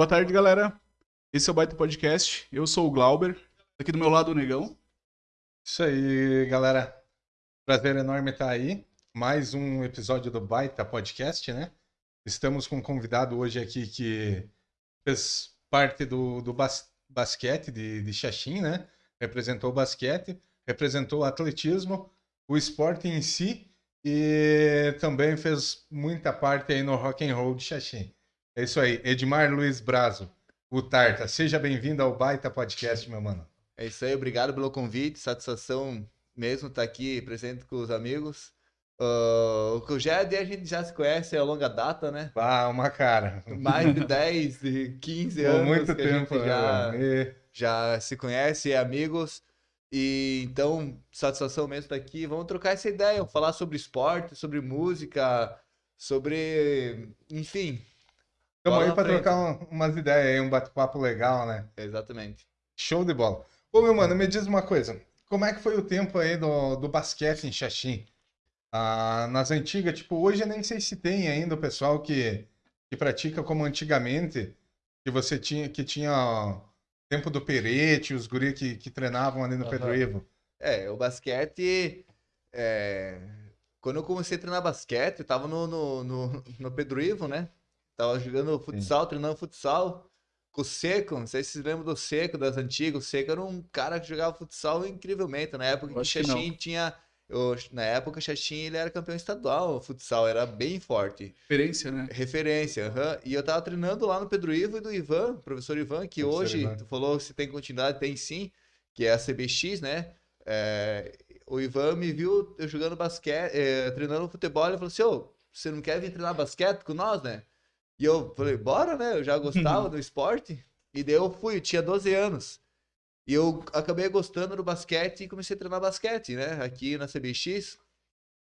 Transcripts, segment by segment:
Boa tarde, galera. Esse é o Baita Podcast. Eu sou o Glauber. Aqui do meu lado o Negão. Isso aí, galera. Prazer enorme estar aí. Mais um episódio do Baita Podcast, né? Estamos com um convidado hoje aqui que fez parte do, do bas basquete de, de Xaxim, né? Representou o basquete, representou o atletismo, o esporte em si e também fez muita parte aí no rock and roll de Xaxim. É isso aí, Edmar Luiz Brazo, o Tarta. Seja bem-vindo ao Baita Podcast, meu mano. É isso aí, obrigado pelo convite, satisfação mesmo estar aqui presente com os amigos. Uh, o que o Jed a gente já se conhece a longa data, né? Ah, uma cara. Mais de 10, 15 anos. Por muito tempo, já, né? já se conhece, é amigos. E então, satisfação mesmo estar aqui. Vamos trocar essa ideia, falar sobre esporte, sobre música, sobre. Enfim. Estamos aí para trocar um- umas ideias aí, um bate-papo legal, né? Exatamente. Show de bola. Ô, meu mano, me diz uma coisa. Como é que foi o tempo aí do, do basquete em Xaxim? Ah, nas antigas, tipo, hoje eu nem sei se tem ainda o pessoal que, que pratica como antigamente, que você tinha, que tinha ó, tempo do Perete, os guri que, que treinavam ali no Aham. Pedro Ivo. É, o basquete. é, Quando eu comecei a treinar basquete, eu tava no, no, no, no Pedro Ivo, né? Tava jogando futsal, treinando futsal com o Seco. Não sei se vocês lembram do Seco, das antigas. O Seco era um cara que jogava futsal incrivelmente. Na época que o. Xaxim tinha. eu- na época, o Xaxim ele era campeão estadual, o futsal era bem forte. Referência, né? Referência, aham. E eu tava treinando lá no Pedro Ivo e do Ivan, professor Ivan, que Professor hoje, Ivan. tu falou se tem continuidade, tem sim, que é a CBX, né? É, o Ivan me viu eu jogando basquete, é, treinando futebol, ele falou assim, ô, você não quer vir treinar basquete com nós, né? E eu falei, bora, né? Eu já gostava do esporte. E daí eu fui, eu tinha 12 anos. E eu acabei gostando do basquete e comecei a treinar basquete, né? Aqui na CBX.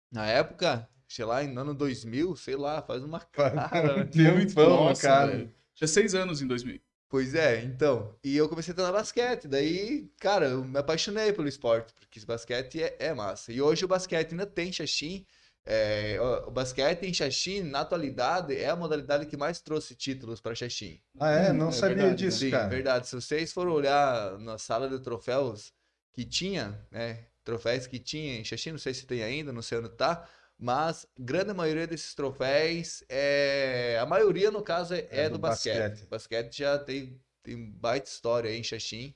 Na época, sei lá, em ano 2000, sei lá, faz uma cara. né? Tempão, Nossa, cara. velho. Tinha seis anos em 2000. Pois é, então. E eu comecei a treinar basquete. Daí, cara, eu me apaixonei pelo esporte, porque esse basquete é, é massa. E hoje o basquete ainda tem Xaxim. É, o o basquete em Xaxim, na atualidade, é a modalidade que mais trouxe títulos para Xaxim. Ah, é? Não É sabia verdade, disso, Sim, cara. verdade. Se vocês forem olhar na sala de troféus que tinha, né? Troféus que tinha em Xaxim, não sei se tem ainda, não sei onde tá, mas grande maioria desses troféus, é... a maioria, no caso, é, É é do do basquete. basquete. Basquete já tem, tem baita história aí em Xaxim.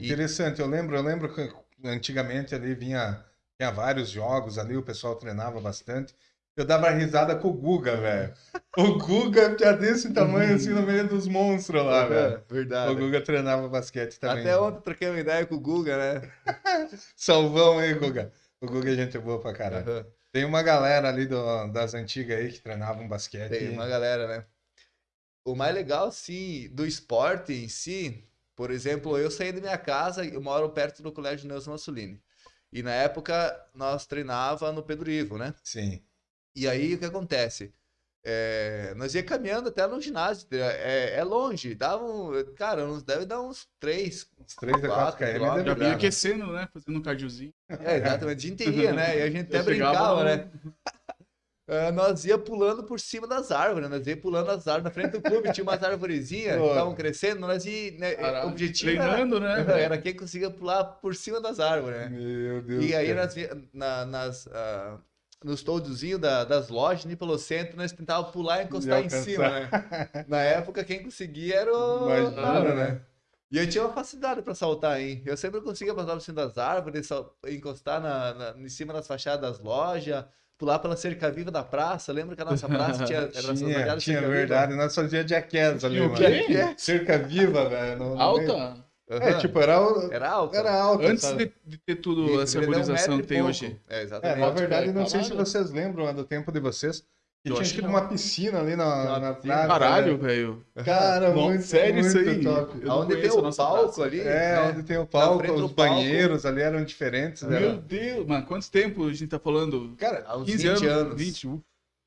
E- Interessante, eu lembro, eu lembro que antigamente ali vinha, tinha vários jogos ali, o pessoal treinava bastante. Eu dava risada com o Guga, velho. O Guga tinha desse tamanho assim no meio dos monstros lá, velho. O Verdade. Guga treinava basquete também. Até ontem eu troquei uma ideia com o Guga, né? Salvão aí, Guga. O Guga é gente boa pra caralho. Aham. Tem uma galera ali do- das antigas aí que treinavam basquete. Tem uma galera, né? O mais legal, sim, do esporte em si, por exemplo, eu saí da minha casa, eu moro perto do Colégio Nelson Mussolini. E na época nós treinava no Pedro Ivo, né? Sim. E aí o que acontece? É, nós ia caminhando até no ginásio, é, é longe, dava um, cara, uns, deve dar uns 3, Uns 3 a 4 Quatro km Já vinha né? aquecendo, né? Fazendo um cardiozinho. é, exatamente, a gente ia, né? E a gente até Eu brincava, né? Ah, nós ia pulando por cima das árvores, nós ia pulando as árvores. Na frente do clube tinha umas arvorezinhas que estavam crescendo, nós ia, né, Caralho, o objetivo era, Treinando, né? era quem conseguia pular por cima das árvores, né? Meu Deus E aí nós, na, nas, ah, nos toldozinhos da- das lojas, ali pelo centro, nós tentávamos pular e encostar em cima, né? Na época, quem conseguia era o Imagina, cara, né? E eu tinha uma facilidade pra saltar, hein? Eu sempre conseguia passar por cima das árvores, encostar na, na- em cima das fachadas das lojas, pular pela cerca viva da praça. Lembra que a nossa praça tinha, era Tinha, tinha, cerca viva? verdade. Nós fazíamos jackass ali, mano. quê? Cerca viva, velho. no- no meio. Alta? É, tipo, era, Era alta. era alta. Antes de, de ter tudo E um metro que tem pouco. hoje. É, É, exatamente. na verdade, não sei se vocês lembram do tempo de vocês, Eu tinha acho que tipo uma piscina ali na, na praça. Caralho, né? velho. Cara, Nossa, muito, sério muito isso aí? top. Onde tem o palco praça. ali, É, né? onde tem o palco, os palco. banheiros ali eram diferentes. né? Meu Deus, mano, quanto tempo a gente tá falando? Cara, Há uns 15 20 anos, anos. 20, uh,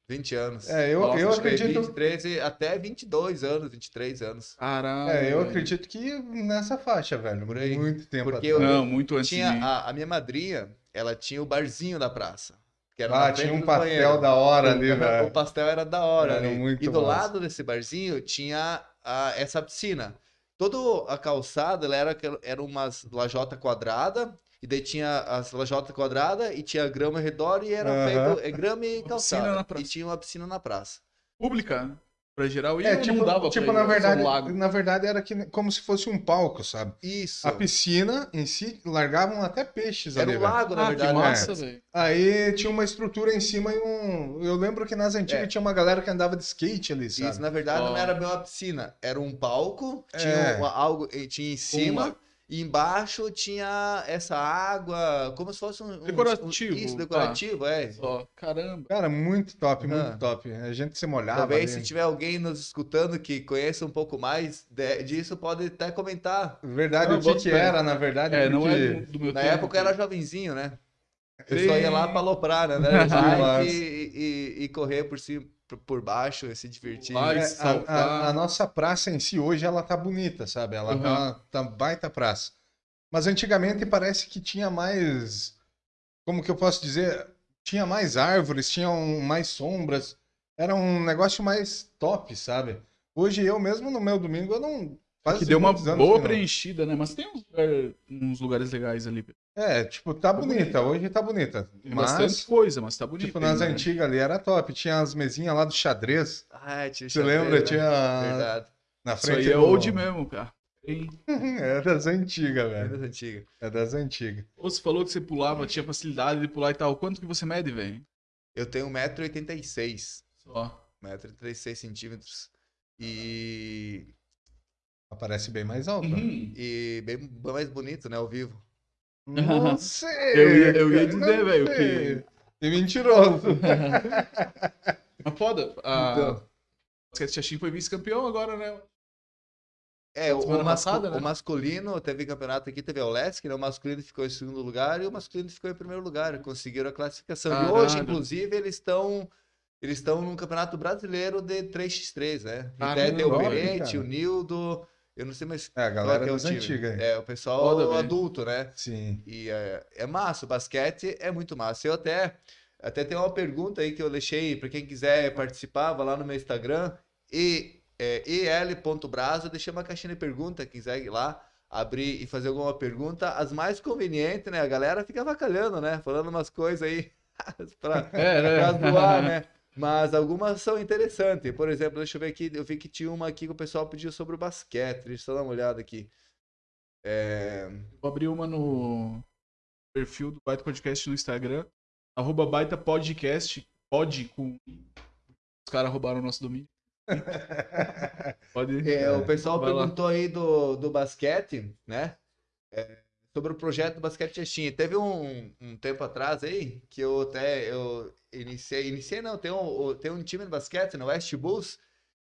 20 anos. é, eu, Nossa, eu é acredito. 23 e até 22 anos, 23 anos. Caralho. É, eu velho. acredito que nessa faixa, velho. Por aí. Muito tempo Porque atrás. eu- Não, muito antes Tinha de... a, a minha madrinha, ela tinha o barzinho da praça. Que era Ah, tinha um pastel banheiro. da hora ali, O velho. pastel era da hora Era ali. muito E do massa. lado desse barzinho tinha a- essa piscina. Toda a calçada ela era, era umas lajota quadrada, e daí tinha as lajota quadrada e tinha grama ao redor e era Aham. feito é, grama e Uma calçada. E tinha uma piscina na praça. Pública? Pra geral ir É, ou não tipo, dava pra tipo ir? na Só um verdade, lago? na verdade era que, como se fosse um palco, sabe? Isso. A piscina em si largavam até peixes Era ali, um velho. lago, na Ah, que verdade. massa, É. velho. Aí tinha uma estrutura em cima e um. Eu lembro que nas antigas É. tinha uma galera que andava de skate ali, sabe? Isso, na verdade, não Ó. era bem uma piscina. Era um palco, tinha É. uma- algo, tinha em cima, lago. E embaixo tinha essa água, como se fosse um. Decorativo, um- isso, tá. decorativo, é. Só, caramba. Cara, muito top, muito Aham. top. A gente se molhava. Talvez ali. se tiver alguém nos escutando que conheça um pouco mais de- disso, pode até comentar. Verdade, Não, o que, era, na verdade, É, não é do, meu Na tempo. época eu era jovenzinho, né? Eu Sim. só ia lá pra aloprar, né? E, e, e correr por cima, por- baixo, e se divertir. Vai. É, a, a- a nossa praça em si hoje ela tá bonita, sabe? Ela Uhum. tá, tá baita praça. Mas antigamente parece que tinha mais. Como que eu posso dizer? Tinha mais árvores, tinham mais sombras. Era um negócio mais top, sabe? Hoje eu mesmo no meu domingo eu não. Faz Que deu uma boa preenchida, né? Mas tem uns, lugar- uns lugares legais ali. É, tipo, tá bonita. Hoje tá bonita. Tem Mas, bastante coisa, mas tá bonito. tipo, nas né? antigas ali era top. Tinha as mesinhas lá do xadrez. Ah, tinha Você lembra? né? Tinha Verdade. na Isso frente aí é do- old mesmo, cara. É das antigas, Bem velho. das antigas. É das antigas. Você falou que você pulava, tinha facilidade de pular e tal. Quanto que você mede, velho? Eu tenho 1,86m. Só. 1,86 centímetros. E, Aparece bem mais alto. Uhum. e bem bem mais bonito, né? Ao vivo. Não sei. Eu ia- eu ia dizer, velho, que- E mentiroso. Mas foda. A... Então. O basquete Xaxim foi vice-campeão agora, né? É, o, o mascu- passada, né? o masculino teve campeonato aqui, teve a Olesc, né? O masculino ficou em segundo lugar e o masculino ficou em primeiro lugar. Conseguiram a classificação. E hoje, inclusive, eles estão. Eles estão num campeonato brasileiro de 3x3, né? Caramba, até tem o Berete, o Nildo. Eu não sei mais É, a galera que é das time. antigas. É, o pessoal velho. adulto, né? Sim. E é, é massa, o basquete é muito massa. Eu até, até tenho uma pergunta aí que eu deixei para quem quiser participar, vá lá no meu Instagram, e, é, el.brazo, eu deixei uma caixinha de pergunta, quem quiser ir lá, abrir e fazer alguma pergunta, as mais convenientes, né? A galera fica avacalhando, né? Falando umas coisas aí pra, É, pra né? zoar, né? Mas algumas são interessantes. Por exemplo, deixa eu ver aqui, eu vi que tinha uma aqui que o pessoal pediu sobre o basquete, deixa eu dar uma olhada aqui. É... Vou abrir uma no perfil do Baita Podcast no Instagram. Arroba Baita Podcast. Pod com. Os caras roubaram o nosso domínio. Pode. É, o pessoal Vai lá. perguntou aí do, do basquete, né? É, sobre o projeto do basquete Xixim. Teve um, um tempo atrás aí que eu até eu iniciei, iniciei não, tem um, tem um time de basquete no West Bulls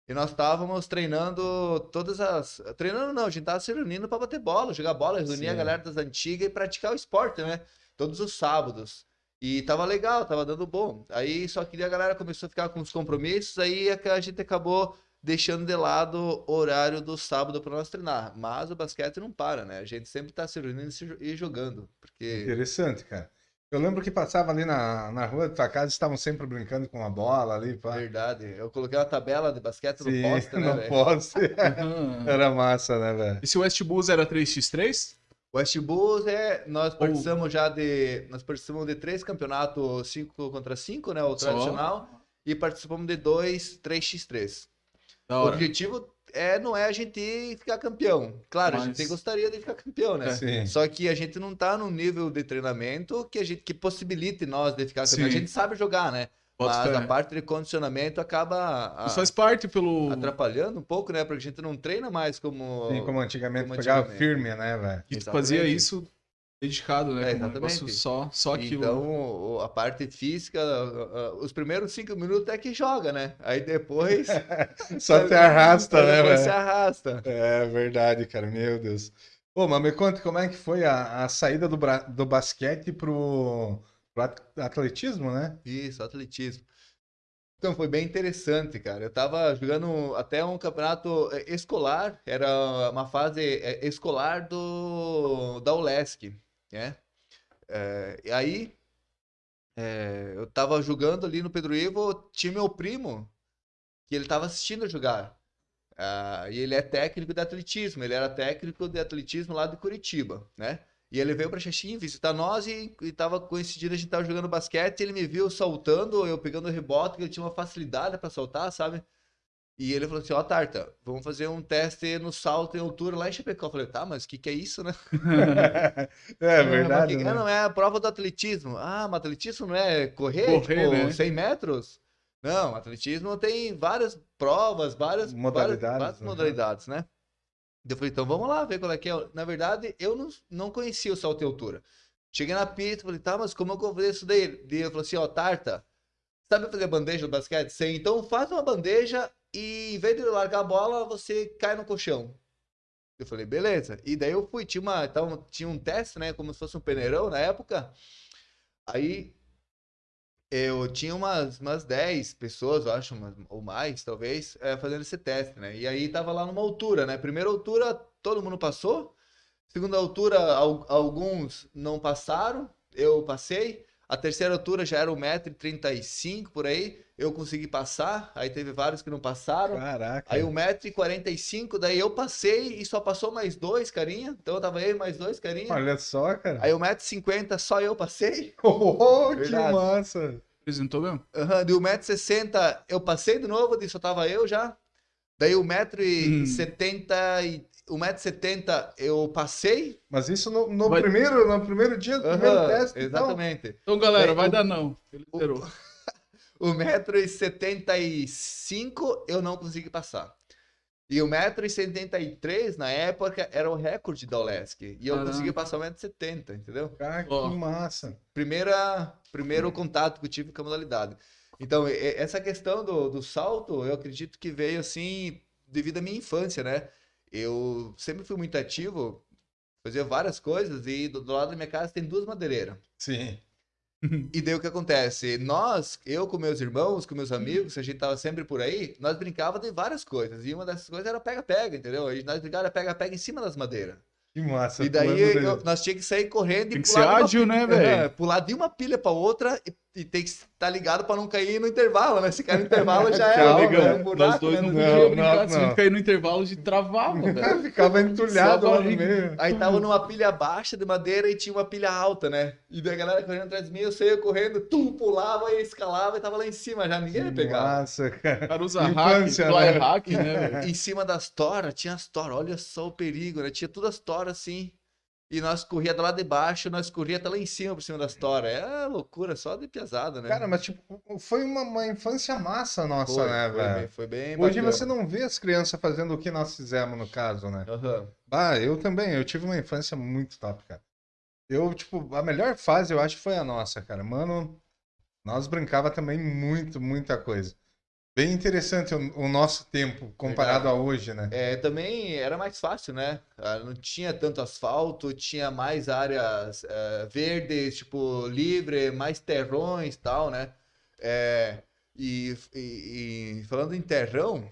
e nós estávamos treinando todas as. Treinando não, a gente tava se reunindo para bater bola, jogar bola, reunir a Sim. galera das antigas e praticar o esporte, né? Todos os sábados. E tava legal, tava dando bom. Aí só que a galera começou a ficar com os compromissos, aí é a gente acabou deixando de lado o horário do sábado para nós treinar. Mas o basquete não para, né? A gente sempre tá se reunindo e se- e jogando. Porque. Interessante, cara. Eu lembro que passava ali na, na rua da tua casa, estavam sempre brincando com a bola ali. Pá. Verdade. Eu coloquei uma tabela de basquete no Sim, poste, né, no velho? poste. Era massa, né, velho? Esse West Bulls era 3x3? O West Bulls é. Nós participamos já de. Nós participamos de três campeonatos 5 contra 5, né? O Só? tradicional. E participamos de dois 3x3. Da O hora. objetivo é, não é a gente ficar campeão. Claro, a Mas- gente gostaria de ficar campeão, né? Sim. Só que a gente não tá num nível de treinamento que a gente que possibilite nós de ficar campeão. A Sim. gente sabe jogar, né? Bota Mas a parte de condicionamento acaba a- Isso faz parte pelo. atrapalhando um pouco, né? Porque a gente não treina mais como. Sim, como antigamente como pegava antigamente. firme, né, velho? que tu Exatamente. fazia isso dedicado, né? É, um exatamente. Só, só aquilo. Então, o- a parte física, os primeiros cinco minutos é que joga, né? Aí depois. Só te arrasta, né, depois se arrasta. É verdade, cara, meu Deus. Pô, mas me conta como é que foi a, a saída do, do basquete pro, pro at- atletismo, né? Isso, atletismo. Então foi bem interessante, cara. Eu tava jogando até um campeonato eh, escolar, era uma fase eh, escolar do da ULESC, né? Eh, e aí eh, eu tava jogando ali no Pedro Ivo, tinha meu primo que ele tava assistindo jogar. Ah, e ele é técnico de atletismo. Ele era técnico de atletismo lá de Curitiba, né? E ele veio pra Xaxim visitar nós e, e tava coincidindo, a gente tava jogando basquete, ele me viu saltando, eu pegando o rebote, que ele tinha uma facilidade pra saltar, sabe? E ele falou assim, ó, Tarta, vamos fazer um teste no salto em altura lá em Chapecó. Eu falei, tá, mas o que que é isso, né? é Ah, verdade. que- né? ah, não, é a prova do atletismo. Ah, mas atletismo não é correr, Correr, tipo, né? 100 metros? Não, atletismo tem várias provas, várias Modalidades, várias, várias né? modalidades, né? Eu falei, então vamos lá ver qual é que é. Na verdade, eu não, não conhecia o salto em altura. Cheguei na pista, falei, tá, mas como eu vou fazer isso daí? Ele falou assim, ó, Tarta, sabe fazer bandeja no basquete? Sei, então faz uma bandeja e em vez de largar a bola, você cai no colchão. Eu falei, beleza. E daí eu fui, tinha, uma, então, tinha um teste, né? Como se fosse um peneirão na época. Aí eu tinha umas, umas 10 pessoas, eu acho, umas- ou mais, talvez, eh, fazendo esse teste, né? E aí tava lá numa altura, né? Primeira altura, todo mundo passou. Segunda altura, al- alguns não passaram, eu passei. A terceira altura já era 1,35m por aí, eu consegui passar. Aí teve vários que não passaram. Caraca. Aí 1,45m, daí eu passei e só passou mais dois, carinha. Então tava eu e mais dois, carinha. Olha só, cara. Aí 1,50m, só eu passei. Oh, que Verdade. massa. Apresentou mesmo? Aham, de 1,60m eu passei de novo, daí só tava eu já. Daí 1,70m e 1,70m eu passei. Mas isso no, no Vai- primeiro, no primeiro dia do primeiro Aham, teste. então. exatamente. Então, galera, Daí vai o- dar não. Ele o- zerou. 1,75m eu não consegui passar. E 1,73m na época era o recorde da Olesk. E eu Caramba. consegui passar 1,70m, entendeu? Cara, que Ó. massa. primeira, primeiro contato que eu tive com a modalidade. Então, essa questão do, do salto, eu acredito que veio assim devido à minha infância, né? Eu sempre fui muito ativo, fazia várias coisas e do, do lado da minha casa tem duas madeireiras. Sim. E daí o que acontece? Nós, eu com meus irmãos, com meus amigos, a gente tava sempre por aí, nós brincávamos de várias coisas. E uma dessas coisas era pega-pega, entendeu? E nós brincávamos pega-pega em cima das madeiras. Que massa. E daí eu- nós tínhamos que sair correndo Tem e que pular ser de uma ágil, né, pilha- velho? É, pular de uma pilha pra outra e, e tem que estar ligado pra não cair no intervalo, né? Se cair no intervalo já era. Negão, né? Um nós buraco, dois né? não No- Não, não, se a não. gente cair no intervalo, de travava, velho. Ficava entulhado lá no meio. Aí tava numa pilha baixa de madeira e tinha uma pilha alta, né? E daí a galera correndo atrás de mim, eu saía correndo, tu pulava e escalava e tava lá em cima já, ninguém me Que pegava. massa, cara. O cara usa Infância, hack, fly né? hack, né, velho? Em cima das toras, tinha as toras, olha só o perigo, né? Tinha todas as toras assim. E nós corria do lado de baixo, nós corria até lá em cima por cima das toras. É loucura, só de piazada, né? Cara, mas tipo, foi uma, uma infância massa nossa, Foi, né, foi bem- velho? Foi bem Hoje bacana. você não vê as crianças fazendo o que nós fizemos, no caso, né? Aham. Ah, eu também. Eu tive uma infância muito top, cara. Eu, tipo, a melhor fase eu acho foi a nossa, cara. Mano, nós brincava também muito, muita coisa. Bem interessante o, o nosso tempo comparado a hoje, né? É, também era mais fácil, né? Ah, Não tinha tanto asfalto, tinha mais áreas eh, verdes, tipo, livre, mais terrões e tal, né? É, e, e- e falando em terrão,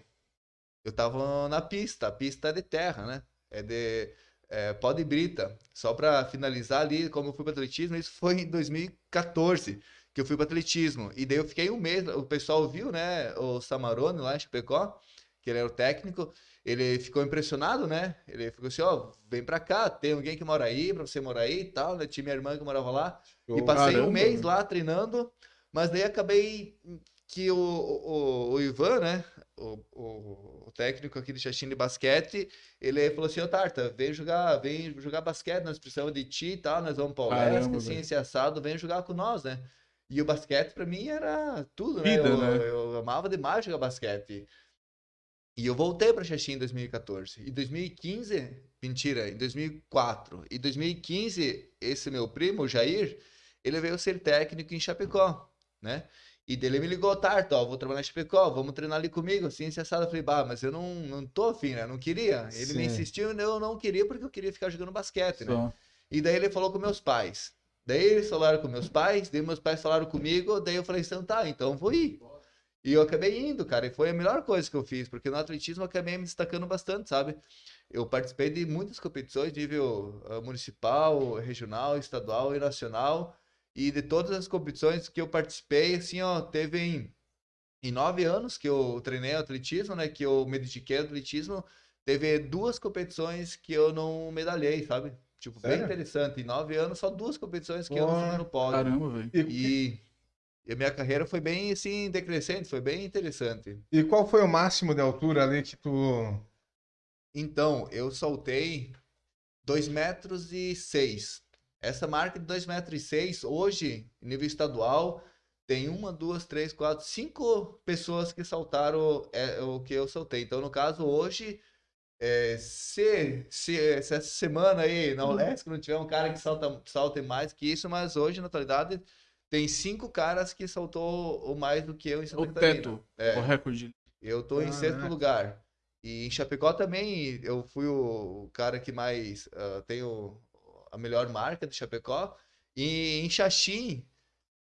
eu tava na pista, a pista é de terra, né? É de é, pó de brita. Só para finalizar ali, como eu fui para atletismo, isso foi em 2014 que eu fui para atletismo. E daí eu fiquei um mês, o pessoal viu, né? O Samarone lá em Chapecó, que ele era o técnico, ele ficou impressionado, né? Ele ficou assim, ó, vem pra cá, tem alguém que mora aí, pra você morar aí e tal, né? Tinha minha irmã que morava lá. E Eu- passei caramba. um mês lá treinando, mas daí acabei que o, o, o Ivan, né? O, o, o técnico aqui de Xaxim de basquete, ele falou assim, ô Tarta, vem jogar, vem jogar basquete, nós precisamos de ti e tal, nós vamos pra Olesca, assim, esse assado, vem jogar com nós, né? E o basquete pra mim era tudo, né? Vida, eu, né? eu amava demais jogar basquete. E eu voltei para Xaxim em 2014. E 2015, mentira, em 2004. E 2015, esse meu primo, o Jair, ele veio ser técnico em Chapecó, né? E dele me ligou, Tarto, ó, vou trabalhar em Chapecó, vamos treinar ali comigo, assim, esse assado. Eu falei, bah, mas eu não, não tô afim, né? Não queria. Ele me Sim. insistiu, eu não queria porque eu queria ficar jogando basquete, né? Só. E daí ele falou com meus pais. Daí eles falaram com meus pais, daí meus pais falaram comigo, daí eu falei, então tá, então vou ir. E eu acabei indo, cara, e foi a melhor coisa que eu fiz, porque no atletismo eu acabei me destacando bastante, sabe? Eu participei de muitas competições, nível ah, municipal, regional, estadual e nacional, e de todas as competições que eu participei, assim, ó, teve em, em nove anos que eu treinei atletismo, né? Que eu me dediquei ao atletismo, teve duas competições que eu não medalhei, sabe? Tipo, bem Sério? interessante. Em nove anos, só duas competições que eu não subi no pódio. Caramba, velho. E, E, a minha carreira foi bem, assim, decrescente, foi bem interessante. e qual foi o máximo de altura ali que tu. Então, eu soltei 2 metros e 6. Essa marca de 2 metros e 6, hoje, em nível estadual, tem uma, duas, três, quatro, cinco pessoas que saltaram é, o que eu soltei. Então, no caso, hoje, é, se, se, se essa semana aí na Olesc não tiver um cara que salta, salte mais que isso, mas hoje, na atualidade, tem cinco caras que saltou mais do que eu em Santa O Catarina. teto, É. o recorde. Eu tô em sexto Caraca. lugar. E em Chapecó também eu fui o, cara que mais ah, tem o- a melhor marca de Chapecó. E em Xaxim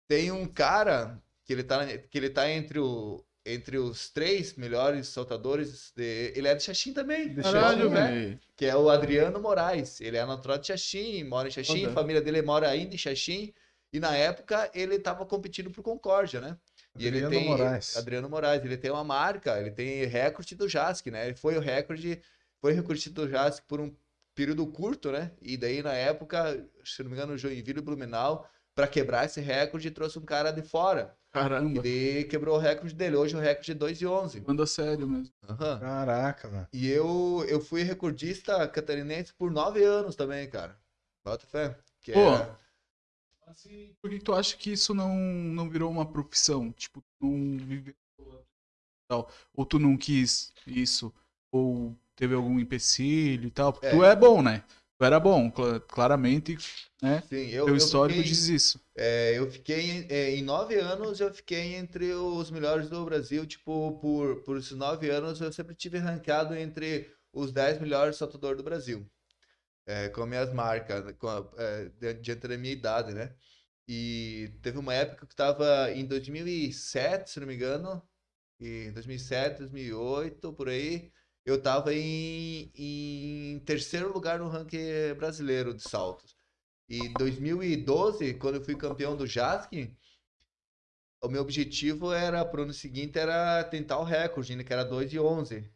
tem um cara que ele tá, que ele tá entre, o, entre os três melhores saltadores. De, ele é de Xaxim também. De Caralho, né? velho. Que é o Adriano Moraes. Ele é natural de Xaxim, mora em Xaxim, a família dele mora ainda em Xaxim. E na época ele estava competindo por Concórdia, né? E ele Adriano tem Moraes. Adriano Moraes, ele tem uma marca, ele tem recorde do JASC, né? Ele foi o recorde, foi recorde do JASC por um período curto, né? E daí na época, se não me engano, Joinville e Blumenau, para quebrar esse recorde, trouxe um cara de fora. E Caramba. daí quebrou o recorde dele. Hoje o recorde é 2 e 11. Manda sério mesmo. Aham. Caraca, velho. E eu, eu fui recordista catarinense por nove anos também, cara. Bota fé. Que Pô. é- Assim, por que tu acha que isso não, não virou uma profissão? Tipo, tu não viveu tal. Ou tu não quis isso? Ou teve algum empecilho e tal? Porque É. tu é bom, né? Era bom, cla- claramente, né? Sim, eu, Teu eu histórico fiquei- diz isso. É, eu fiquei é, em nove anos, eu fiquei entre os melhores do Brasil. Tipo, por, por esses nove anos, eu sempre tive ranqueado entre os dez melhores saltadores do Brasil. É, com as minhas marcas, com a, é, di- diante da minha idade, né? E teve uma época que estava em 2007, se não me engano, e 2007, 2008, por aí, eu estava em, em terceiro lugar no ranking brasileiro de saltos. E em 2012, quando eu fui campeão do JASC, o meu objetivo era, pro ano seguinte, era tentar o recorde, né, que era 2 e 11.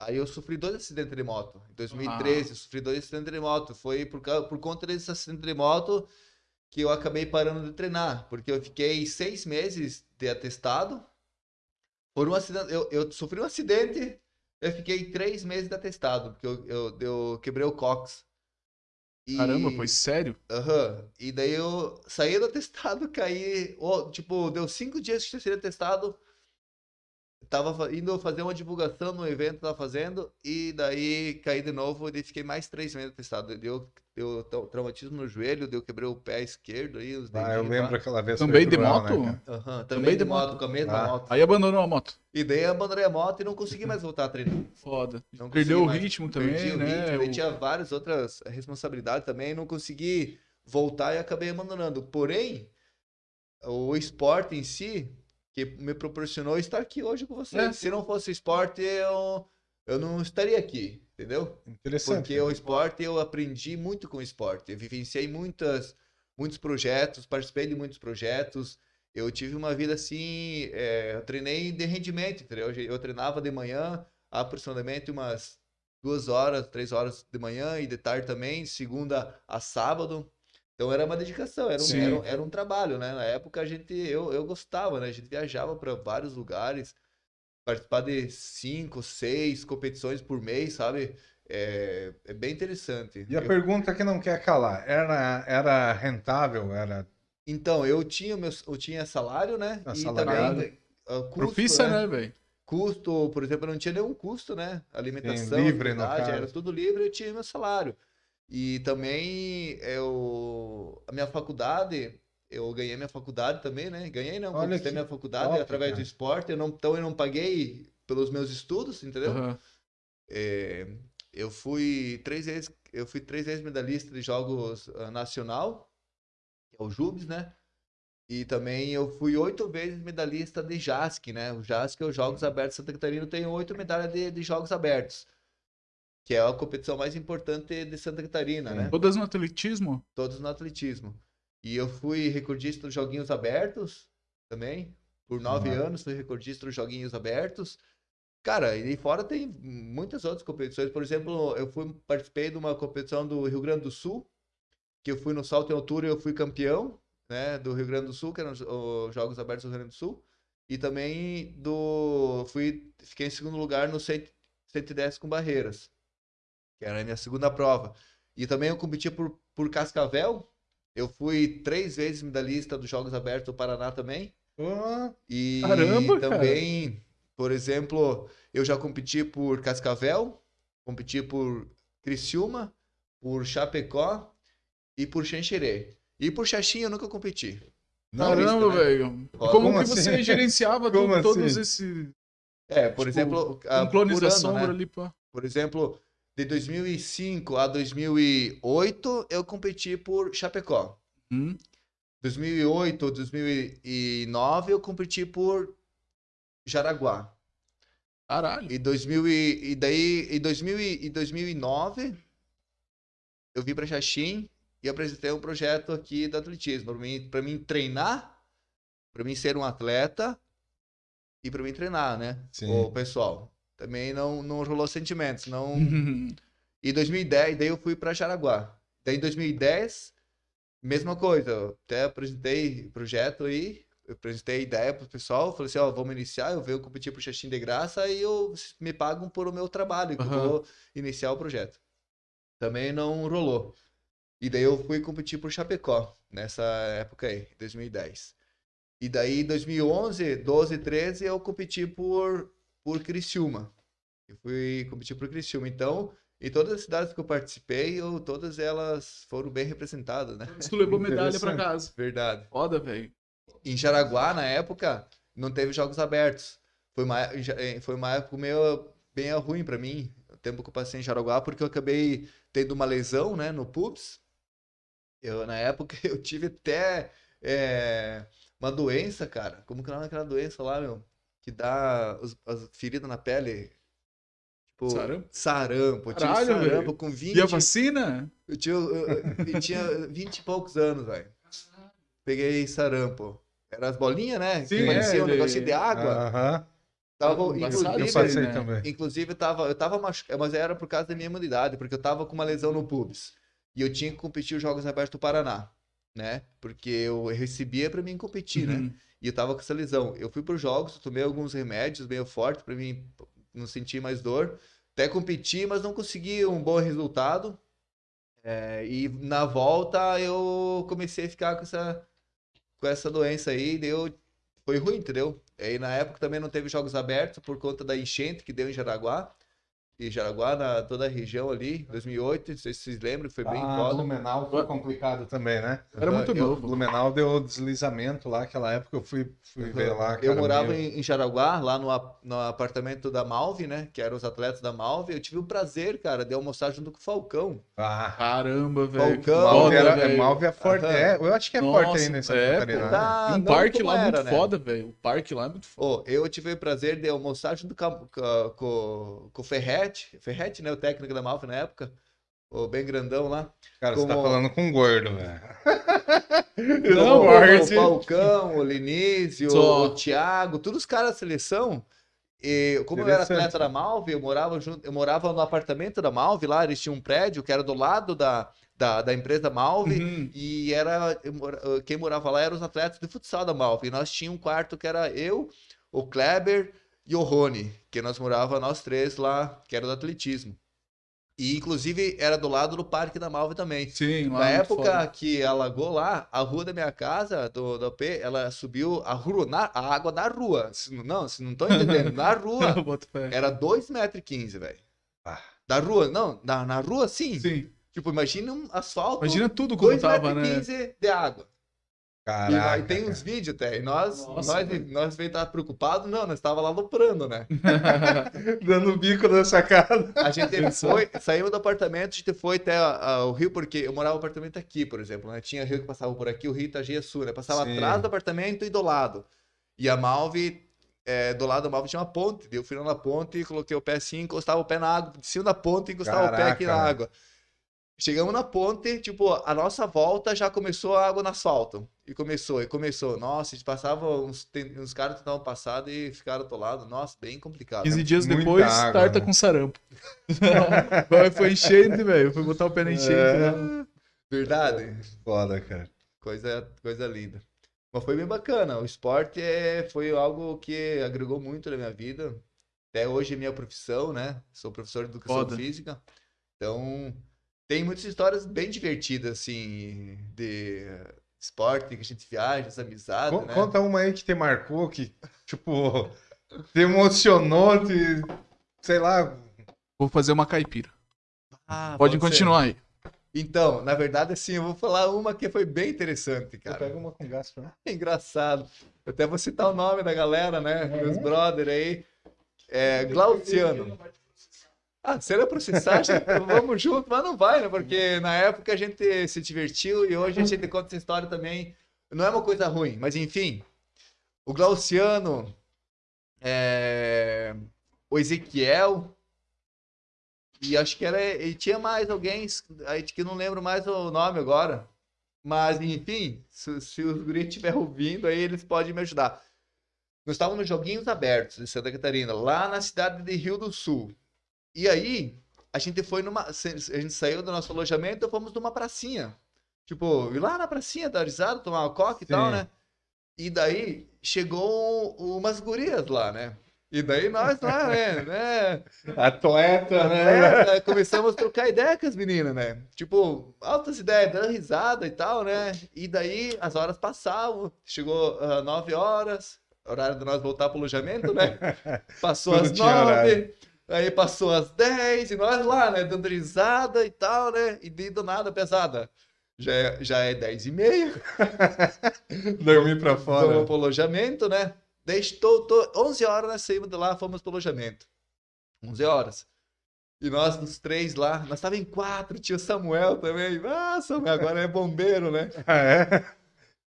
Aí eu sofri dois acidentes de moto. Em 2013, eu sofri dois acidentes de moto. Foi por, por conta desses acidentes de moto que eu acabei parando de treinar. Porque eu fiquei seis meses de atestado. Por um acidente, eu, eu sofri um acidente, eu fiquei três meses atestado, porque eu, eu, eu quebrei o cox. E- Caramba, foi sério? Aham. E daí eu saí do atestado, caí. ó, tipo, deu cinco dias que eu tinha atestado. Tava indo fazer uma divulgação no evento que tava fazendo. E daí caí de novo e fiquei mais três meses atestado. Deu, deu tra- traumatismo no joelho, deu quebrei o pé esquerdo aí, os Ah, eu dedinhos, lembro pá. aquela vez. Também de cruel, moto? né? Aham, Também Também de moto, moto? com a mesma Ah. moto. Aí abandonou a moto. E daí abandonei a moto e não consegui mais voltar a treinar. Foda. Não Perdeu o mais. ritmo também, Perdi o né? ritmo, daí O- tinha várias outras responsabilidades também, não consegui voltar e acabei abandonando. Porém, o esporte em si, que me proporcionou estar aqui hoje com vocês. É. Se não fosse o esporte, eu, eu não estaria aqui, entendeu? Interessante. Porque o esporte, eu aprendi muito com o esporte. Eu vivenciei muitas, muitos projetos, participei de muitos projetos. Eu tive uma vida assim, é, eu treinei de rendimento, entendeu? Eu, eu treinava de manhã, aproximadamente umas duas horas, três horas de manhã e de tarde também, segunda a sábado. Então era uma dedicação, era um, Sim. era, era um trabalho, né? Na época a gente, eu, eu gostava, né? A gente viajava para vários lugares, participar de cinco, seis competições por mês, sabe? É, é bem interessante. E a Eu- pergunta que não quer calar, era, era rentável? Era Então, eu tinha, meu, eu tinha salário, né? E Assalariado. também ah, custo, Profissa, né? né, velho? Custo, por exemplo, eu não tinha nenhum custo, né? Alimentação, livre, no caso. era tudo livre, eu tinha meu salário. E também eu, a minha faculdade, eu ganhei minha faculdade também, né? Ganhei não, Olha conquistei que minha faculdade através do cara. esporte, eu não, então eu não paguei pelos meus estudos, entendeu? Aham. É, eu fui três vezes, eu fui três vezes medalhista de jogos ah, nacional, que é o JUBS, né? E também eu fui oito vezes medalhista de JASC, né? O JASC é os Jogos Abertos Santa Catarina, tem oito medalhas de, de Jogos Abertos, que é a competição mais importante de Santa Catarina, Sim. né? Todas no atletismo? Todos no atletismo. E eu fui recordista dos Joguinhos Abertos também, por nove Uhum. anos, fui recordista dos joguinhos abertos. Cara, e fora tem muitas outras competições. Por exemplo, eu fui participei de uma competição do Rio Grande do Sul, que eu fui no salto em altura e eu fui campeão, né, do Rio Grande do Sul, que eram os, os Jogos Abertos do Rio Grande do Sul. E também do fui fiquei em segundo lugar no 100 110 com barreiras, que era a minha segunda prova. E também eu competi por por Cascavel. Eu fui três vezes medalhista dos Jogos Abertos do Paraná também. Pô, E Caramba, cara. também, por exemplo, eu já competi por Cascavel, competi por Criciúma, por Chapecó e por Xanxerê. E por Xaxim eu nunca competi. Caramba, né? velho. Como, Como que assim? você gerenciava to- Como todos assim? esses É, por Tipo, exemplo, ah, um clones por da ano, sombra né? ali, pá. Por exemplo, de 2005 a 2008 eu competi por Chapecó. Hum? 2008, 2009 eu competi por Jaraguá. Caralho. E 2000 e, e daí em 2000 e, e 2009 eu vim para Xaxim e apresentei um projeto aqui do atletismo para mim para mim treinar, para mim ser um atleta e para mim treinar, né? Sim. O pessoal. Também não não rolou sentimentos, não Uhum. em 2010, daí eu fui para Jaraguá. Daí em 2010, mesma coisa. Eu até apresentei projeto aí, eu apresentei a ideia pro pessoal, falei assim, ó, vamos iniciar, eu venho competir pro Xaxim de graça e eu, me pagam por o meu trabalho, que eu Aham. vou iniciar o projeto. Também não rolou. E daí eu fui competir por Chapecó, nessa época aí, 2010. E daí em 2011, 12, 13, eu competi por, por Criciúma. Eu fui competir por Criciúma. Então, em todas as cidades que eu participei, eu, todas elas foram bem representadas, né? Tu levou medalha pra Interessante. casa. Verdade. Foda, velho. Em Jaraguá, na época, não teve jogos abertos. Foi uma, foi uma época meio bem ruim pra mim, o tempo que eu passei em Jaraguá, porque eu acabei tendo uma lesão, né, no pubis. Eu, na época, eu tive até é, uma doença, cara. Como que é o nome daquela doença lá, meu? Que dá os- as feridas na pele. Tipo, Sarampo? sarampo. Eu tive Caralho, sarampo velho. com 20, E a vacina? eu tinha, eu, eu- eu tinha 20 e poucos anos, velho. Peguei sarampo. Era as bolinhas, né? Sim, que parecia é, um de- negocinho de água. Aham. Tava, Eu inclusive, passei né? também. inclusive, eu tava, eu tava machucado, mas era por causa da minha imunidade, porque eu tava com uma lesão no pubis. E eu tinha que competir os Jogos Abertos do Paraná, né? Porque eu recebia pra mim competir, né? Uhum. E eu tava com essa lesão. Eu fui pros jogos, tomei alguns remédios meio fortes pra mim não sentir mais dor. Até competi, mas não consegui um bom resultado. É, e na volta eu comecei a ficar com essa, com essa doença aí, deu, foi ruim, entendeu? Aí na época também não teve jogos abertos por conta da enchente que deu em Jaraguá. E Jaraguá, na toda a região ali, 2008, não sei se vocês lembram, foi bem Ah, foda. Blumenau foi complicado também, né? Era muito Eu- novo. Blumenau deu deslizamento lá, aquela época eu fui, fui ver lá. Eu morava meu- em, em Jaraguá, lá no, no apartamento da Malve, né? Que eram os atletas da Malve. Eu tive o prazer, cara, de almoçar junto com o Falcão. Ah, Caramba, velho. Falcão. Malve, era, é, velho. Malve é forte. Aham. É, eu acho que é Nossa, forte aí nessa é, pô. né? Tá, um não parque lá era, muito né? foda, velho. O parque lá é muito foda. Ô, eu tive o prazer de almoçar junto com, com, com- com o Ferrete. Ferrete, né? O técnico da Malve na época. O bem grandão lá. Cara, você tá Como- falando com um gordo, velho. Não, o, o. Falcão, o Linísio, Só. o Thiago, todos os caras da seleção. E como eu era atleta da Malve, eu morava junto, eu morava no apartamento da Malve lá, eles tinham um prédio que era do lado da, da, da empresa Malve. Uhum. E era quem morava lá eram os atletas de futsal da Malve. E nós tínhamos um quarto que era eu, o Kleber e o Rony, que nós morava nós três lá, que era do atletismo. E inclusive era do lado do parque da Malve também. Sim, lá Na época foda. que alagou lá, a rua da minha casa, do, do AP, ela subiu a rua, na, a água da rua. Se não- se não tô entendendo, na rua era 2,15m, velho. Ah. Da rua, não, na, na rua sim. Sim. Tipo, imagina um asfalto, Imagina tudo como tava, né? 2,15m de água. E, Caraca. e tem uns vídeos até. E nós, Nossa, nós, nós veio estar preocupados, não, nós estava lá luprando, né? Dando bico na sacada. A gente foi, saímos do apartamento, a gente foi até a- o rio, porque eu morava no apartamento aqui, por exemplo, né? Tinha rio que passava por aqui, o rio Itagia Sul, né? Passava Sim. atrás do apartamento e do lado. E a Malve, é, do lado da Malve tinha uma ponte. Eu fui lá na ponte e coloquei o pé assim, encostava o pé na água, de cima da ponte e encostava o pé aqui na Caraca. água. Chegamos na ponte, tipo, a nossa volta já começou a água no asfalto. E começou, e começou. Nossa, a gente passava, uns, tem- uns caras tentavam passar e ficaram atolados. Nossa, bem complicado. 15 né? dias Muita depois, água, tarta né? com sarampo. Foi- Foi enchente, velho. Foi botar o pé na enchente. É. né? Verdade. Foda, cara. Coisa, coisa linda. Mas foi bem bacana. O esporte é, foi algo que agregou muito na minha vida. Até hoje é minha profissão, né? Sou professor de educação Foda. física. Então, tem muitas histórias bem divertidas, assim, de esporte, que a gente viaja, as amizades, Con- né? Conta uma aí que te marcou, que, tipo, te emocionou, te, sei lá. Vou fazer uma caipira. Ah, Pode ser. continuar aí. Então, na verdade, assim, eu vou falar uma que foi bem interessante, cara. Pega uma com gás pra mim. É engraçado. Eu até vou citar o nome da galera, né? Meus brother aí. É, Glauciano. Ah, se era processar, vamos junto, mas não vai, né? Porque na época a gente se divertiu e hoje a gente conta essa história também. Não é uma coisa ruim, mas enfim. O Glauciano, é, o Ezequiel, e acho que era. E tinha mais alguém, que não lembro mais o nome agora. Mas, enfim, se, se os guris estiverem ouvindo, aí eles podem me ajudar. Nós estávamos nos Joguinhos Abertos de Santa Catarina, lá na cidade de Rio do Sul. E aí, a gente foi numa. A gente saiu do nosso alojamento e fomos numa pracinha. Tipo, ir lá na pracinha, dar risada, tomar uma coca e tal, né? E daí chegou umas gurias lá, né? E daí nós lá, né? né? Atleta, né? É, começamos a trocar ideia com as meninas, né? Tipo, altas ideias, dando risada e tal, né? E daí as horas passavam, chegou ah, nove horas, horário de nós voltar pro alojamento, né? Passou Tudo às tinha horário. Aí passou às dez, e nós lá, né? Dando risada e tal, né? E de do nada pesada. Já é, já é dez e meia, Dormir pra fora. pro alojamento, né? Deixou, tô, 11 horas nós saímos de lá, fomos pro alojamento. 11 horas. E nós, nos três lá, nós tava em quatro, tinha o Samuel também. Ah, Samuel agora é bombeiro, né? Ah, é?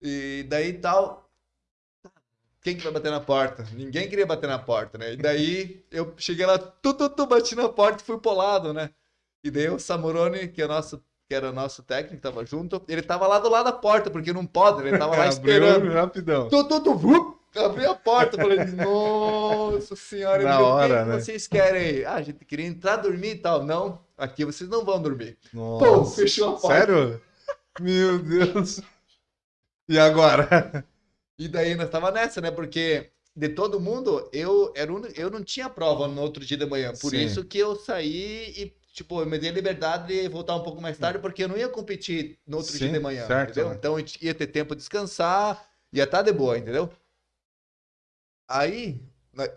E daí tal. Quem que vai bater na porta? Ninguém queria bater na porta, né? E daí eu cheguei lá, tu, tu, tu, bati na porta e fui pro lado, né? E daí o Samurone, que, é nosso, que era o nosso técnico, tava junto, ele tava lá do lado da porta, porque não pode, ele tava lá esperando. Rapidão. Tu, tu, tu, vup, abri a porta, falei, nossa senhora, Na ele, o hora, que né? vocês querem? Ah, a gente queria entrar dormir e tal. Não, aqui vocês não vão dormir. Pô, Nossa. fechou a porta. Sério? Meu Deus. E agora? E daí nós tava nessa, né? Porque de todo mundo, eu, era um, eu não tinha prova no outro dia de manhã. Por Sim. isso que eu saí e, tipo, eu me dei a liberdade de voltar um pouco mais tarde, porque eu não ia competir no outro dia Sim, de manhã, certo, entendeu? né? Então eu ia ter tempo de descansar, ia estar de boa, entendeu? Aí,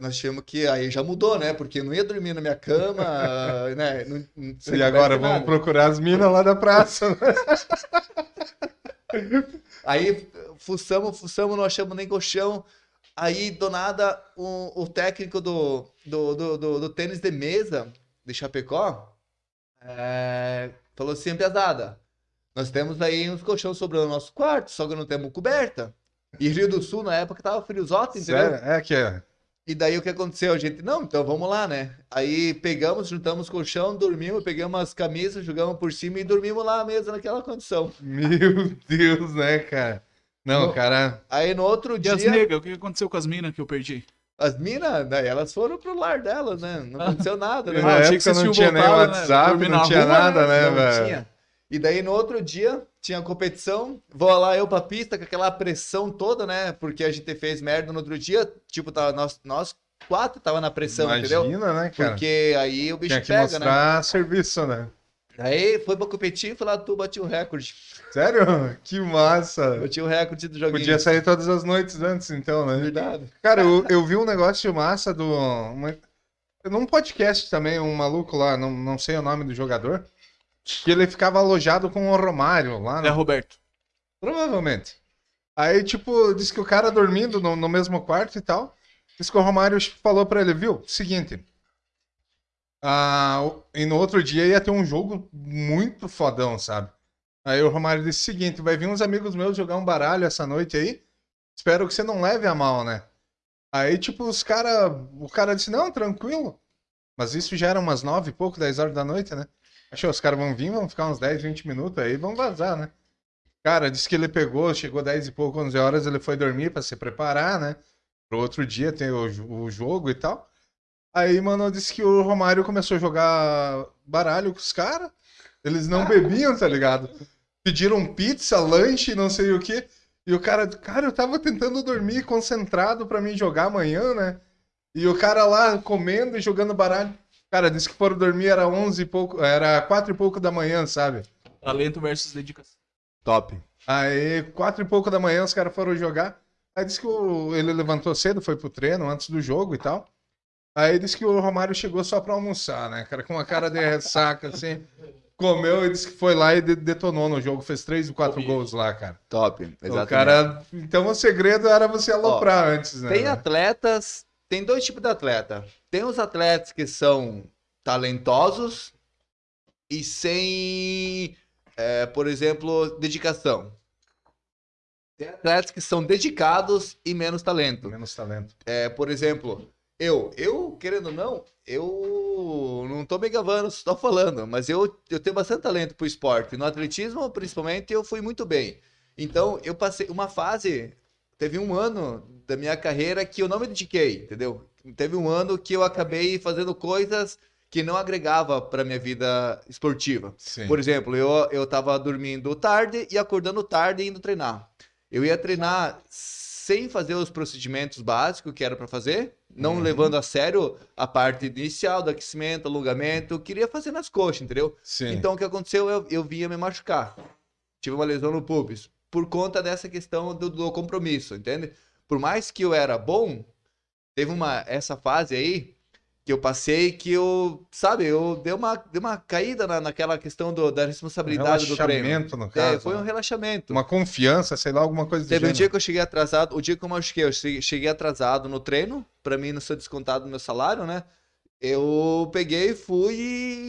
nós- tivemos que. Aí já mudou, né? Porque eu não ia dormir na minha cama, né? Não, não- E agora conversa, vamos nada. procurar as minas lá da praça. né? Aí fuçamos, fuçamos, não achamos nem colchão. Aí, do nada, o, o técnico do, do, do, do, do tênis de mesa de Chapecó é, falou assim, pesada, nós temos aí uns colchões sobrando no nosso quarto, só que não temos coberta. E Rio do Sul, na época, tava friozote, entendeu? Sério? É que é. E daí o que aconteceu? A gente, não, então vamos lá, né? Aí pegamos, juntamos colchão, dormimos, pegamos as camisas, jogamos por cima e dormimos lá mesmo naquela condição. Meu Deus, né, cara? Não, Não. cara. Aí no outro E dia... as negas, o que aconteceu com as minas que eu perdi? As minas, daí elas foram pro lar delas, né? Não aconteceu nada, né? Ah, Na achei que época não tinha nem voltado, né? WhatsApp, Dormir não tinha rua, nada, né, Não velho? tinha. E daí no outro dia tinha competição, vou lá eu pra pista com aquela pressão toda, né? Porque a gente fez merda no outro dia, tipo, tava, nós, nós quatro tava na pressão, entendeu? Imagina, né, cara? Porque aí o bicho Tinha que pega, né? mostrar serviço, né? Aí foi pra competir e foi lá, tu bati o recorde. Sério? Que massa. Bati o recorde do joguinho. Podia sair todas as noites antes, então, né? Verdade. Cara, eu, eu vi um negócio massa do. Uma, num podcast também, um maluco lá, não, não sei o nome do jogador, que ele ficava alojado com o Romário lá, É? Roberto. provavelmente. Aí, tipo, disse que o cara dormindo no, no mesmo quarto e tal, disse que o Romário falou pra ele, viu, seguinte, ah, e no outro dia ia ter um jogo muito fodão, sabe? Aí o Romário disse o seguinte, vai vir uns amigos meus jogar um baralho essa noite aí, espero que você não leve a mal, né? Aí, tipo, os cara, o cara disse, não, tranquilo. Mas isso já era umas nove e pouco, 10 horas da noite, né? Achou, os caras vão vir, vão ficar uns 10, 20 minutos aí, vão vazar, né? Cara, disse que ele pegou, chegou 10 e pouco, 11 horas, ele foi dormir para se preparar, né? Pro outro dia ter o, o jogo e tal. Aí, mano, disse que o Romário começou a jogar baralho com os caras. Eles não bebiam, tá ligado? Pediram pizza, lanche, não sei o quê. E o cara, cara, eu tava tentando dormir concentrado para mim jogar amanhã, né? E o cara lá comendo e jogando baralho. Cara, disse que foram dormir era 11 e pouco, era 4 e pouco da manhã, sabe? Talento versus dedicação. Top. Aí, 4 e pouco da manhã, os caras foram jogar. Aí disse que o- ele levantou cedo, foi pro treino antes do jogo e tal. Aí disse que o Romário chegou só pra almoçar, né, cara? Com uma cara de ressaca, assim. Comeu e disse que foi lá e de- detonou no jogo. Fez três ou quatro gols lá, cara. Top. O Exatamente. cara... Então o segredo era você aloprar antes, né? Tem atletas, tem dois tipos de atleta. Tem os atletas que são talentosos e sem, é, por exemplo, dedicação. Tem atletas que são dedicados e menos talento. Menos talento. É, por exemplo, eu, eu, querendo ou não, eu não tô me gavando, tô falando, mas eu, eu tenho bastante talento pro esporte. No atletismo, principalmente, eu fui muito bem. Então, eu passei uma fase, teve um ano da minha carreira que eu não me dediquei, entendeu? Teve um ano que eu acabei fazendo coisas que não agregava para minha vida esportiva. Sim. Por exemplo, eu, eu tava dormindo tarde e acordando tarde e indo treinar. Eu ia treinar sem fazer os procedimentos básicos que era para fazer, não Uhum. levando a sério a parte inicial do aquecimento, alongamento, eu queria fazer nas coxas, entendeu? Sim. Então o que aconteceu? Eu, eu vinha me machucar. Tive uma lesão no pubis. Por conta dessa questão do, do compromisso, entende? Por mais que eu era bom, teve uma essa fase aí que eu passei que eu, sabe, eu dei uma, dei uma caída na, naquela questão do- da responsabilidade do treino. Relaxamento, no É, caso. foi um né? relaxamento. Uma confiança, sei lá, alguma coisa Teve um gênero. dia que eu cheguei atrasado, o dia que eu machuquei, eu cheguei atrasado no treino, pra mim não ser descontado do meu salário, né? Eu peguei, fui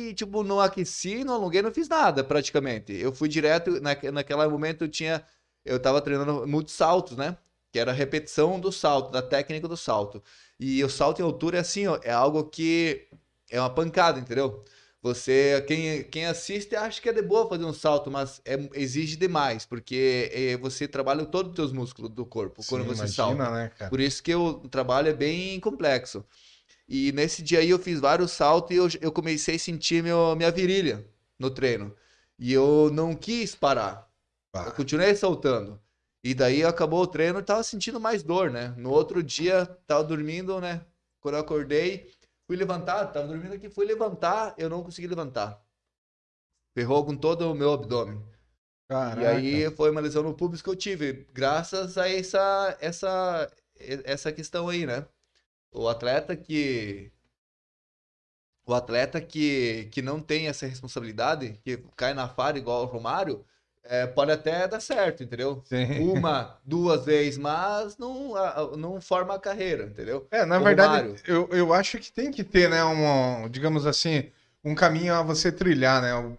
e, tipo, não aqueci, não alonguei, não fiz nada praticamente. Eu fui direto, naque, naquele momento eu tinha, eu tava treinando muitos saltos, né? Que era a repetição do salto, da técnica do salto. E o salto em altura é assim, ó, é algo que é uma pancada, entendeu? Você, quem, quem assiste acha que é de boa fazer um salto, mas é, exige demais, porque eh, você trabalha todos os teus músculos do corpo quando Sim, você imagina, salta. né? Por isso que o trabalho é bem complexo. E nesse dia aí eu fiz vários saltos e eu, eu comecei a sentir meu, minha virilha no treino. E eu não quis parar. Pá. Eu continuei saltando. E daí acabou o treino e tava sentindo mais dor, né? No outro dia, tava dormindo, né? Quando eu acordei, fui levantar, tava dormindo aqui, fui levantar, eu não consegui levantar. Ferrou com todo o meu abdômen. E Caraca. aí foi uma lesão no pubis que eu tive, graças a essa, essa, essa questão aí, né? O atleta que. O atleta que, que não tem essa responsabilidade, que cai na falha igual o Romário, é, pode até dar certo, entendeu? Sim. Uma, duas vezes, mas não, não forma a carreira, entendeu? É, na o verdade, Romário. eu, eu acho que tem que ter, né, um, digamos assim, um caminho a você trilhar, né?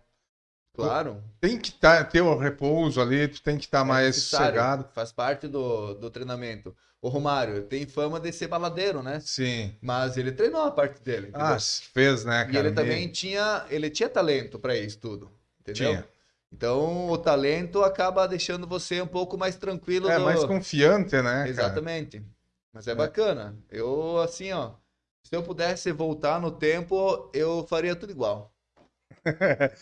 Claro. Tem que tá, ter o repouso ali, tu tem que estar é mais necessário, sossegado. Faz parte do, do treinamento. O Romário tem fama de ser baladeiro, né? Sim. Mas ele treinou a parte dele. entendeu? Ah, fez, né, e cara? ele Me- também tinha, ele tinha talento para isso tudo, entendeu? Tinha. Então o talento acaba deixando você um pouco mais tranquilo. É, no- mais confiante, né, cara? Exatamente. Mas é bacana. Eu assim, ó, se eu pudesse voltar no tempo, eu faria tudo igual.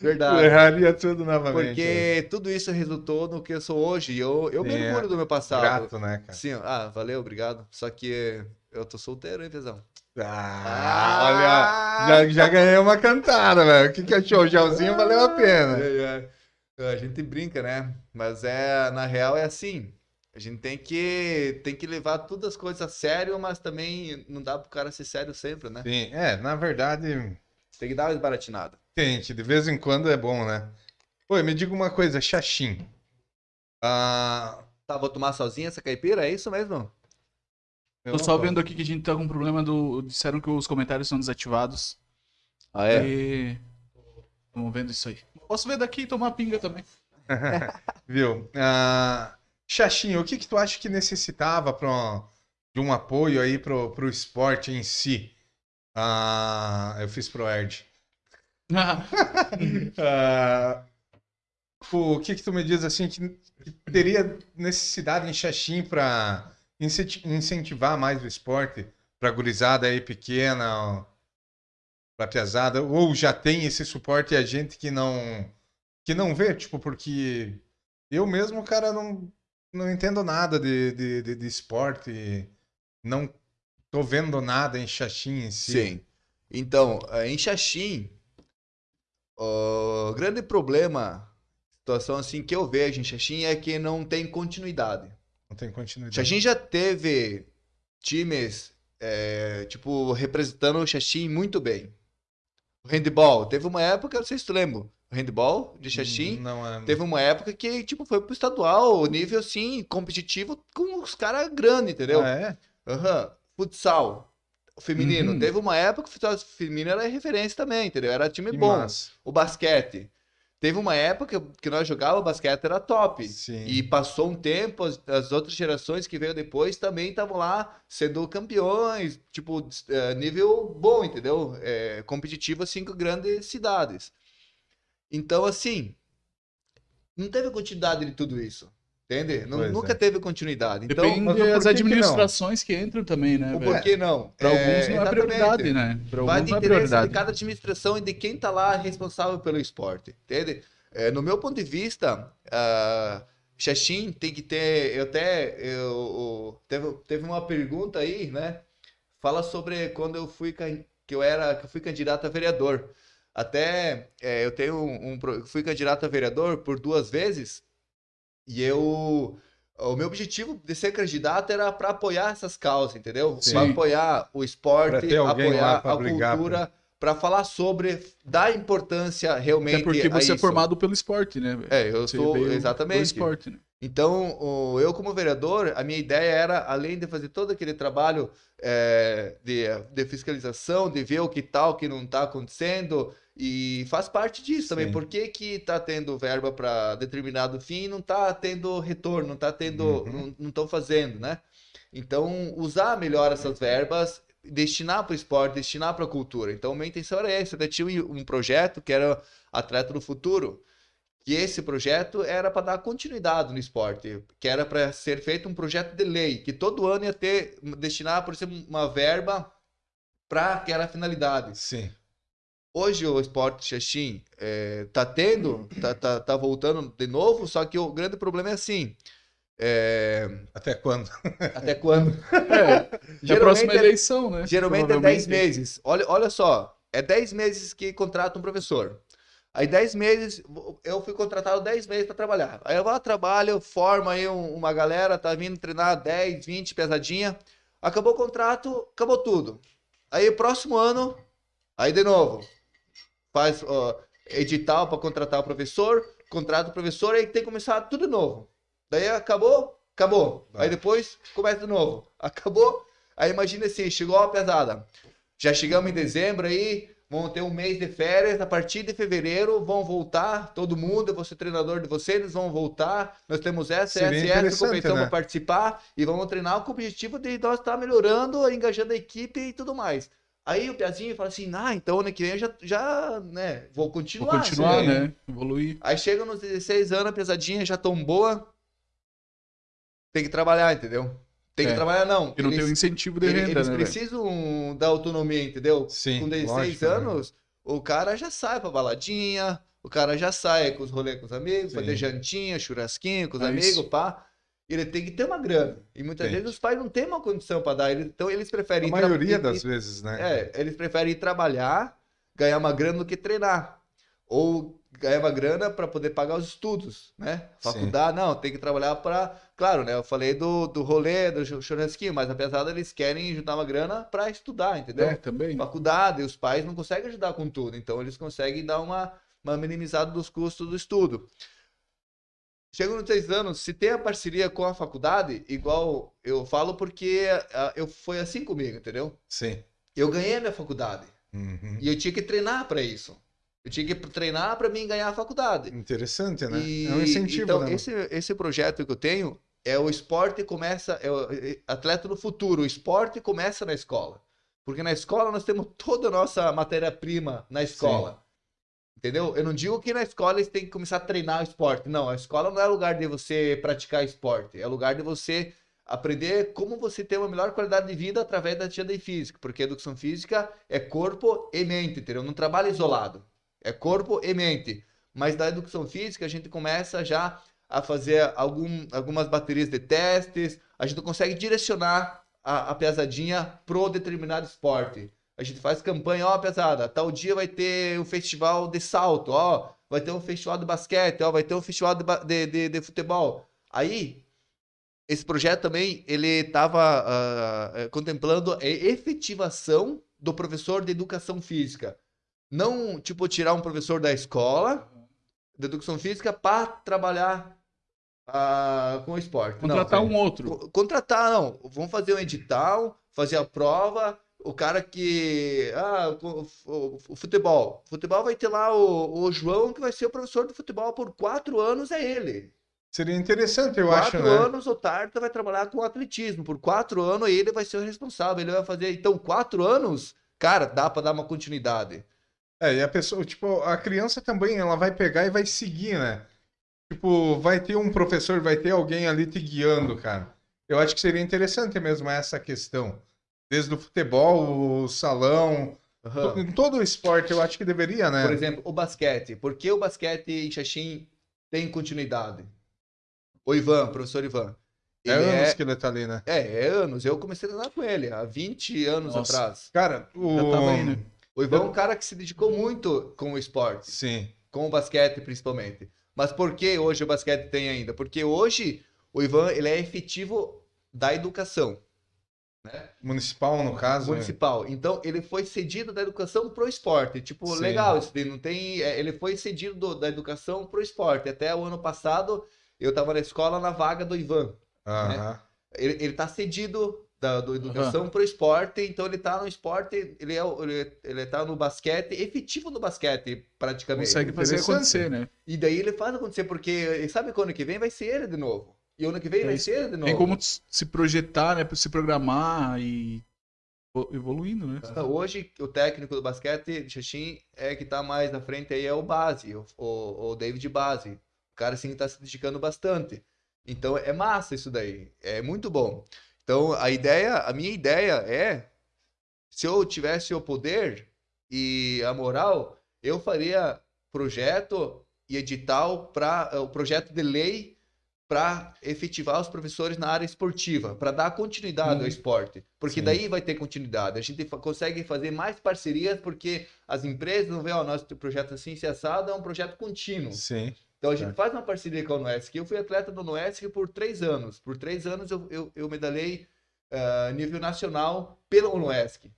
Verdade. erraria tudo novamente. Porque tudo isso resultou no que eu sou hoje. Eu, eu me Sim, é. do meu passado. Grato, né, cara? Sim, ah, valeu, obrigado. Só que eu tô solteiro, hein, Pezão? Ah, olha, já, já ganhei uma cantada, velho. O que, que achou? O gelzinho valeu a pena. É, é. A gente brinca, né? Mas é, na real é assim. A gente tem que, tem que levar todas as coisas a sério, mas também não dá pro cara ser sério sempre, né? Sim, é, na verdade, Tem que dar uma esbaratinada. Gente, de vez em quando é bom, né? Oi, me diga uma coisa, Xaxim. Ah, Tá, vou tomar sozinho essa caipira? É isso mesmo? eu Tô só vendo aqui que a gente tá com problema do. Disseram que os comentários são desativados. Ah, é? E. Vamos vendo isso aí. Posso ver daqui e tomar pinga também. Viu? Ah, Xaxim, o que que tu acha que necessitava pra, de um apoio aí pro, pro esporte em si? Ah, eu fiz pro Erd. Ah, o que que tu me diz assim que teria necessidade em Xaxim para incentivar mais o esporte para gurizada aí pequena, para pesada, ou já tem esse suporte e a gente que não que não vê, tipo, porque eu mesmo, cara, não, não entendo nada de, de, de, de esporte, não tô vendo nada em Xaxim em si. Sim. Então, eh, em Xaxim, o grande problema, situação assim que eu vejo em Xaxim é que não tem continuidade. Não tem continuidade. Xaxim já teve times, eh, tipo, representando o Xaxim muito bem. O handball, teve uma época, não sei se tu lembra, o handball de Xaxim, Não é. teve uma época que, tipo, foi pro estadual, nível, assim, competitivo com os caras grandes, entendeu? Ah, é? Aham. Futsal. O feminino. Uhum. Teve uma época que o feminino era referência também, entendeu? Era time Que bom. massa. O basquete. Teve uma época que nós jogávamos basquete, era top. Sim. E passou um tempo, as, as outras gerações que veio depois também estavam lá sendo campeões, tipo, eh, nível bom, entendeu? É, competitivo, assim, com grandes cidades. Então, assim, não teve continuidade de tudo isso. Entende? Não- nunca é. teve continuidade. Então, Depende das porquê que administrações que, entram também, né? o velho? porquê não? Pra alguns não é prioridade, né? Pra Vai alguns de é interesse de prioridade. cada administração e de quem tá lá responsável pelo esporte, entende? É, no meu ponto de vista, uh, Xaxim tem que ter, eu até, eu, teve, teve uma pergunta aí, né? Fala sobre quando eu fui, que eu era, que eu fui candidato a vereador. Até, é, eu tenho um, um fui candidato a vereador por duas vezes e eu, o meu objetivo de ser candidato era para apoiar essas causas, entendeu? Para apoiar o esporte, apoiar a brigar cultura, para falar sobre, dar importância realmente Até porque você é formado pelo esporte, né? É, eu Você sou exatamente. Pelo esporte, né? Então, o- eu como vereador, a minha ideia era, além de fazer todo aquele trabalho é, de, de fiscalização, de ver o que tá, o que não está acontecendo, e faz parte disso também. Sim. Por que que tá tendo verba para determinado fim e não tá tendo retorno, não tá tendo, Uhum. não- estão fazendo, né? Então, usar melhor essas verbas, destinar para o esporte, destinar para a cultura. Então, minha intenção era essa. Eu tinha um um projeto que era Atleta do Futuro, que esse projeto era para dar continuidade no esporte, que era para ser feito um projeto de lei, que todo ano ia ter, destinar, por exemplo, uma verba para aquela finalidade. Sim. Hoje o esporte Xaxim é, tá tendo, tá, tá, tá voltando de novo, só que o grande problema é assim, é, Até quando? até quando? É, já Geralmente próxima é- eleição, né? Geralmente é Provavelmente. 10 meses. Olha, olha só, é 10 meses que contrata um professor. Aí 10 meses, eu fui contratado 10 meses para trabalhar. Aí eu vou lá, trabalho, formo aí um- uma galera, tá vindo treinar 10, 20, pesadinha. Acabou o contrato, acabou tudo. Aí próximo ano, aí de novo, faz ó, edital para contratar o professor, contrata o professor, aí tem que começar tudo novo. Daí acabou, acabou. Aí depois começa de novo. Acabou. Aí imagina assim, chegou a pesada. Já chegamos em dezembro aí, vão ter um mês de férias, a partir de fevereiro vão voltar, todo mundo, eu vou ser treinador de vocês, eles vão voltar, nós temos essa, Seria essa e essa competição né? para participar e vamos treinar com o objetivo de nós estar melhorando, engajando a equipe e tudo mais. Aí o Piazinho fala assim, ah, então ano que vem eu já, já né, vou Vou continuar. continuar, sim. né? Evoluir. Aí chega nos 16 anos, a pesadinha já tão boa, tem que trabalhar, entendeu? Tem que É. trabalhar não. E não tem o Eles- incentivo de renda, eles né? velho? precisam da autonomia, entendeu? Sim, com 16 lógico, né? anos, o cara já sai pra baladinha, o cara já sai com os rolês com os amigos, Sim. fazer jantinha, churrasquinho com os É amigos, isso. pá. Ele tem que ter uma grana. E muitas Tem. vezes os pais não têm uma condição para dar. Então eles preferem A maioria das ir- vezes, né? É, eles preferem ir trabalhar, ganhar uma grana do que treinar. Ou ganhar uma grana para poder pagar os estudos, né? Sim. Faculdade, não, tem que trabalhar para. Claro, né? Eu falei do, do rolê, do chu- churrasquinho, mas apesar deles querem juntar uma grana para estudar, entendeu? É, também. faculdade, os pais não conseguem ajudar com tudo, então eles conseguem dar uma, uma minimizada dos custos do estudo. Chegam nos seis anos, se tem a parceria com a faculdade, igual eu falo porque ah, eu foi assim comigo, entendeu? Sim. Eu ganhei a minha faculdade Uhum. e eu tinha que treinar para isso. Eu tinha que treinar para mim ganhar a faculdade. Interessante, né? E, é um incentivo, então, né? esse, esse projeto que eu tenho é o esporte começa, é o é, atleta do futuro, o esporte começa na escola. Porque na escola nós temos toda a nossa matéria-prima na escola. Entendeu? Eu não digo que na escola eles têm que começar a treinar o esporte. Não, a escola não é lugar de você praticar esporte. É lugar de você aprender como você ter uma melhor qualidade de vida através da atividade física. Porque educação física é corpo e mente, entendeu? Não trabalha isolado. É corpo e mente. Mas da educação física a gente começa já a fazer algum, algumas baterias de testes. A gente consegue direcionar a, a pesadinha pro determinado esporte. A gente faz campanha, ó, pesada, tal dia vai ter um festival de salto, ó, vai ter um festival de basquete, ó, vai ter um festival de, de, de, de futebol. Aí, esse projeto também, ele estava uh, contemplando a efetivação do professor de educação física. Não, tipo, tirar um professor da escola de educação física para trabalhar uh, com o esporte. Contratar não, um outro. Contratar, não. Vamos fazer um edital, fazer a prova. O cara que. Ah, o, o, o futebol. O futebol vai ter lá o, o, João, que vai ser o professor de futebol por quatro anos, é ele. Seria interessante, eu quatro acho. Quatro né? anos o Tarta vai trabalhar com atletismo. Por quatro anos ele vai ser o responsável. Ele vai fazer. Então, quatro anos, cara, dá para dar uma continuidade. É, e a pessoa, tipo, a criança também, ela vai pegar e vai seguir, né? Tipo, vai ter um professor, vai ter alguém ali te guiando, cara. Eu acho que seria interessante mesmo essa questão. Desde o futebol, o salão, uhum. em todo o esporte, eu acho que deveria, né? Por exemplo, o basquete. Por que o basquete em Xaxim tem continuidade? O Ivan, professor Ivan. É anos é... que ele tá ali, né? É, é anos. Eu comecei a treinar com ele há 20 anos Nossa. atrás. Cara, o... Aí, né? o Ivan é um cara que se dedicou muito com o esporte. Sim. Com o basquete, principalmente. Mas por que hoje o basquete tem ainda? Porque hoje o Ivan ele é efetivo da educação. Né? Municipal, no caso. Né? Municipal. Então, ele foi cedido da educação pro esporte. Tipo, Sim. legal, isso não tem. É, ele foi cedido do, da educação pro esporte. Até o ano passado, eu estava na escola na vaga do Ivan. Uh -huh. né? ele, ele tá cedido da do educação uhum. pro esporte, então ele tá no esporte, ele, é, ele, ele tá no basquete, efetivo no basquete, praticamente. Consegue fazer acontecer, né? E daí ele faz acontecer, porque sabe que ano que vem vai ser ele de novo. E ano que vem é vai ser de novo. Tem como se projetar, né? Se programar e evoluindo, né? Hoje, o técnico do basquete de Xaxim é que tá mais na frente aí é o Base, o, o, o David Base. O cara, assim, tá se dedicando bastante. Então, é massa isso daí. É muito bom. Então, a ideia, a minha ideia é, se eu tivesse o poder e a moral, eu faria projeto e edital para o projeto de lei para efetivar os professores na área esportiva, para dar continuidade hum. ao esporte, porque Sim. daí vai ter continuidade. A gente consegue fazer mais parcerias porque as empresas não veem, o nosso projeto assim, se assado é um projeto contínuo. Sim. Então a gente faz uma parceria com a Nuesc. Eu fui atleta do Nuesc por três anos. Por três anos eu, eu, eu medalhei uh, nível nacional pelo Nuesc.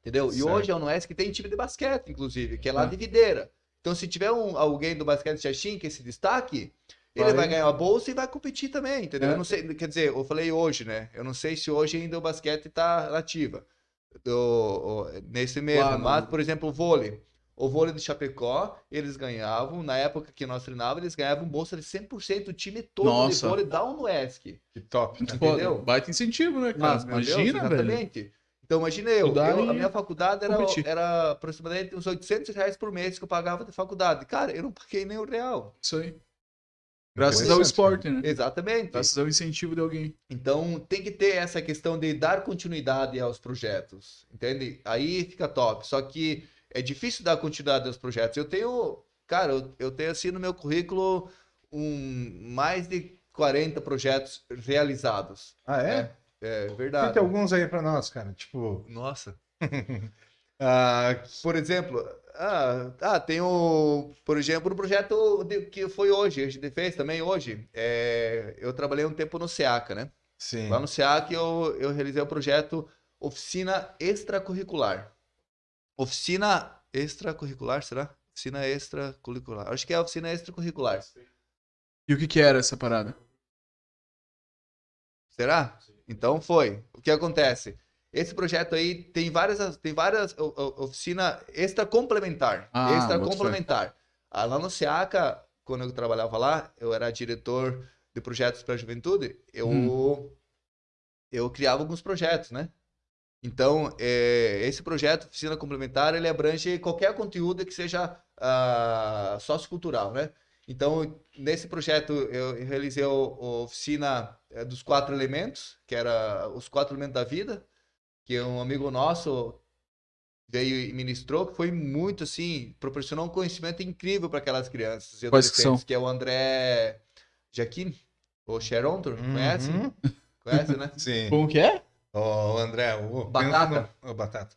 Entendeu? Certo. E hoje a Unuesc tem time de basquete, inclusive, que é lá é. de Videira. Então, se tiver um, alguém do basquete de Xaxim que se destaque, ele vai. vai ganhar a bolsa e vai competir também, entendeu? É. Eu não sei, quer dizer, eu falei hoje, né? Eu não sei se hoje ainda o basquete está nativa do, nesse mesmo. Claro, mas, por exemplo, o vôlei. O vôlei de Chapecó, eles ganhavam, na época que nós treinávamos, eles ganhavam bolsa de 100% o time todo Nossa. de vôlei da UNUESC. Que top, né? Entendeu? Baita incentivo, né, cara? Mas, Imagina, Exatamente. Velho. Então, imagina eu, eu a minha faculdade era, era aproximadamente uns 800 reais por mês que eu pagava de faculdade. Cara, eu não paguei nem o real. Isso aí. Graças ao esporte, né? Exatamente. Graças ao incentivo de alguém. Então, tem que ter essa questão de dar continuidade aos projetos, entende? Aí fica top. Só que é difícil dar continuidade aos projetos. Eu tenho, cara, eu, eu tenho assim no meu currículo um, mais de 40 projetos realizados. Ah, é? É, é verdade. Cita alguns aí para nós, cara. Tipo. Nossa. ah, por exemplo, ah, ah, tem o, por exemplo, um projeto de, que foi hoje, a gente fez também hoje. É, eu trabalhei um tempo no SEACA, né? Sim. Lá no SEACA eu, eu realizei o projeto Oficina Extracurricular. Oficina extracurricular, será? Oficina extracurricular. Acho que é a oficina extracurricular. E o que, que era essa parada? Será? Então foi. O que acontece? Esse projeto aí tem várias, tem várias oficina extra complementar, ah, extra complementar. Ah, lá no SEACA, quando eu trabalhava lá, eu era diretor de projetos para a juventude, eu hum. eu criava alguns projetos, né? Então, é, esse projeto Oficina Complementar, ele abrange qualquer conteúdo que seja uh, sociocultural, né? Então, nesse projeto, eu realizei a oficina é, dos quatro elementos, que era os quatro elementos da vida, que um amigo nosso veio e ministrou, que foi muito, assim, proporcionou um conhecimento incrível para aquelas crianças e Quais que são? que é o André Jaquim, ou Sharon, Uhum. conhece? Conhece, né? Sim. Como que é? Ô, André, o Batata. No... Ô, batata.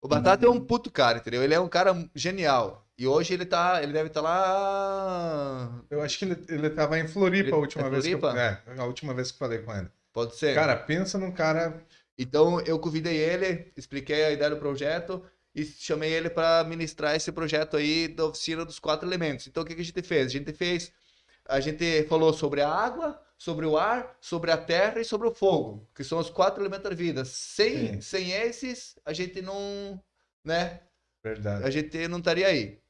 O Batata é um puto cara, entendeu? Ele é um cara genial. E hoje ele tá. Ele deve estar lá. Eu acho que ele, ele tava em Floripa Ele- a última é vez que eu, Floripa? é, a última vez que falei com ele. Pode ser. Cara, pensa num cara. Então eu convidei ele, expliquei a ideia do projeto e chamei ele para ministrar esse projeto aí da oficina dos quatro elementos. Então o que, que a gente fez? A gente fez. A gente falou sobre a água, sobre o ar, sobre a terra e sobre o fogo, que são os quatro elementos da vida. Sem, Sim. sem esses, a gente não. Né? Verdade. a gente não estaria aí.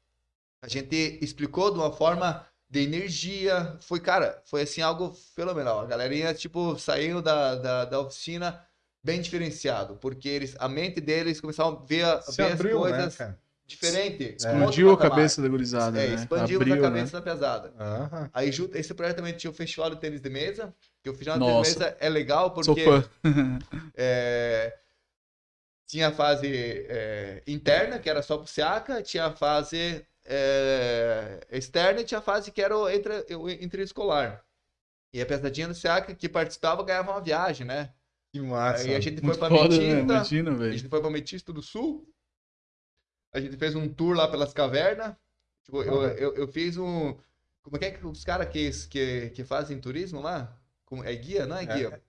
A gente explicou de uma forma de energia. Foi, cara, foi assim algo fenomenal. A galerinha, tipo, saindo da, da, da oficina bem diferenciado, porque eles, a mente deles começaram a ver, a- ver abriu, as né, coisas cara? diferentes. com Explodiu a cabeça da gurizada, É, né? expandimos Abriu, a né? cabeça da pesada. Aí junto, esse projeto também tinha o Festival de Tênis de Mesa, que o Festival de. Tênis de Mesa é legal Sou porque fã. é, tinha a fase é, interna, que era só pro SEACA, tinha a fase é, externa e tinha a fase que era o entre, o interescolar. E a pesadinha do SEACA que participava ganhava uma viagem, né? Que massa. Aí a gente foi pra foda, né? Metista, Imagina, a gente foi pra Metista do Sul, a gente fez um tour lá pelas cavernas. Tipo, eu, eu, eu fiz um. Como é que é que os caras que, que, que fazem turismo lá? Como- É guia, não é É. guia?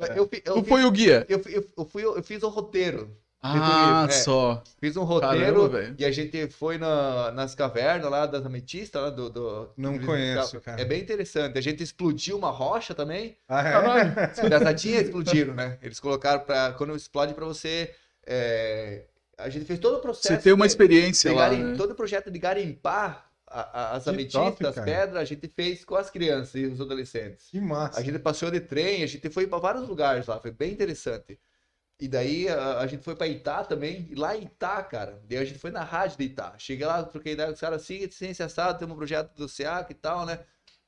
É. Eu, fi- eu, Tu foi o guia? eu, eu, eu fui, eu fiz o roteiro. Ah, é. só. Fiz um Caramba, roteiro velho. e a gente foi na- nas cavernas lá das ametistas, lá do, do- Não do- conheço, cara. É bem interessante. A gente explodiu uma rocha também. Ah, é? Caralho. Pesadinha explodiram, né? Eles colocaram para quando explode para você. é, A gente fez todo o processo. Você tem uma de- experiência de lá, garim- né? Todo o projeto de garimpar a- a- as Que ametistas, top, as pedras, a gente fez com as crianças e os adolescentes. Que massa. A gente passeou de trem, a gente foi para vários lugares lá, foi bem interessante. E daí a, a gente foi para Itá também, e lá em Itá, cara, daí a gente foi na rádio de Itá. Cheguei lá, troquei ideia com os caras assim, ciência assada, temos um projeto do SEAC e tal, né?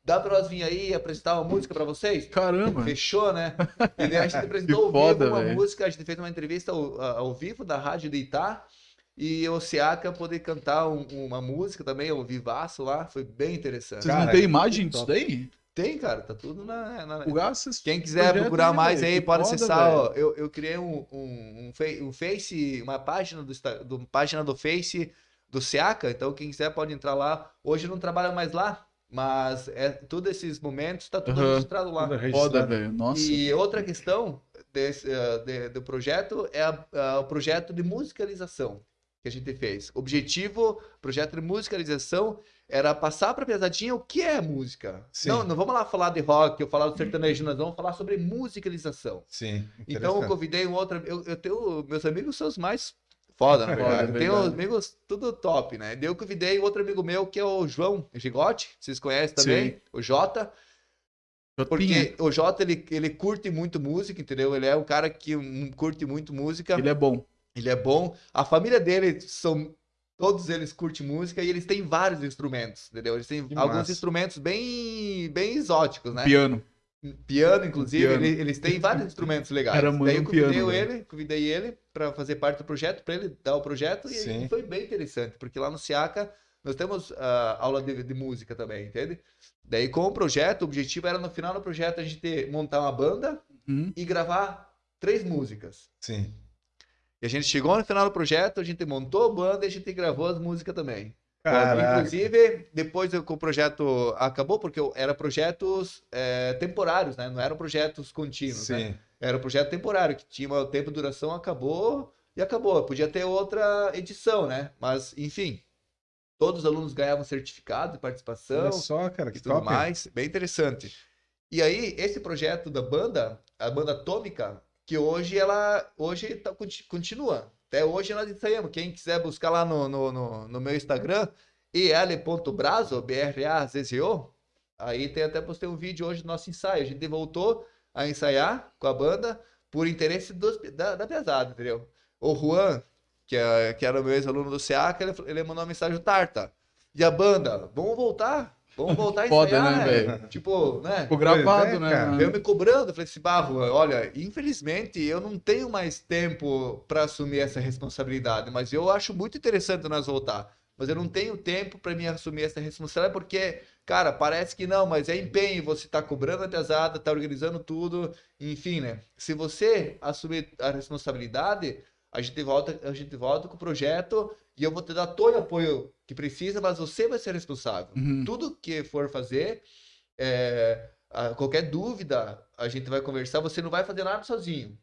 Dá pra nós vir aí apresentar uma música pra vocês? Caramba. Fechou, né? E daí a gente apresentou ao foda, vivo uma velho. música, a gente fez uma entrevista ao, ao vivo da rádio de Itá. E o Seaca poder cantar um- uma música também, ao vivaço lá, foi bem interessante. Vocês Cara, não têm imagem disso daí? Tem, cara, tá tudo na. na- O Garças. Quem quiser projeto procurar mais aí, pode foda, acessar. ó, eu, eu criei um, um, um, um Face, uma página do, do, página do Face do Seaca. Então, quem quiser pode entrar lá. Hoje eu não trabalho mais lá, mas é todos esses momentos tá tudo Aham. registrado lá. Tudo Foda, registrado. velho. Nossa. E outra questão desse, eh, de- do projeto é a- a- o projeto de musicalização que a gente fez. O objetivo, projeto de musicalização, era passar para a pesadinha o que é música. Sim. Não, não vamos lá falar de rock ou falar do sertanejo, nós vamos falar sobre musicalização. Sim. Então eu convidei um outro. Eu, eu tenho. Meus amigos são os mais foda, na Foda, verdade. Eu tenho amigos tudo top, né? Daí eu convidei outro amigo meu que é o João Gigotti, vocês conhecem também, Sim. o Jota. Porque o Jota, ele, ele curte muito música, entendeu? Ele é um cara que curte muito música. Ele é bom. Ele é bom. A família dele são. Todos eles curtem música e eles têm vários instrumentos, entendeu? Eles têm Que alguns massa. instrumentos bem, bem exóticos, né? Piano. Piano, inclusive, Piano. ele- eles têm vários instrumentos legais. Cara, manda Daí eu convidei piano, velho. ele, convidei ele para fazer parte do projeto, para ele dar o projeto e Sim. foi bem interessante, porque lá no Siaca nós temos ah, aula de, de música também, entende? Daí com o projeto, o objetivo era no final do projeto a gente montar uma banda Hum? e gravar três músicas. Sim. E a gente chegou no final do projeto, a gente montou a banda e a gente gravou as músicas também. Caraca. Inclusive, depois que o projeto acabou, porque era projetos eh, temporários, né? Não eram projetos contínuos, né? Sim. Era um projeto temporário, que tinha o tempo de duração, acabou e acabou. Podia ter outra edição, né? Mas, enfim, todos os alunos ganhavam certificado de participação Olha só, cara, que tudo top. mais. Bem interessante. E aí, esse projeto da banda, a banda Atômica, que hoje ela hoje tá, conti- continua. Até hoje nós ensaiamos. Quem quiser buscar lá no, no, no, no meu Instagram, el.brazo, B-R-A-Z-Z-O, aí tem até postei um vídeo hoje do nosso ensaio. A gente voltou a ensaiar com a banda por interesse dos, da, da pesada, entendeu? O Juan, que, é, que era meu ex-aluno do SEAC, ele, ele mandou uma mensagem tarta. E a banda, vamos voltar? Vamos voltar a Foda, ensaiar, né, né? velho? Tipo, né? Ficou gravado, é, né? cara. Veio me cobrando, eu falei assim, Barro, olha, infelizmente eu não tenho mais tempo para assumir essa responsabilidade, mas eu acho muito interessante nós voltar. Mas eu não tenho tempo para me assumir essa responsabilidade porque, cara, parece que não, mas é empenho, você tá cobrando a pesada, tá organizando tudo, enfim, né? Se você assumir a responsabilidade, a gente volta, a gente volta com o projeto e eu vou te dar todo o apoio que precisa, mas você vai ser responsável. Uhum. Tudo que for fazer, é, qualquer dúvida, a gente vai conversar. Você não vai fazer nada sozinho.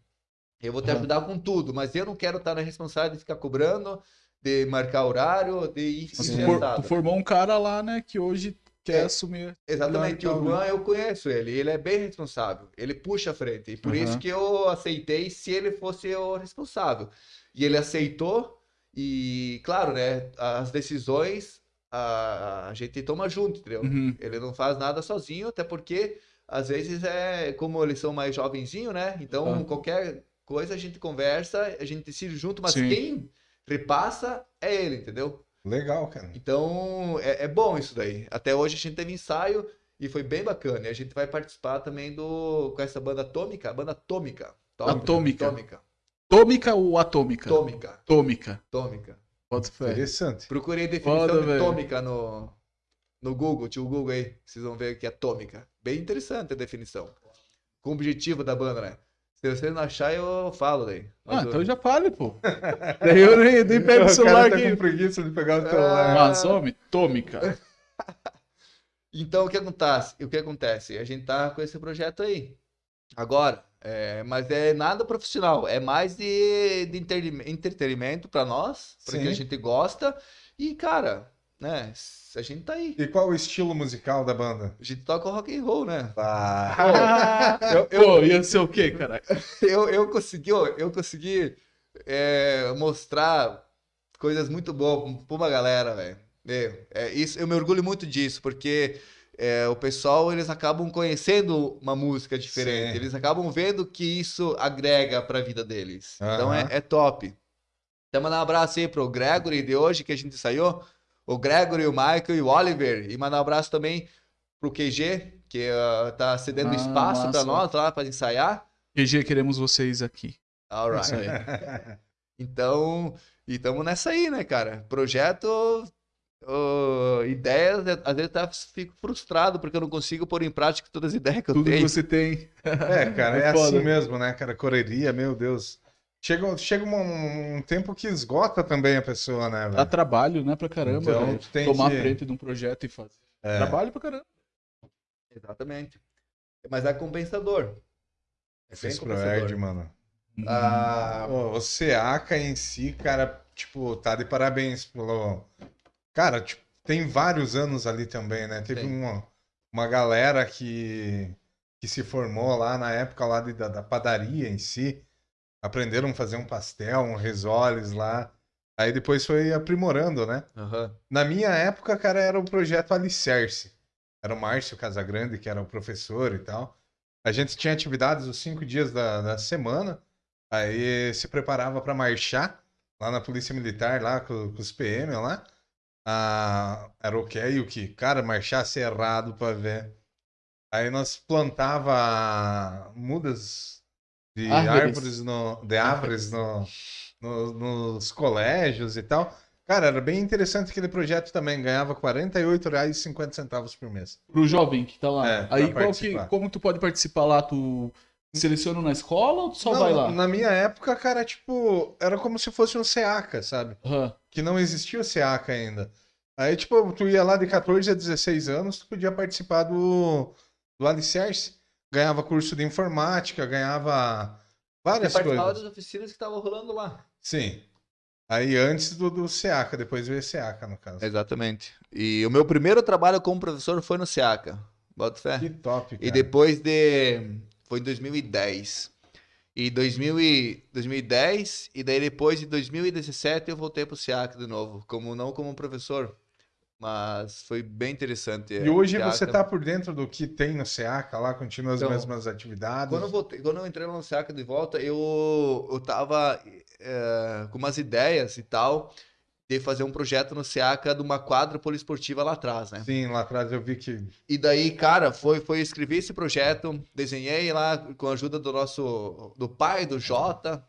Eu vou te Uhum. ajudar com tudo, mas eu não quero estar na responsabilidade de ficar cobrando, de marcar horário, de ir tu, ir for- sentado. tu formou um cara lá, né, que hoje quer É. assumir. Exatamente, o Juan eu conheço ele, ele é bem responsável, ele puxa a frente, e por Aham. isso que eu aceitei se ele fosse o responsável. E ele aceitou, e claro, né, as decisões a, a gente toma junto, entendeu? Uhum. Ele não faz nada sozinho, até porque às vezes é como eles são mais jovenzinhos, né? Então Ah. qualquer coisa a gente conversa, a gente decide junto, mas Sim. quem repassa é ele, entendeu? Legal, cara. Então é, é bom isso daí. Até hoje a gente teve ensaio e foi bem bacana. E a gente vai participar também do com essa banda Atômica, a banda Atômica. Atômica. Atômica. Tômica ou atômica? Atômica. Tômica. Atômica. Bota fé. Interessante. Procurei definição Foda, de velho. atômica no, no Google, tinha o Google aí, vocês vão ver que é atômica. Bem interessante a definição. Com o objetivo da banda, né? Se você não achar, eu falo daí. Ah, Mas, então já fale, pô. Daí eu nem, nem pego o celular tá aqui. com preguiça de pegar o Ah. celular. Mas, homem, tômica. Então, o que acontece? O que acontece? A gente tá com esse projeto aí. Agora, é, mas é nada profissional, é mais de, de entretenimento- para nós, porque Sim. a gente gosta. E, cara, né, a gente tá aí. E qual o estilo musical da banda? A gente toca rock and roll, né? Ah, Eu, eu, Pô, ia ser o quê, cara? eu, eu consegui, eu consegui é, mostrar coisas muito boas pra uma galera, velho. Meu, É, isso, eu me orgulho muito disso, porque é, o pessoal, eles acabam conhecendo uma música diferente, Sim. eles acabam vendo que isso agrega pra vida deles. Então é, é top. Então mandar um abraço aí pro Gregory de hoje, que a gente ensaiou, o Gregory, o Michael e o Oliver, e mandar um abraço também pro QG, que ah, tá cedendo Ah, espaço pra massa. nós lá pra ensaiar. GG, queremos vocês aqui. Alright. Então, e estamos nessa aí, né, cara? Projeto, ô, ideias, é, às vezes até fico frustrado porque eu não consigo pôr em prática todas as ideias que eu Tudo que tenho. você tem. É, cara, é, É assim mesmo, né, cara? Correria, meu Deus. Chega, chega um, um tempo que esgota também a pessoa, né, Dá velho? trabalho, né, pra caramba. Então, tu tem Tomar que- a frente de um projeto e fazer. É. Trabalho pra caramba. Exatamente. Mas é compensador. É bem Fiz pro compensador. Erd, mano. Ah, Ô, O Seaca em si, cara, tipo, tá de parabéns pelo. Cara, tipo, tem vários anos ali também, né? Teve uma, uma galera que, que se formou lá na época lá de- da, da padaria em si. Aprenderam a fazer um pastel, um risoles lá. Aí depois foi aprimorando, né? aham. Na minha época, cara, era o projeto Alicerce. Era o Márcio Casagrande, que era o professor e tal. A gente tinha atividades os cinco dias da, da semana. Aí se preparava para marchar lá na Polícia Militar, lá com, com os PM lá. Ah, era o que e o que? Cara, marchar cerrado para ver. Aí nós plantava mudas de Árvores. árvores, no, de árvores no, no- nos colégios e tal. Cara, era bem interessante aquele projeto também. Ganhava R$ 48,50 por mês. Pro jovem que tá lá. É, pra Aí que, como tu pode participar lá? Tu seleciona na escola ou tu só Não, vai lá? Na minha época, cara, tipo, era como se fosse um SEACA, sabe? Aham. Que não existia o SEACA ainda. Aí, tipo, tu ia lá de 14 a 16 anos, tu podia participar do, do Alicerce. Ganhava curso de informática, ganhava Você várias participava coisas. das oficinas que estavam rolando lá. Sim. Aí antes do, do SEACA, depois veio o SEACA, no caso. Exatamente. E o meu primeiro trabalho como professor foi no SEACA. Bota fé. Que top, cara. E depois de. Foi em 2010. E 2000 e 2010, e daí depois de 2017 eu voltei pro SEAC de novo, como não como professor. Mas foi bem interessante. E é, hoje Seaca. você tá por dentro do que tem no SEACA lá, continua as Então, mesmas atividades? Quando eu, voltei, quando eu entrei no Seaca de volta, eu, eu tava eh, com umas ideias e tal de fazer um projeto no Seaca de uma quadra poliesportiva lá atrás, né? Sim, lá atrás eu vi que. E daí, cara, foi, foi escrever esse projeto, desenhei lá com a ajuda do nosso, do pai do Jota,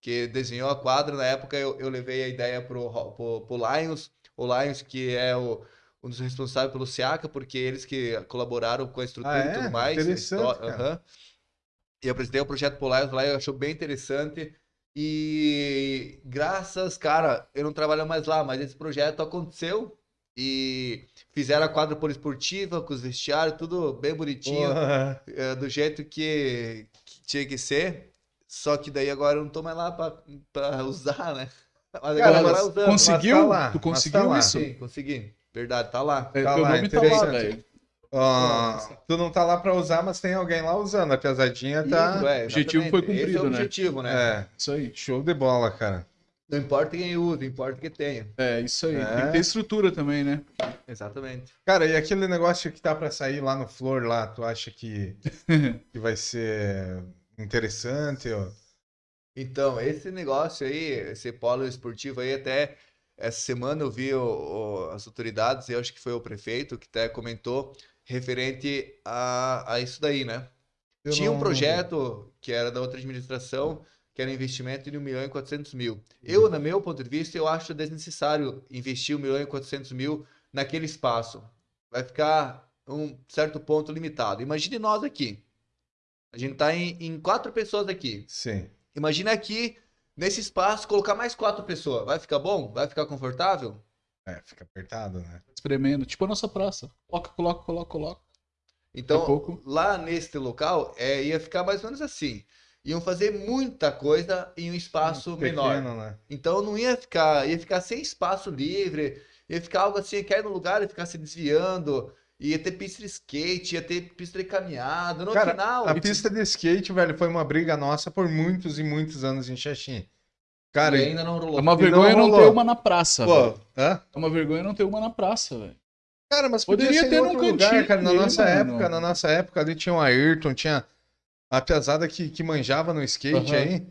que desenhou a quadra. Na época eu, eu levei a ideia pro, Ro- pro, pro Lions, o Lions que é o, um dos responsáveis pelo SEACA, porque eles que colaboraram com a estrutura Ah, e é? tudo mais. Interessante. Aham. E eu apresentei o projeto pro Lions, o Lions achou bem interessante. E graças, cara, eu não trabalho mais lá, mas esse projeto aconteceu e fizeram a quadra poliesportiva com os vestiários, tudo bem bonitinho, Porra. é, do jeito que, que tinha que ser. Só que daí agora eu não tô mais lá pra, pra usar, né? Mas Cara, agora usando. Conseguiu? tá lá, tu mas conseguiu tá isso? Sim, consegui. Verdade, tá lá. É, Tá lá, nome tá lá, velho. Ah, tu não tá lá pra usar, mas tem alguém lá usando. A piazadinha tá. Isso, é, O objetivo foi exatamente. Esse é cumprido, o né? objetivo, né? É, Isso aí. show de bola, cara. Não importa quem usa, importa que tenha. É, isso aí. É. Tem que ter estrutura também, né? Exatamente. Cara, e aquele negócio que tá pra sair lá no Flor lá, tu acha que, que vai ser interessante? Ó? Então, esse negócio aí, esse polo esportivo aí, até essa semana eu vi o- o- as autoridades, eu acho que foi o prefeito que até comentou, referente a, a isso daí, né? Eu Tinha um não- projeto que era da outra administração, que era um investimento de 1 milhão e 400 mil. Uhum. Eu, no meu ponto de vista, eu acho desnecessário investir 1 milhão e 400 mil naquele espaço. Vai ficar um certo ponto limitado. Imagine nós aqui. A gente tá em, em quatro pessoas aqui. Sim. Imagina aqui, nesse espaço, colocar mais quatro pessoas. Vai ficar bom? Vai ficar confortável? É, fica apertado, né? Espremendo. Tipo a nossa praça. Coloca, coloca, coloca, coloca. Então, pouco. lá neste local, é, ia ficar mais ou menos assim. Iam fazer muita coisa em um espaço menor. Pequeno, né? Então não ia ficar, ia ficar sem espaço livre, ia ficar algo assim, cair no lugar e ficar se desviando, ia ter pista de skate, ia ter pista de caminhada. No Cara, final, A pista de skate, velho, foi uma briga nossa por muitos e muitos anos em Xaxim. Cara, e ainda não rolou. É uma vergonha não não, ter uma na praça, velho. pô? É uma vergonha não ter uma na praça, velho. Cara, mas podia Poderia ser ter em num outro lugar, cantinho cara. Na nossa época, na nossa época ali tinha o Ayrton, tinha a pesada que, que manjava no skate Aham. aí.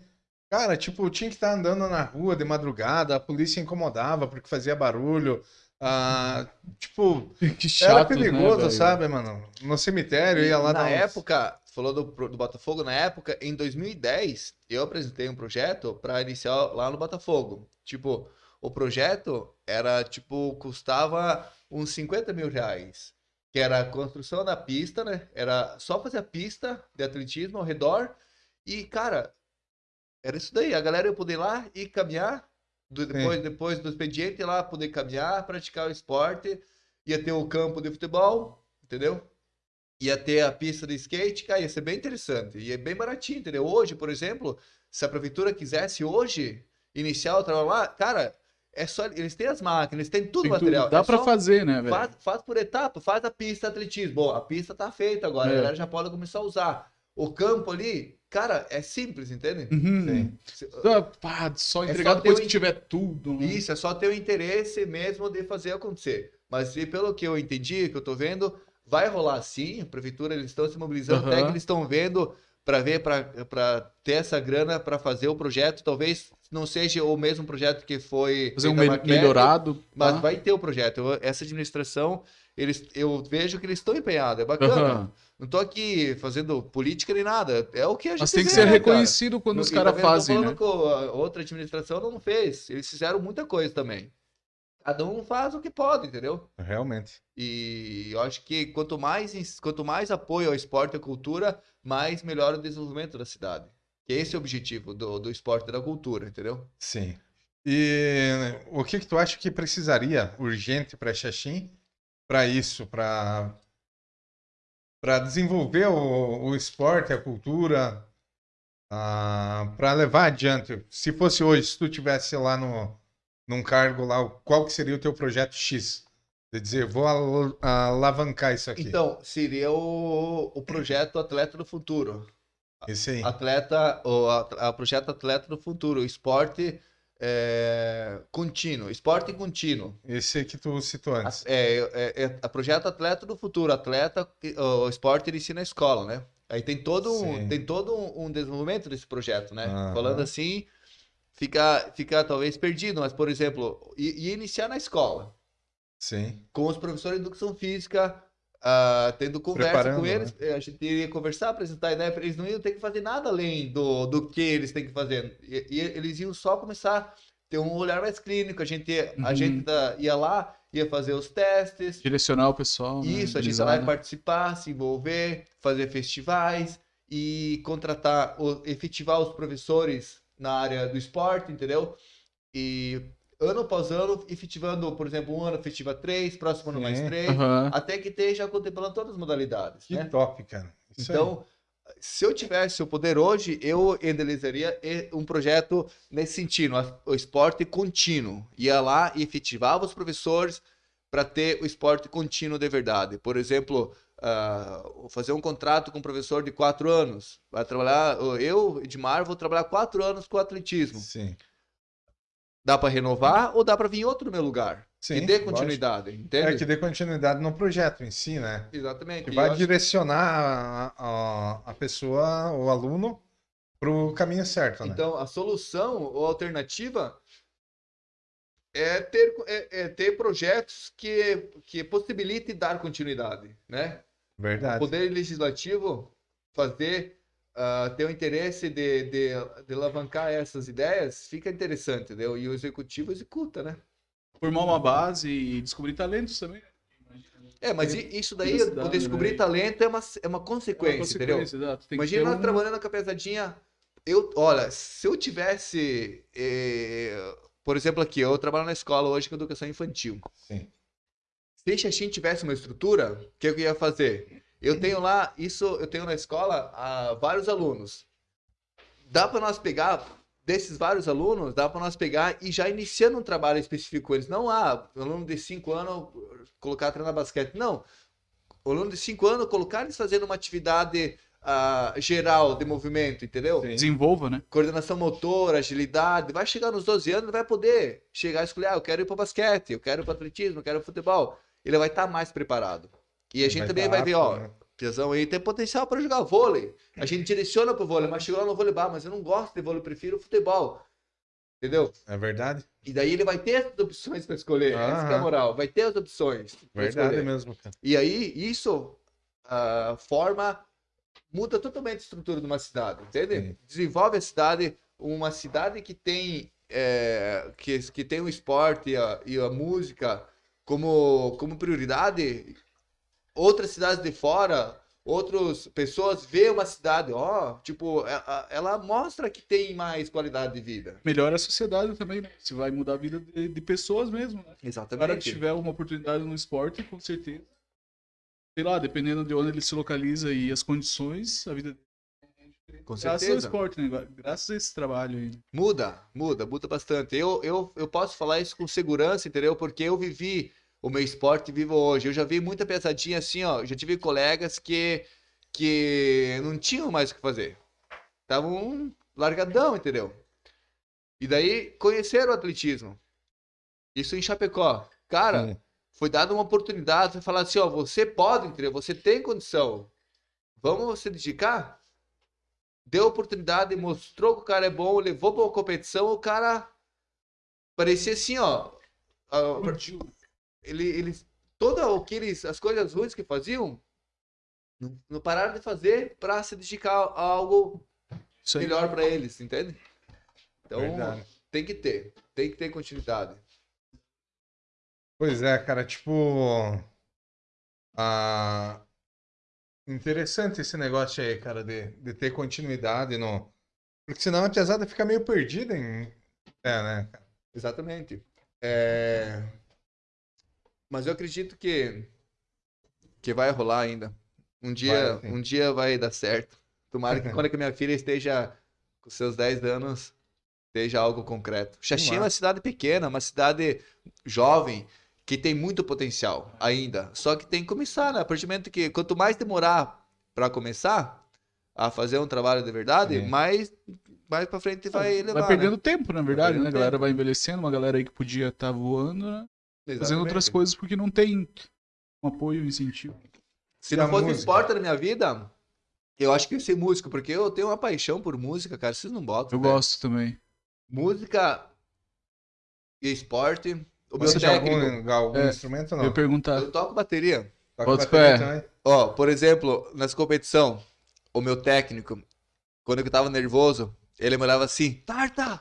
Cara, tipo, tinha que estar andando na rua de madrugada, a polícia incomodava porque fazia barulho. Ah, tipo, Que era chato, perigoso, né, sabe, mano? No cemitério, ia lá na uns- época, falou do, do Botafogo, na época, em 2010, eu apresentei um projeto para iniciar lá no Botafogo. Tipo, o projeto era, tipo, custava uns 50 mil reais. Que era a construção da pista, né? Era só fazer a pista de atletismo ao redor. E, cara, era isso daí. A galera ia poder ir lá e caminhar. do- depois, depois do expediente, ir lá poder caminhar, praticar o esporte. Ia ter o campo de futebol, entendeu? Ia ter a pista de skate, cara, ia ser bem interessante. E é bem baratinho, entendeu? Hoje, por exemplo, se a prefeitura quisesse hoje iniciar o trabalho lá, cara, é só. Eles têm as máquinas, eles têm tudo Tem o tudo. material. Dá é pra só fazer, né, velho? Faz, faz por etapa, faz a pista de atletismo. Bom, a pista tá feita agora, É. a galera já pode começar a usar. O campo ali, cara, é simples, entende? Uhum. Sim. Só, pá, só É entregar só depois que o- tiver tudo. né? Isso, é só ter o interesse mesmo de fazer acontecer. Mas pelo que eu entendi, que eu tô vendo, vai rolar sim. A prefeitura, eles estão se mobilizando, até Aham. que eles estão vendo para ver, para ter essa grana para fazer o projeto. Talvez não seja o mesmo projeto que foi Fazer um me- maquete, melhorado. Mas tá? vai ter o projeto. Eu- essa administração, eles, eu vejo que eles estão empenhados. É bacana. Aham. Não tô aqui fazendo política nem nada. É o que a gente Mas tem que ser né, cara? reconhecido quando No- os caras fazem, né? outra administração não fez. Eles fizeram muita coisa também. Cada um faz o que pode, entendeu? Realmente. E eu acho que quanto mais, quanto mais apoio ao esporte e à cultura, mais melhora o desenvolvimento da cidade. Que esse é o objetivo do, do esporte e da cultura, entendeu? Sim. E o que que tu acha que precisaria urgente para Xaxim para isso, para para desenvolver o, o esporte, a cultura, para levar adiante? Se fosse hoje, se tu tivesse lá no num cargo lá, qual que seria o teu projeto X? De dizer, vou al- alavancar isso aqui. Então, seria o, o projeto Atleta do Futuro. Esse aí. Atleta, o a, a projeto Atleta do Futuro, esporte é, contínuo, esporte contínuo. Esse que tu citou antes. É, é, é, é projeto atleta do futuro, atleta, o esporte ele ensina na escola, né? Aí tem todo um, Sim. tem todo um, um desenvolvimento desse projeto, né? Aham. Falando assim, fica, fica talvez perdido, mas, por exemplo, e, iniciar na escola, Sim. com os professores de educação física, ah, tendo conversa Preparando, com eles, eh, a gente iria conversar, apresentar ideia para eles, não iam ter que fazer nada além do, do que eles têm que fazer. E, e eles iam só começar a ter um olhar mais clínico, a gente, ia- a Uhum. gente da- ia lá, ia fazer os testes, Direcionar o pessoal. né? isso, a gente vai né? participar, se envolver, fazer festivais e contratar, efetivar os professores na área do esporte, entendeu? E ano após ano, efetivando, por exemplo, um ano efetiva três, próximo ano mais Sim. três, Aham. até que esteja contemplando todas as modalidades, Que né? top, cara. Isso aí. Então, se eu tivesse o poder hoje, eu idealizaria e- um projeto nesse sentido, o esporte contínuo. Ia lá e efetivava os professores para ter o esporte contínuo de verdade. Por exemplo, ah, fazer um contrato com um professor de quatro anos. Vai trabalhar, eu, Edmar, vou trabalhar quatro anos com atletismo. Sim. Dá para renovar ou dá para vir outro no meu lugar? Sim, que dê lógico. continuidade, É entende? que dê continuidade no projeto em si, né? Exatamente. Que E vai direcionar a, a, a pessoa, o aluno, pro caminho certo, né? Então, a solução ou alternativa é ter, é, é ter projetos que, que possibilitem dar continuidade, né? O Verdade. Poder Legislativo fazer, ah, ter o interesse de, de, de alavancar essas ideias, fica interessante, entendeu? E o Executivo executa, né? Formar uma base e descobrir talentos também. É, mas isso daí, poder descobrir né? talento é uma, é uma consequência, Uma entendeu? consequência, que Imagina nós um- trabalhando com a pesadinha. Eu, olha, se eu tivesse, eh, por exemplo, aqui, eu trabalho na escola hoje com educação infantil. Sim. Se a gente tivesse uma estrutura, o que eu ia fazer? Eu tenho lá, isso eu tenho na escola ah, vários alunos. Dá para nós pegar desses vários alunos, dá para nós pegar e já iniciando um trabalho específico com eles. Não, ah, aluno de 5 anos colocar treinar basquete. Não. O aluno de 5 anos colocar eles fazendo uma atividade ah, geral de movimento, entendeu? Sim. Desenvolva, né? coordenação motora, agilidade, vai chegar nos 12 anos, ele vai poder chegar e escolher, ah, eu quero ir para basquete, eu quero ir para atletismo, eu quero futebol. Ele vai estar mais preparado. E a gente também tá vai ver, ó, né? Piazão aí tem potencial para jogar vôlei. A gente direciona pro vôlei, mas chegou lá no vôlei, bah, mas eu não gosto de vôlei, eu prefiro futebol. Entendeu? É verdade? E daí ele vai ter as opções para escolher. Essa que é a moral. Vai ter as opções. Verdade escolher. mesmo, cara. E aí, isso ah, forma, muda totalmente a estrutura de uma cidade, entende? Sim. Desenvolve a cidade, uma cidade que tem, é, que, que tem o esporte e a, e a música como, como prioridade. Outras cidades de fora, outras pessoas vê uma cidade, ó, tipo, a- a- ela mostra que tem mais qualidade de vida. Melhora a sociedade também, né? Você vai mudar a vida de, de pessoas mesmo, né? O cara que Exatamente. tiver uma oportunidade no esporte, com certeza. Sei lá, dependendo de onde ele se localiza e as condições, a vida dele. Com Graças ao certeza. esporte, né? Graças a esse trabalho aí. Muda, muda, muda bastante. Eu, eu, eu posso falar isso com segurança, entendeu? Porque eu vivi o meu esporte vivo hoje. Eu já vi muita pesadinha assim, ó. Já tive colegas que, que não tinham mais o que fazer. Estavam largadão, entendeu? E daí conheceram o atletismo. Isso em Chapecó. Cara, Sim. Foi dada uma oportunidade, foi falar assim, ó, você pode, entendeu? Você tem condição. Vamos se dedicar? Deu oportunidade, mostrou que o cara é bom, levou pra uma competição, o cara parecia assim, ó. ah, Ele, eles, toda o que eles, as coisas ruins que faziam, não, não pararam de fazer pra se dedicar a algo melhor pra eles, entende? Então, Verdade. tem que ter, tem que ter continuidade. Pois é, cara, tipo. Ah, interessante esse negócio aí, cara, de, de ter continuidade no. Porque senão a pesada fica meio perdida em. É, né, cara? Exatamente. É, Mas eu acredito que que vai rolar ainda. Um dia, Vai, sim. um dia vai dar certo. Tomara que quando que minha filha esteja com seus 10 anos, esteja algo concreto. Xaxim é uma cidade pequena, uma cidade jovem que tem muito potencial ainda. Só que tem que começar, né? A partir do momento que quanto mais demorar para começar, a fazer um trabalho de verdade, Sim. mais, mais pra frente vai levar, vai perdendo tempo, na verdade, né? A galera tempo. vai envelhecendo, uma galera aí que podia estar voando, né? né? Fazendo outras coisas porque não tem um apoio, um incentivo. Se E não fosse música? esporte na minha vida, eu acho que eu ia ser músico, porque eu tenho uma paixão por música, cara. Vocês não botam. Eu velho. gosto também. Música e esporte. O meu Você já técnico. algum, algum É, instrumento ou Eu não? ia perguntar. Eu toco bateria. Toca Bota bateria também? Ó, por exemplo, nas competição, o meu técnico, quando eu tava nervoso, ele mandava assim, Tarta,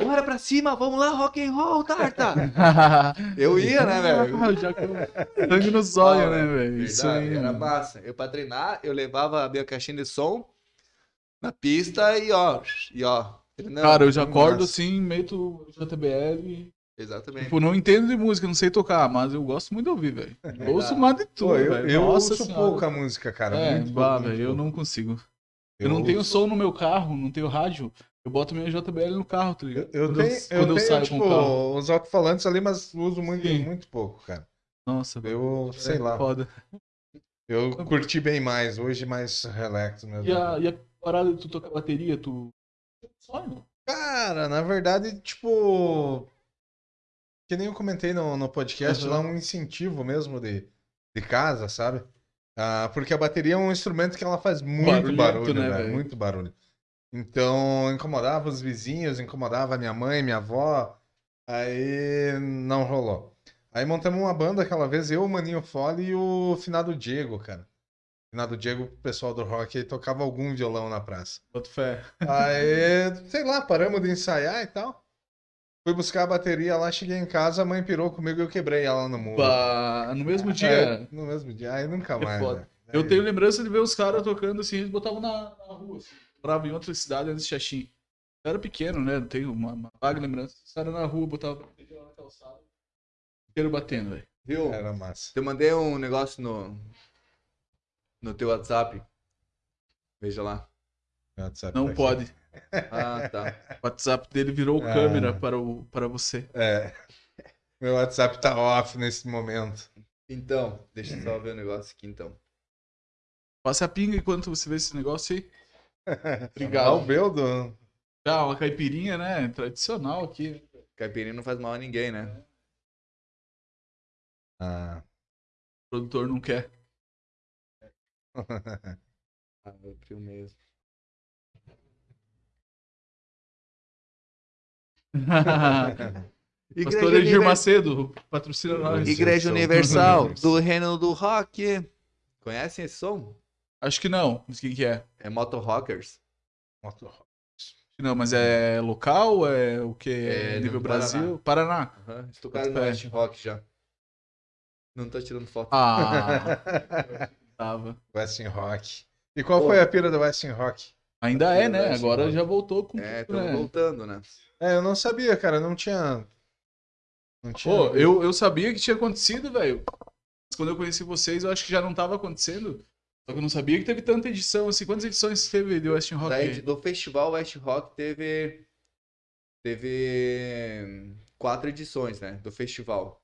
bora pra cima, vamos lá, rock and roll, Tarta. Eu ia, né, velho? Já com sangue nos olhos, Ah, né, velho? Isso aí, era mano. massa. Eu pra treinar, eu levava a minha caixinha de som na pista e ó, e ó. treinando. Cara, eu já acordo massa. assim, meto JBL. Exatamente. Tipo, não entendo de música, não sei tocar, mas eu gosto muito de ouvir, velho. Eu ouço mais de tudo, Pô, eu, eu Nossa ouço senhora. pouco a música, cara. É, muito bah, velho, eu não consigo. Eu, não tenho som no meu carro, não tenho rádio. Eu boto minha JBL no carro, tá ligado? Eu, eu quando tenho, eu, eu quando eu tenho saio tipo, com o carro. os alto-falantes ali, mas uso muito, Sim. muito pouco, cara. Nossa, velho. Eu, sei é lá, Foda. eu curti bem mais, hoje mais relax mesmo. E a, e a parada de tu tocar bateria, tu. Sonho. Cara, na verdade, tipo. Que nem eu comentei no, no podcast Uhum. lá, um incentivo mesmo de, de casa, sabe? Ah, porque a bateria é um instrumento que ela faz muito Barulhento, barulho, né, velho? velho? Muito barulho. Então, incomodava os vizinhos, incomodava minha mãe, minha avó. Aí não rolou. Aí montamos uma banda aquela vez, eu, o Maninho Fole e o finado Diego, cara. Finado Diego, o pessoal do rock, aí tocava algum violão na praça. Boto fé. Aí, sei lá, paramos de ensaiar e tal. Fui buscar a bateria lá, cheguei em casa, a mãe pirou comigo e eu quebrei ela no muro. Bah, no mesmo dia. É, no mesmo dia, aí nunca É mais. foda. velho. Eu Aí- tenho lembrança de ver os caras tocando assim, eles botavam na, na rua, assim. Morava em outra cidade antes de Xaxim. Eu era pequeno, né? Não tenho uma, uma vaga lembrança. Os caras na rua botavam a bateria lá na calçada. Inteiro batendo, velho. Viu? Era massa. Eu mandei um negócio no, no teu WhatsApp. Veja lá. WhatsApp Não tá aqui. Ah, tá. O WhatsApp dele virou Ah. câmera para, o, para você. É. Meu WhatsApp tá off nesse momento. Então, deixa eu só ver o negócio aqui então. Passa a pinga enquanto você vê esse negócio aí. Ah, Obrigado. o Beldo. Ah, uma caipirinha, né? Tradicional aqui. Caipirinha não faz mal a ninguém, né? Ah. O produtor não quer. Ah, eu frio mesmo. Pastor Edir Univer- Macedo, patrocina nós. Igreja Universal do Reino do Rock. Conhecem esse som? Acho que não. Mas quem que é? É Moto Rockers. Moto- Não, mas é local? É o que? É nível no Brasil? Paraná. Aham. Eles tocaram no. West Rock já. Não tô tirando foto. Ah, tava. Westin Rock. E qual Pô. foi a pira do Westin Rock? Ainda é, né? Agora já voltou com é, estamos né? voltando, né? É, eu não sabia, cara. Não tinha. Não tinha. Pô, eu, eu sabia que tinha acontecido, velho. Mas Quando eu conheci vocês, eu acho que já não tava acontecendo. Só que eu não sabia que teve tanta edição, assim. Quantas edições teve de Westin Rock? Daí, do festival West Rock teve. Teve quatro edições, né? Do festival.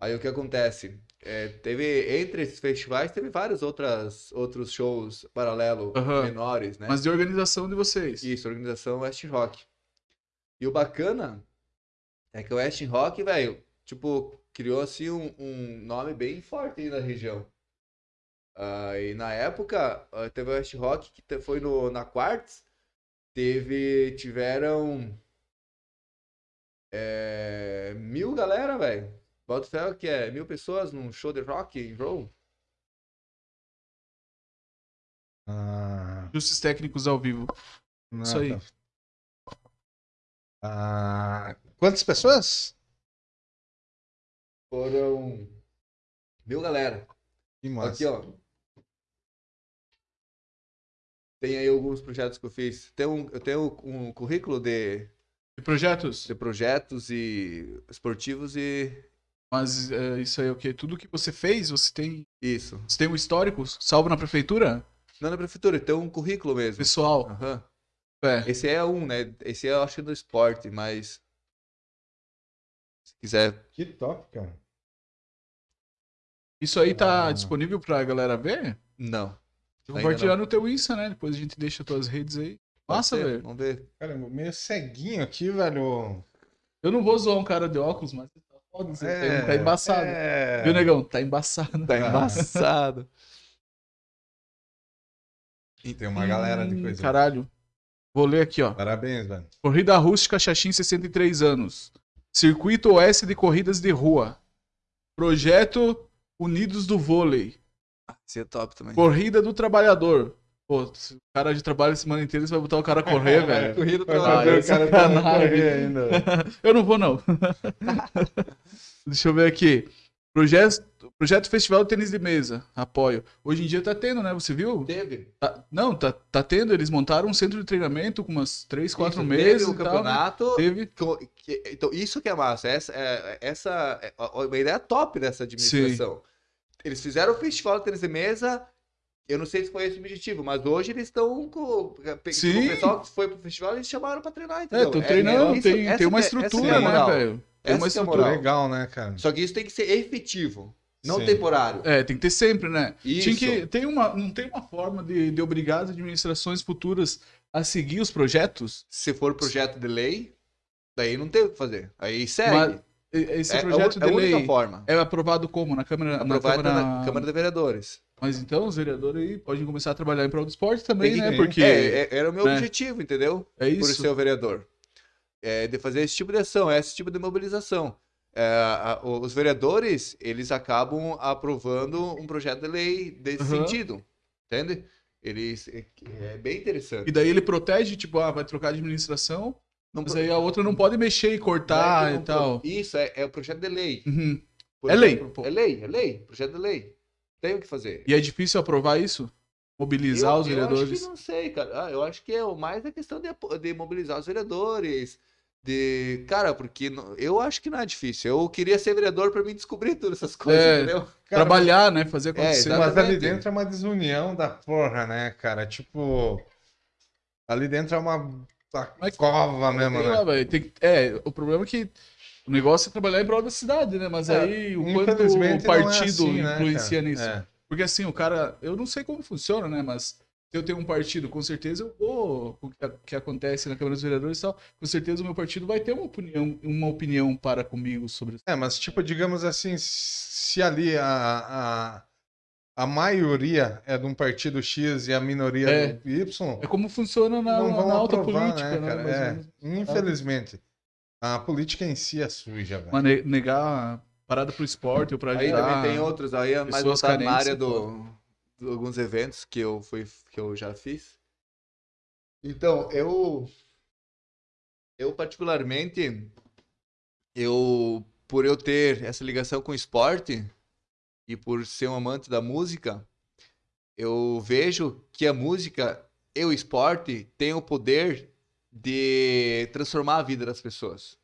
Aí o que acontece? É, teve, entre esses festivais, teve vários outras, outros shows paralelo Aham. menores, né? Mas de organização de vocês. Isso, organização West Rock. E o bacana é que o West Rock, velho, tipo, criou assim um, um nome bem forte aí na região. Ah, e na época, ah, teve o West Rock que te- foi no, na Quartz, teve, tiveram é, mil galera, velho. Bota fé que é mil pessoas num show de rock and roll. Ah, Justos técnicos ao vivo. não, Isso aí. tá- Ah, quantas pessoas? Foram mil galera. Que massa. Aqui, ó. Tem aí alguns projetos que eu fiz. Tem um, eu tenho um currículo de, E projetos? de projetos e esportivos e Mas é, isso aí é o quê? Tudo que você fez, você tem. isso. Você tem um histórico salvo na prefeitura? Não na prefeitura, tem um currículo mesmo. Pessoal. Aham. É. Esse é um, né? Esse é, eu acho, do esporte, mas. Se quiser. Que top, cara. Isso aí tá Ah. disponível pra galera ver? Não. Compartilhar não. no teu Insta, né? Depois a gente deixa as tuas redes aí. Massa, velho. Vamos ver. Cara, meio ceguinho aqui, velho. Eu não vou zoar um cara de óculos, mas tá foda, você É, tá embaçado. é. Viu, negão? Tá embaçado. Tá embaçado. Tem uma galera de coisa. Caralho. Vou ler aqui, ó. Parabéns, velho. Corrida Rústica Xaxim, 63 anos. Circuito Oeste de Corridas de Rua. Projeto Unidos do Vôlei. Isso é top também. Corrida do Trabalhador. Pô, se o cara de trabalho a semana inteira, você vai botar o cara a correr, velho. Corrida lá. fazer é o cara sacanagem. correr ainda. velho. Eu não vou, não. Deixa eu ver aqui. Projeto, projeto Festival de Tênis de Mesa. Apoio. Hoje em dia tá tendo, né? Você viu? Teve. Tá- não, tá, tá tendo. Eles montaram um centro de treinamento com umas 3, 4 Isso, meses Teve o e tal. né? campeonato. Teve. Que- Então, isso que é massa. Essa é essa é uma ideia top dessa administração. Eles fizeram o festival de tênis de mesa. Eu não sei se foi esse o objetivo, mas hoje eles estão com, com Sim. o pessoal que foi pro festival, eles chamaram pra treinar, É, entendeu? tô treinando, isso- tem, essa tem uma é- essa é estrutura, a né, velho? Tem uma Essa que é a estrutura. moral. Legal, né, cara? Só que isso tem que ser efetivo, não Sim. temporário. É, tem que ter sempre, né? Tinha Isso. que, tem uma, não tem uma forma de, de obrigar as administrações futuras a seguir os projetos? Se for projeto de lei, daí não tem o que fazer. Aí segue. Mas esse é, projeto é de única lei forma. é aprovado como? Na Câmara? na Aprovado Câmara... na Câmara de Vereadores. Mas então os vereadores aí podem começar a trabalhar em prol do esporte também, que- né? Porque É, é- era o meu né? objetivo, entendeu? é por isso. ser o vereador. É, de fazer esse tipo de ação, esse tipo de mobilização. É, os vereadores, eles acabam aprovando um projeto de lei desse Aham. sentido, entende? Eles, é, é bem interessante. E daí ele protege, tipo, ah, vai trocar de administração, Não mas pro- aí a outra não pode mexer e é cortar que e tal. pro- Isso, é, é o projeto de lei. Uhum. É lei. É lei, é lei, projeto de lei. Tem o que fazer. E é difícil aprovar isso? Mobilizar eu, os Eu vereadores? acho que não sei, cara. Ah, eu acho que é o mais a questão de, de mobilizar os vereadores. De. Cara, porque não- eu acho que não é difícil. Eu queria ser vereador pra mim descobrir todas essas coisas, É. entendeu? Cara, Trabalhar, né? Fazer acontecer. exatamente. Mas ali dentro é uma desunião da porra, né, cara? Tipo. Ali dentro é uma, uma cova mesmo, né? lá, É, o problema é que o negócio é trabalhar em prol da cidade, né? Mas É, aí o quanto o é partido assim, né, influencia cara? nisso. É. Porque assim, o cara. Eu não sei como funciona, né? Mas eu tenho um partido, com certeza eu vou. O que, que acontece na Câmara dos Vereadores e tal, com certeza o meu partido vai ter uma opinião, uma opinião para comigo sobre isso. É, mas tipo, digamos assim, se ali a, a, a maioria é de um partido X e a minoria É. do Y, É como funciona na, não vão na alta aprovar, política, né, né? cara? ou É, menos. infelizmente. A política em si é suja, velho. Mas ne- negar a parada pro esporte ou pra Aí ajudar. também tem outros, aí é mais voltado na carentes, área do, de alguns eventos que eu, fui, que eu já fiz. Então, eu. Eu, particularmente, eu, por eu ter essa ligação com o esporte e por ser um amante da música, eu vejo que a música e o esporte têm o poder de transformar a vida das pessoas.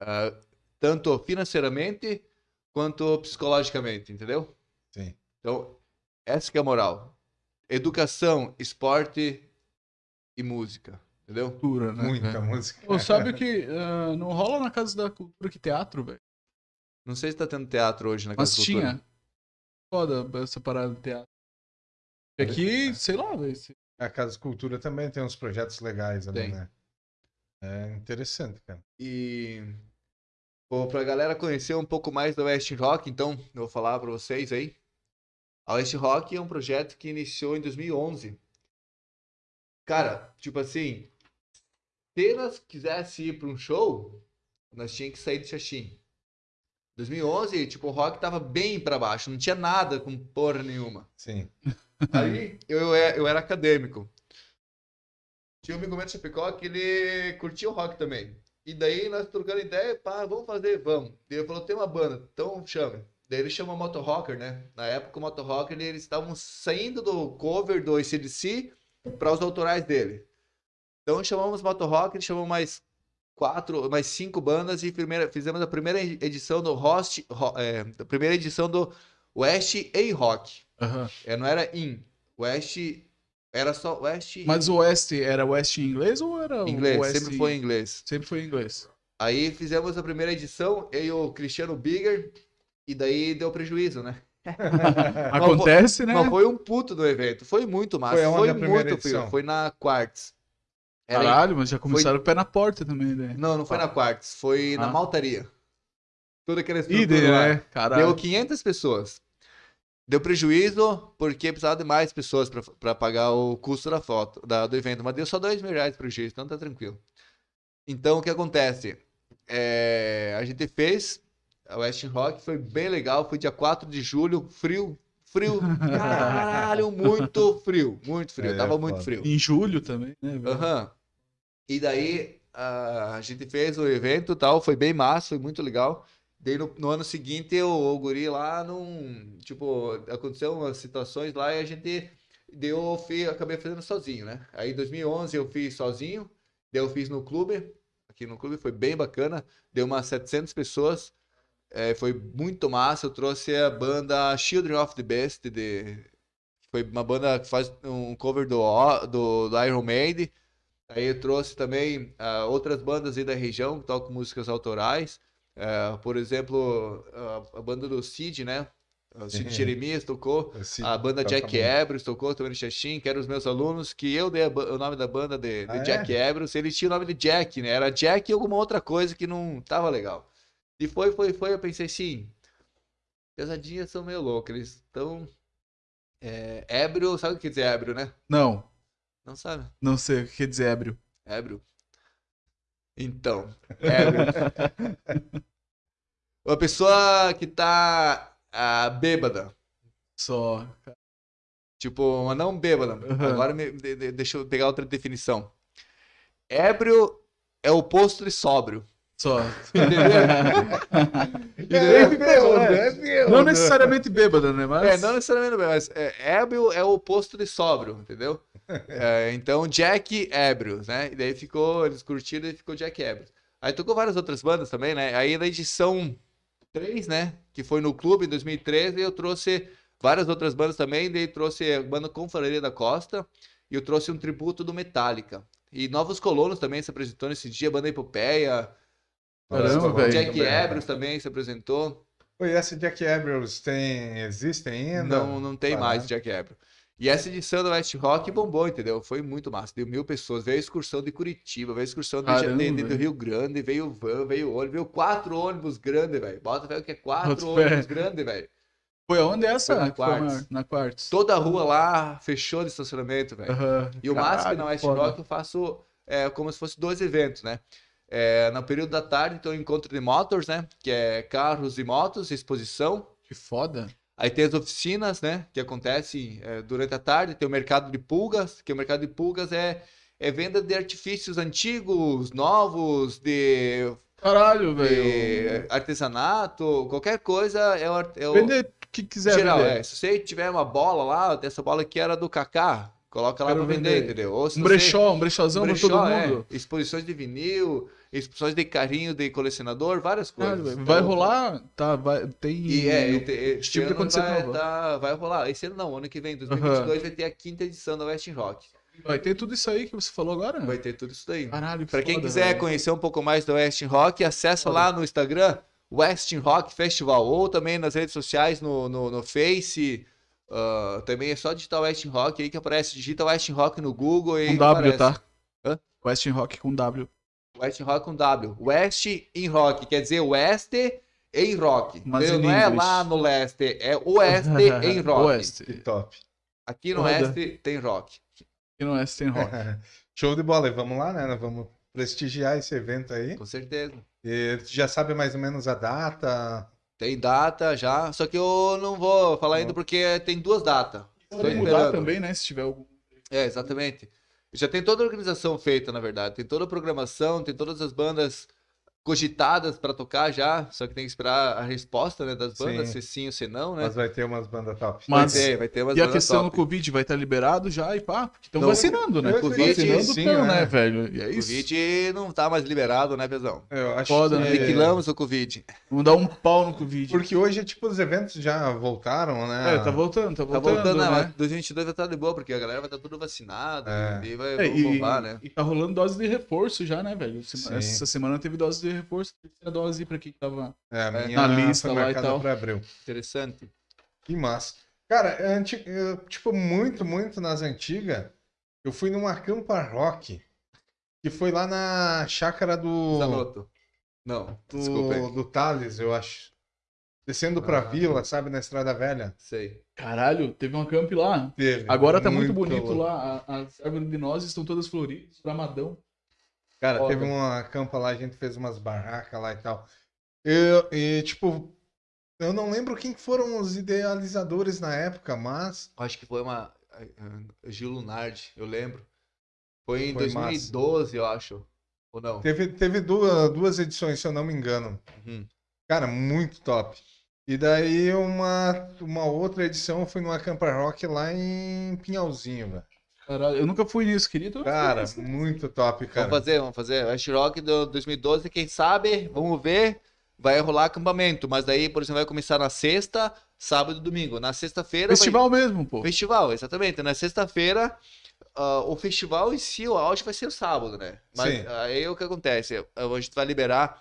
Ah, tanto financeiramente quanto psicologicamente, entendeu? Sim. Então, essa que é a moral. Educação, esporte e música, entendeu? cultura, né? Muita velho? música. Pô, sabe que ah, não rola na Casa da Cultura que teatro, velho? Não sei se tá tendo teatro hoje na Mas Casa da Cultura. tinha. Foda essa parada de teatro. E aqui, sei lá, velho. se- A Casa de Cultura também tem uns projetos legais ali, Tem. né? É interessante, cara. E bom, pra galera conhecer um pouco mais da West Rock, então, eu vou falar pra vocês aí. A West Rock é um projeto que iniciou em 2011. Cara, tipo assim, se nós quisesse ir pra um show, nós tínhamos que sair de Xaxim. 2011, tipo, o rock tava bem pra baixo, não tinha nada com porra nenhuma. Sim. Aí eu, eu, era acadêmico. Tinha um amigo meu de Chapecó que ele curtia o rock também. E daí nós trocando ideia, pá, vamos fazer, vamos. E ele falou, tem uma banda, então chama. Daí ele chama o Moto Rocker, né? Na época o Moto Rocker, eles estavam saindo do cover do ACDC para os autorais dele. Então chamamos Moto Rocker, chamamos mais quatro, mais cinco bandas e primeira, fizemos a primeira edição do Host, é, a primeira edição do West A Rock. Aham. É, não era in. West era só West Mas o Oeste era Oeste em inglês ou era inglês, Oeste... sempre foi em inglês. Sempre foi em inglês. Aí fizemos a primeira edição, eu e o Cristiano Bigger, e daí deu prejuízo, né? Acontece, né? Mas foi um puto do evento. Foi muito massa. Foi Foi, muito frio. Foi na Quartz. Era Caralho, mas já começaram o pé na porta também, né? Não, não foi na Quartz. Foi na Ah. maltaria. Toda aquela estrutura lá. né? Caralho. Deu 500 pessoas. Deu prejuízo porque precisava de mais pessoas pra- pra pagar o custo da foto, da- do evento. Mas deu só 2 mil reais de prejuízo, então tá tranquilo. Então, o que acontece? É, a gente fez West Rock, foi bem legal. Foi dia 4 de julho, frio, frio, caralho, muito frio, muito frio. É, Tava muito foda. frio. Em julho também, né? Aham. E daí a, a gente fez o evento tal, foi bem massa, foi muito legal. Daí no, no ano seguinte eu, o guri lá não. Tipo, aconteceu umas situações lá e a gente. Daí eu fui, acabei fazendo sozinho, né? Aí em 2011 eu fiz sozinho, daí eu fiz no clube. Aqui no clube foi bem bacana, deu umas 700 pessoas. É, foi muito massa. Eu trouxe a banda Children of the Best, de, foi uma banda que faz um cover do, do, do Iron Maiden. Aí eu trouxe também ah, outras bandas aí da região que tocam músicas autorais. Eh, por exemplo, a, a banda do Cid, né? O Cid Sim. Jeremias tocou. Esse- A banda Jack muito. Ebros tocou também no Xaxim, que eram os meus alunos, que eu dei o nome da banda de, de Ah, é? Jack Ebros. Eles tinham o nome de Jack, né? Era Jack e alguma outra coisa que não tava legal. E foi, foi, foi. Eu pensei assim: pesadinhas são meio loucos. Eles estão. É, ébrio, sabe o que quer dizer ébrio, né? Não, Não sabe? não sei o que quer dizer ébrio. Ébrio. Então, ébrio. Uma pessoa que tá ah, bêbada. Só. Tipo, uma não bêbada. Uhum. Agora me- de- de- deixa eu pegar outra definição. Ébrio é o oposto de sóbrio. Só. É bêbado, é bêbado. Não necessariamente bêbada, né? Mas. É, não necessariamente, mas é, ébrio é o oposto de sóbrio, entendeu? É, então, Jack Ébrio, né? E daí ficou, eles curtiram e ficou Jack Ébrio. Aí tocou várias outras bandas também, né? Aí na edição 3, né? Que foi no clube em 2013, eu trouxe várias outras bandas também. Daí trouxe a banda Confraria da Costa e eu trouxe um tributo do Metallica. E Novos Colonos também se apresentou nesse dia, banda Epopeia. Caramba, o velho. Jack Ébrio também se apresentou. Oi, essa Jack Abrams tem. Existe ainda? Não, não tem Parado. mais Jack Ebro. E essa edição do West Rock bombou, entendeu? Foi muito massa. Deu mil pessoas. Veio a excursão de Curitiba, veio a excursão de, Caramba, de- de- do. Rio Grande, veio van, veio ônibus, veio quatro ônibus grandes, velho. Bota velho que é quatro Bota ônibus grandes, velho. Foi aonde é essa? Foi na Quartz. Na Quartz. Toda a rua lá fechou de estacionamento, velho. Aham. E o máximo na West foda. Rock eu faço é, como se fosse dois eventos, né? É, no período da tarde, então, encontro de motors, né? Que é carros e motos, exposição. Que foda. Aí tem as oficinas, né, que acontecem é, durante a tarde, tem o mercado de pulgas, que o mercado de pulgas é, é venda de artifícios antigos, novos, de, Caralho, velho. artesanato, qualquer coisa é o, é o Vender o que quiser geral. vender. É. Se você tiver uma bola lá, essa bola aqui era do Kaká, coloca lá Quero pra vender, vender. entendeu? Um brechó, um brechózão pra todo brechó, é, mundo. exposições de vinil, exposições de carrinho de colecionador, várias coisas. vai Então, rolar? Tá, vai, tem. E é, e esse tipo de acontecer vai, tá- vai rolar. Esse ano não, ano que vem, 2022, vai ter a quinta edição da West Rock. Vai ter tudo isso aí que você falou agora? Vai ter tudo isso daí. Caralho, Pra quem quiser velho. conhecer um pouco mais do West Rock, acessa lá no Instagram, West Rock Festival, ou também nas redes sociais, no, no, no Face. ah, também é só digitar West Rock aí que aparece. Digita West Rock no Google e Com W, aparece. tá? Hã? West Rock com W. West Rock com W. West em Rock, quer dizer West em Rock. Mas in Não é lá no leste, é Oeste em Rock. Oeste. Que top. Aqui no Foda. Oeste tem Rock. E no Oeste tem rock. Show de bola. E vamos lá, né? Vamos prestigiar esse evento aí. Com certeza. E tu já sabe mais ou menos a data. Tem data já, só que eu não vou falar ainda porque tem duas datas. Pode mudar também, né? Se tiver algum. É, exatamente. Já tem toda a organização feita, na verdade. Tem toda a programação, tem todas as bandas cogitadas para tocar já, só que tem que esperar a resposta, né, das bandas, Sim. se sim ou se não, né? Mas vai ter umas bandas top. Mas- vai ter, vai ter umas E a questão top. do Covid vai estar liberado já e pá, porque estão Não, vacinando, né? Covid, vacinando sim, tão, né? né, velho? E é O isso. Covid não tá mais liberado, né, Pezão? Eu acho Foda, que... né? Aniquilamos o Covid. Vamos dar um pau no Covid. Porque hoje, tipo, os eventos já voltaram, né? É, tá voltando, tá Tá voltando, voltando, né? né? Mas 2022 vai estar de boa, porque a galera vai estar tudo vacinada É. e vai É, e, bombar, né? e tá rolando dose de reforço já, né, velho? Essa semana teve dose de reforço, terceira dose pra quem tava. É, a É, minha na lista lá e tal. pra abril. Interessante. Que massa. Cara, anti- eu, tipo, muito, muito nas antigas, eu fui numa campa rock, que foi lá na chácara do, Zanotto. Não, desculpa do, aí. do Thales, eu acho. Descendo pra Ah. vila, sabe, na Estrada Velha. Sei. Caralho, teve um camp lá. Teve. Agora tá muito, bonito louco. lá. As árvores de nozes estão todas floridas, framadão. Cara, Foda. teve uma campa lá, a gente fez umas barracas lá e tal. Eu, e, tipo, eu não lembro quem foram os idealizadores na época, mas Acho que foi uma. Gil Lunardi, eu lembro. Foi em Foi 2012, eu acho. Ou não? teve, teve duas, duas edições, se eu não me engano. Uhum. Cara, muito top. E daí uma, uma outra edição foi numa campa rock lá em Pinhalzinho, velho. Caralho, eu nunca fui nisso, querido. Cara, muito top, cara. Vamos fazer, vamos fazer. West Rock do 2012, quem sabe, vamos ver. Vai rolar acampamento, mas daí, por exemplo, vai começar na sexta, sábado e domingo. Na sexta-feira. vai- Festival mesmo, pô. Festival, exatamente. Na sexta-feira, ah, o festival em si, acho que vai ser o sábado, né? Mas Sim. aí o que acontece? A gente vai liberar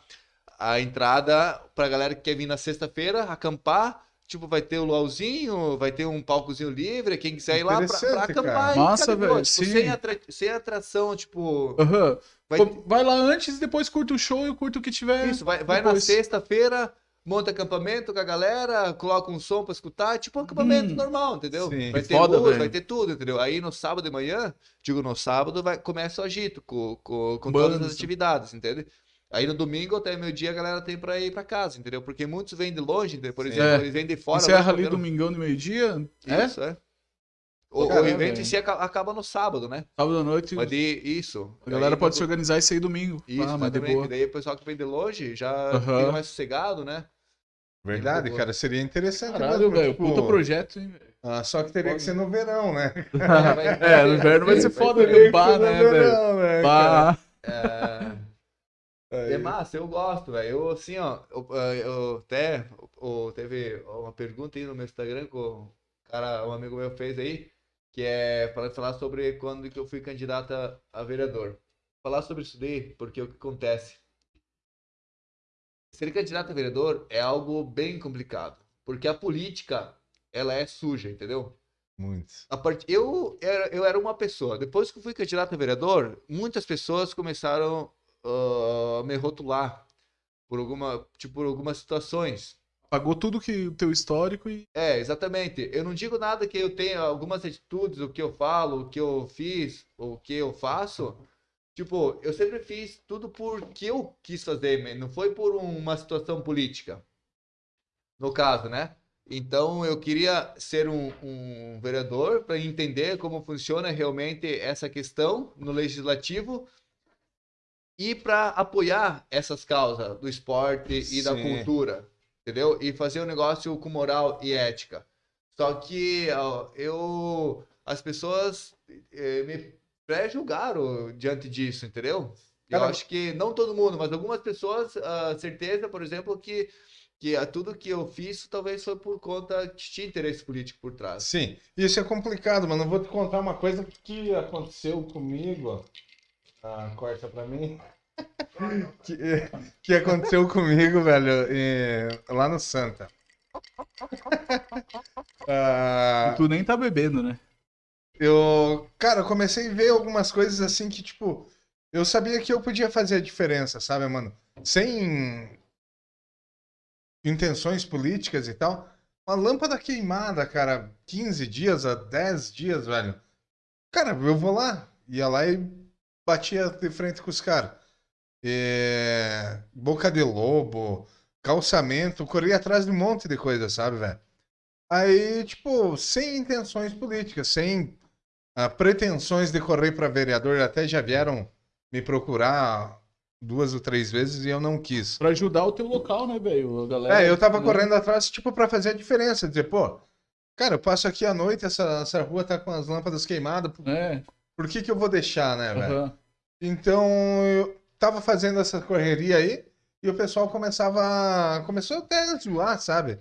a entrada pra galera que quer vir na sexta-feira, acampar. Tipo, vai ter o luauzinho, vai ter um palcozinho livre, quem quiser ir lá pra, pra acampar. cara. e Massa, velho, Tipo, sim. sem, atra- sem atração, tipo. Aham. Vai, Vai lá antes, depois curta o show e curta o que tiver. isso, vai, vai na sexta-feira, monta acampamento com a galera, coloca um som pra escutar, tipo um acampamento Hum. normal, entendeu? Sim. Vai Que ter foda, luz, vai ter tudo, entendeu? Aí no sábado de manhã, digo no sábado, vai, começa o agito com, com, com todas as atividades, entende? Aí no domingo até meio-dia a galera tem pra ir pra casa, entendeu? Porque muitos vêm de longe, entendeu? por Sim. exemplo, É. eles vêm de fora. Encerra ali domingão de meio-dia. É? Isso, é. O, o Caramba, evento em si aca- acaba no sábado, né? Sábado à noite. Mas de, isso. A galera Aí, pode no- se organizar e sair domingo. Isso, ah, mas de boa. Daí o pessoal que vem de longe já Aham. fica mais sossegado, né? Verdade, cara, seria interessante Caralho, velho. tipo, Puta projeto, hein, velho. ah, só que teria que ser no verão, né? É, no inverno vai ser foda acampar, né, velho? verão, né? Pá. É... Aí. É massa, eu gosto, velho. Eu, assim, ó, eu, eu até eu- teve uma pergunta aí no meu Instagram que o cara, um amigo meu fez aí, que é falar, falar sobre quando que eu fui candidata a vereador. Falar sobre isso daí, porque o que acontece? Ser candidato a vereador é algo bem complicado, porque a política, ela é suja, entendeu? Muito. A part... eu, era, eu era uma pessoa. Depois que eu fui candidato a vereador, muitas pessoas começaram a me rotular por alguma, tipo, por algumas situações. Pagou tudo que o teu histórico e. É, exatamente. Eu não digo nada que eu tenha algumas atitudes, o que eu falo, o que eu fiz, o que eu faço. Tipo, eu sempre fiz tudo porque eu quis fazer, não foi por uma situação política. No caso, né? Então eu queria ser um, um vereador para entender como funciona realmente essa questão no legislativo e para apoiar essas causas do esporte e da Sim. cultura, entendeu? E fazer um negócio com moral e ética. Só que ó, eu, as pessoas eh, me pré-julgaram diante disso, entendeu? Eu acho que não todo mundo, mas algumas pessoas, a certeza, por exemplo, que que a- tudo que eu fiz talvez foi por conta tinha interesse político por trás. Sim, isso é complicado, mano. Eu vou te contar uma coisa que aconteceu comigo. Ah, corta pra mim. que, que aconteceu comigo, velho, em- lá no Santa. Ah, Tu nem tá bebendo, né? eu, cara, eu comecei a ver algumas coisas assim que, tipo, eu sabia que eu podia fazer a diferença, sabe, mano? Sem intenções políticas e tal. Uma lâmpada queimada, cara, 15 dias a 10 dias, velho. Cara, eu vou lá. Ia lá e batia de frente com os caras. É, Boca de lobo, calçamento, corria atrás de um monte de coisa, sabe, velho? Aí, tipo, sem intenções políticas, sem ah, pretensões de correr para vereador, até já vieram me procurar duas ou três vezes e eu não quis. Pra ajudar o teu local, né, velho? Galera. É, eu tava né? correndo atrás, tipo, pra fazer a diferença. Dizer, pô, cara, eu passo aqui à noite, essa, essa rua tá com as lâmpadas queimadas, É, por que que eu vou deixar, né, velho? aham. Então, eu tava fazendo essa correria aí e o pessoal começava, começou até a zoar, sabe?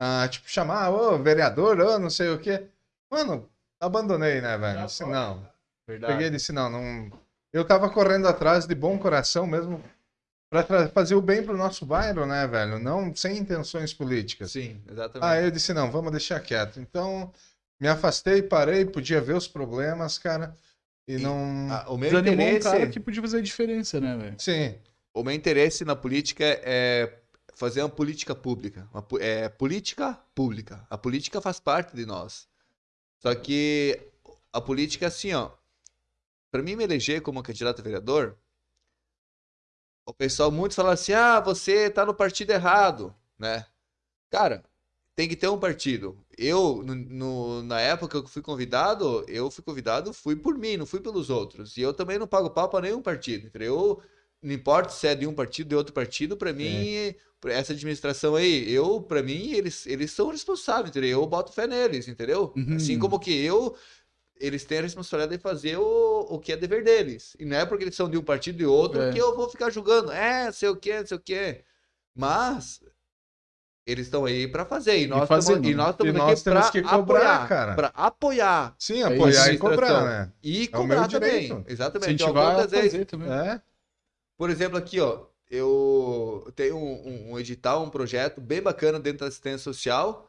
Ah, tipo, chamar, ô, vereador, ô, não sei o quê. Mano, abandonei, né, velho? Disse, não. Verdade. Peguei e disse, não, não... Eu tava correndo atrás de bom coração mesmo pra fazer o bem pro nosso bairro, né, velho? Não sem intenções políticas. Sim, Ah, exatamente. eu disse, não, vamos deixar quieto. Então, me afastei, parei, podia ver os problems, cara. E, E- não. Ah, o meu Desanimou um interesse, cara que podia fazer a diferença, né, velho? Sim. o meu interesse na política é fazer uma política pública, uma, é política pública. A política faz parte de nós. Só que a política assim, ó, para mim me eleger como candidato a vereador, o pessoal muitos falam assim: "Ah, você tá no partido errado", né? Cara, tem que ter um partido. Eu, no, no- na época que fui convidado, eu fui convidado, fui por mim, não fui pelos outros. E eu também não pago pau pra nenhum partido. Eu, não importa se é de um partido de outro partido, pra mim, pra essa administração aí, eu, pra mim, eles, eles são responsáveis, entendeu? Eu boto fé neles, entendeu? Uhum. Assim como que eu, eles têm a responsabilidade de fazer o, o que é dever deles. E não é porque eles são de um partido e outro É. que eu vou ficar julgando. É, sei o que, sei o que. Mas eles estão aí pra fazer. E nós estamos e nós estamos E aqui nós temos que cobrar, apoiar, cara. Pra apoiar Sim, É apoiar e cobrar, né? e É cobrar também. direito. Exatamente. Incentivar quantas vezes- também. É. por exemplo, aqui, ó, eu tenho um, um- um edital, um projeto bem bacana dentro da assistência social,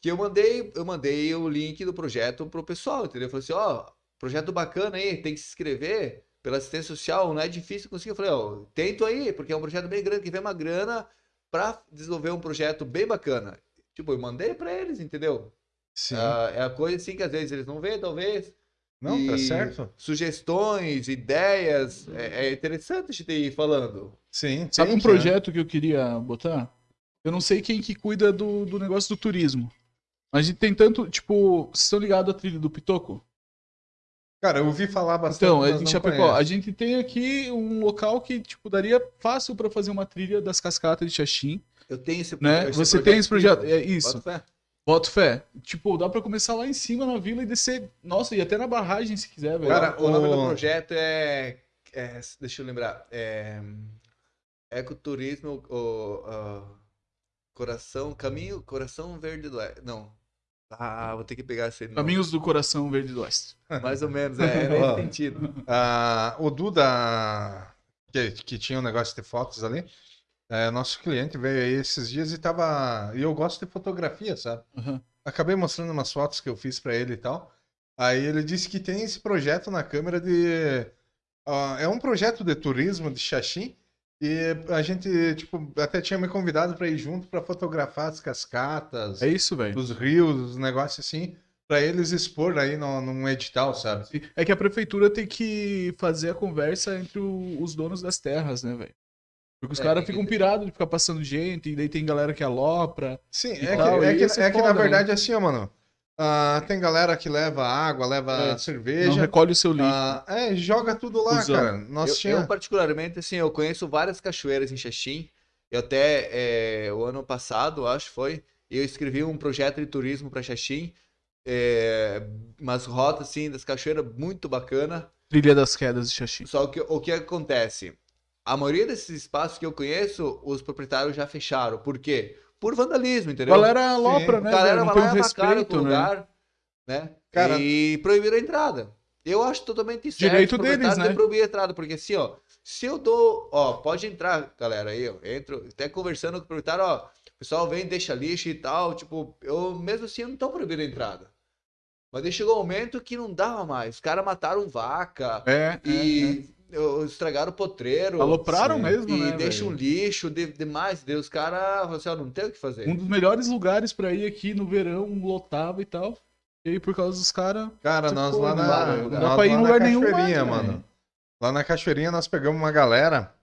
que eu mandei, eu mandei o link do projeto pro pessoal, entendeu? Eu falei assim, ó, projeto bacana aí, tem que se inscrever pela assistência social, não é difícil conseguir. Eu falei, ó, tento aí, porque é um projeto bem grande, que vem uma grana pra desenvolver um projeto bem bacana. Tipo, eu mandei pra eles, entendeu? Sim. Ah, é a coisa assim que às vezes eles não veem, talvez. não, tá e- certo? Sugestões, ideias, é, é interessante a gente ir falando. Sim. Sabe tem um projeto que eu queria botar? Eu não sei quem que cuida do, do negócio do turismo. Mas a gente tem tanto, tipo, vocês estão ligados à trilha do Pitoco? Cara, eu ouvi falar bastante. Então, mas a gente não Chapecó, conheço. a gente tem aqui um local que, tipo, daria fácil pra fazer uma trilha das cascatas de Xaxim, Eu tenho esse, né? esse Você tem esse projeto, é isso. Bota fé. Boto fé. Tipo, dá pra começar lá em cima na vila e descer, nossa, e até na barragem se quiser, velho. Cara, o, nome o- do projeto é, é- Deixa eu lembrar. É. Ecoturismo. O, coração. Caminho. Coração Verde do Oeste. Não. Ah, vou ter que pegar esse nome. Caminhos do Coração Verde do Oeste. Mais ou menos, é, é nesse sentido. Ah, o Duda, que, que tinha um negócio de fotos ali, é, nosso cliente veio aí esses dias e tava. E eu gosto de fotografia, sabe? Aham. Acabei mostrando umas fotos que eu fiz pra ele e tal. Aí ele disse que tem esse projeto na câmera de. ah, é um projeto de turismo de Xaxim. E a gente, tipo, até tinha me convidado pra ir junto pra fotografar as cascatas, É isso, velho. os rios, os negócios assim, pra eles expor aí no, num edital, sabe? É que a prefeitura tem que fazer a conversa entre o- os donos das terras, né, velho? Porque os É, caras que ficam pirados de ficar passando gente, e daí tem galera que alopra. Sim, é que, tal, é e que, esse é é que na né? verdade é assim, ó, mano. Ah, tem galera que leva água, leva É, Não cerveja. recolhe o seu lixo. ah, é, joga tudo lá, Cusão. cara. Nós Eu, tinha... eu, particularmente, assim, eu conheço várias cachoeiras em Xaxim. Eu até, é, o ano passado, acho que foi, eu escrevi um projeto de turismo para Xaxim. É, umas rotas, assim, das cachoeiras muito bacana. Trilha das Quedas de Xaxim. Só que o que acontece? A maioria desses espaços que eu conheço, os proprietários já fecharam. Por quê? Por vandalismo, entendeu? Galera alopra, Sim. né? Galera vai lá um e respeito, né? lugar, né? Cara- E proibiram a entrada. Eu acho totalmente certo. Direito deles, né? de proibir a entrada, porque assim, ó, se eu dou, ó, pode entrar, galera, aí, ó, entro, até conversando com o proprietário, ó, o pessoal vem, deixa lixo e tal, tipo, eu, mesmo assim, eu não tô proibindo a entrada. Mas daí chegou um momento que não dava mais, os caras mataram vaca É, e eu- estragaram o potreiro. Alopraram Sim. mesmo, E né? deixam velho? lixo de- demais. Daí os caras falaram assim, ó, não tem o que fazer. Um dos melhores lugares pra ir aqui no verão, lotava e tal. E aí, por causa dos caras. Cara, Tipo, nós lá na, não dá nós pra ir em na lugar nenhum Cachoeirinha, mais, mano. velho. Lá na Cachoeirinha nós pegamos uma galera,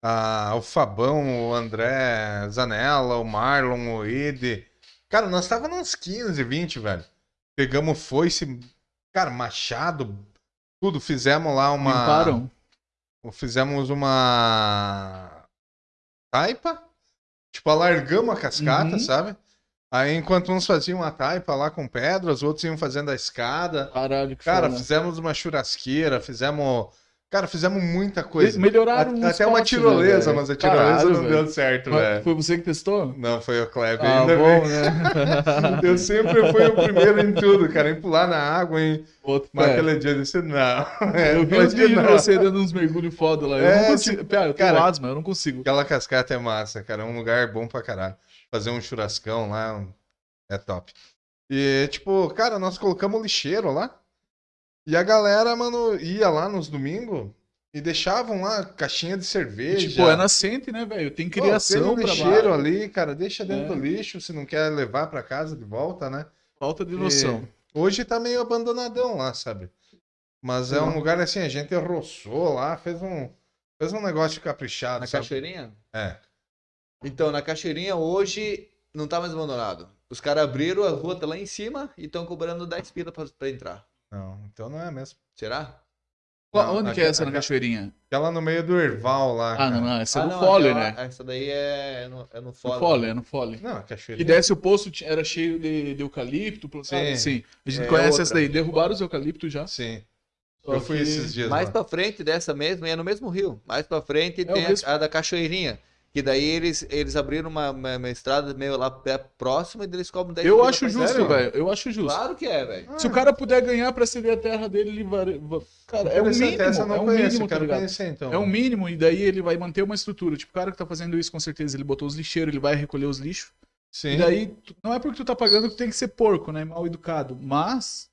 ah, o Fabão, o André Zanella, o Marlon, o Ide. Cara, nós tava nos 15, 20, velho. Pegamos foice, cara, machado, tudo. Fizemos lá uma... Limparam. Fizemos uma taipa, tipo, alargamos a cascata, Uhum. sabe? Aí enquanto uns faziam a taipa lá com pedras, outros iam fazendo a escada. Caralho, que Cara, foda. fizemos uma churrasqueira, fizemos. Cara, fizemos muita coisa. Melhoraram A- Até uma né, tirolesa, velho? mas a tirolesa Caralho, não velho. deu certo, velho. Foi você que testou? Não, foi o Kleber. Ah, ainda bom, bem. né? Eu sempre fui o primeiro em tudo, cara. Em pular na água, em... Outro, Mas é. aquele dia eu disse, não. É, Eu vi não os vídeos de você dando uns mergulhos foda lá. Eu É, não consigo. tipo, Pera, eu tenho cara, asma, eu não consigo. Aquela cascata é massa, cara. É um lugar bom pra caralho. Fazer um churrascão lá é top. E, tipo, cara, nós colocamos lixeiro lá. E a galera, mano, ia lá nos domingos e deixavam lá caixinha de cerveja. Tipo, é nascente, né, velho? Tem Pô, criação tem um pra lixeiro ali, cara. Deixa dentro É. do lixo se não quer levar pra casa de volta, né? Falta de noção. E hoje tá meio abandonadão lá, sabe? Mas é um lugar assim, a gente roçou lá, fez um, fez um negócio caprichado, Na sabe? cachoeirinha? É. Então, na cachoeirinha hoje não tá mais abandonado. Os caras abriram a rua, tá lá em cima e estão cobrando 10 pila pra, pra entrar. Não, então não é mesmo. Será? Qual- Não, Onde que é essa na ca- cachoeirinha? Aquela no meio do Erval lá. Ah, cara. não, não. Essa é Ah, no não, Fole, aquela- né? Essa daí é no, é no No Fole. Fole, é no Fole. Não, a E cachoeirinha. desce o poço, era cheio de, de eucalipto, plantado. Sim. Sim. A gente É conhece outra. essa daí. Derrubaram os eucaliptos já. Sim. Só Eu fui esses dias Mais lá. pra frente dessa mesma, e é no mesmo rio. Mais pra frente É tem a- a, da Cachoeirinha. Que daí eles, eles abriram uma, uma, uma estrada meio lá pé próximo e eles cobram 10 Eu acho justo, velho. Eu acho justo. Claro que é, velho. Se o cara puder ganhar pra ceder a terra dele, ele vai. Cara, é um mínimo. Essa eu não é um conheço, mínimo, tá quero ligado? conhecer então. É um mínimo, e daí ele vai manter uma estrutura. Tipo, o cara que tá fazendo isso, com certeza, ele botou os lixeiros, ele vai recolher os lixos. Sim. E daí, não é porque tu tá pagando que tu tem que ser porco, né? Mal educado. Mas,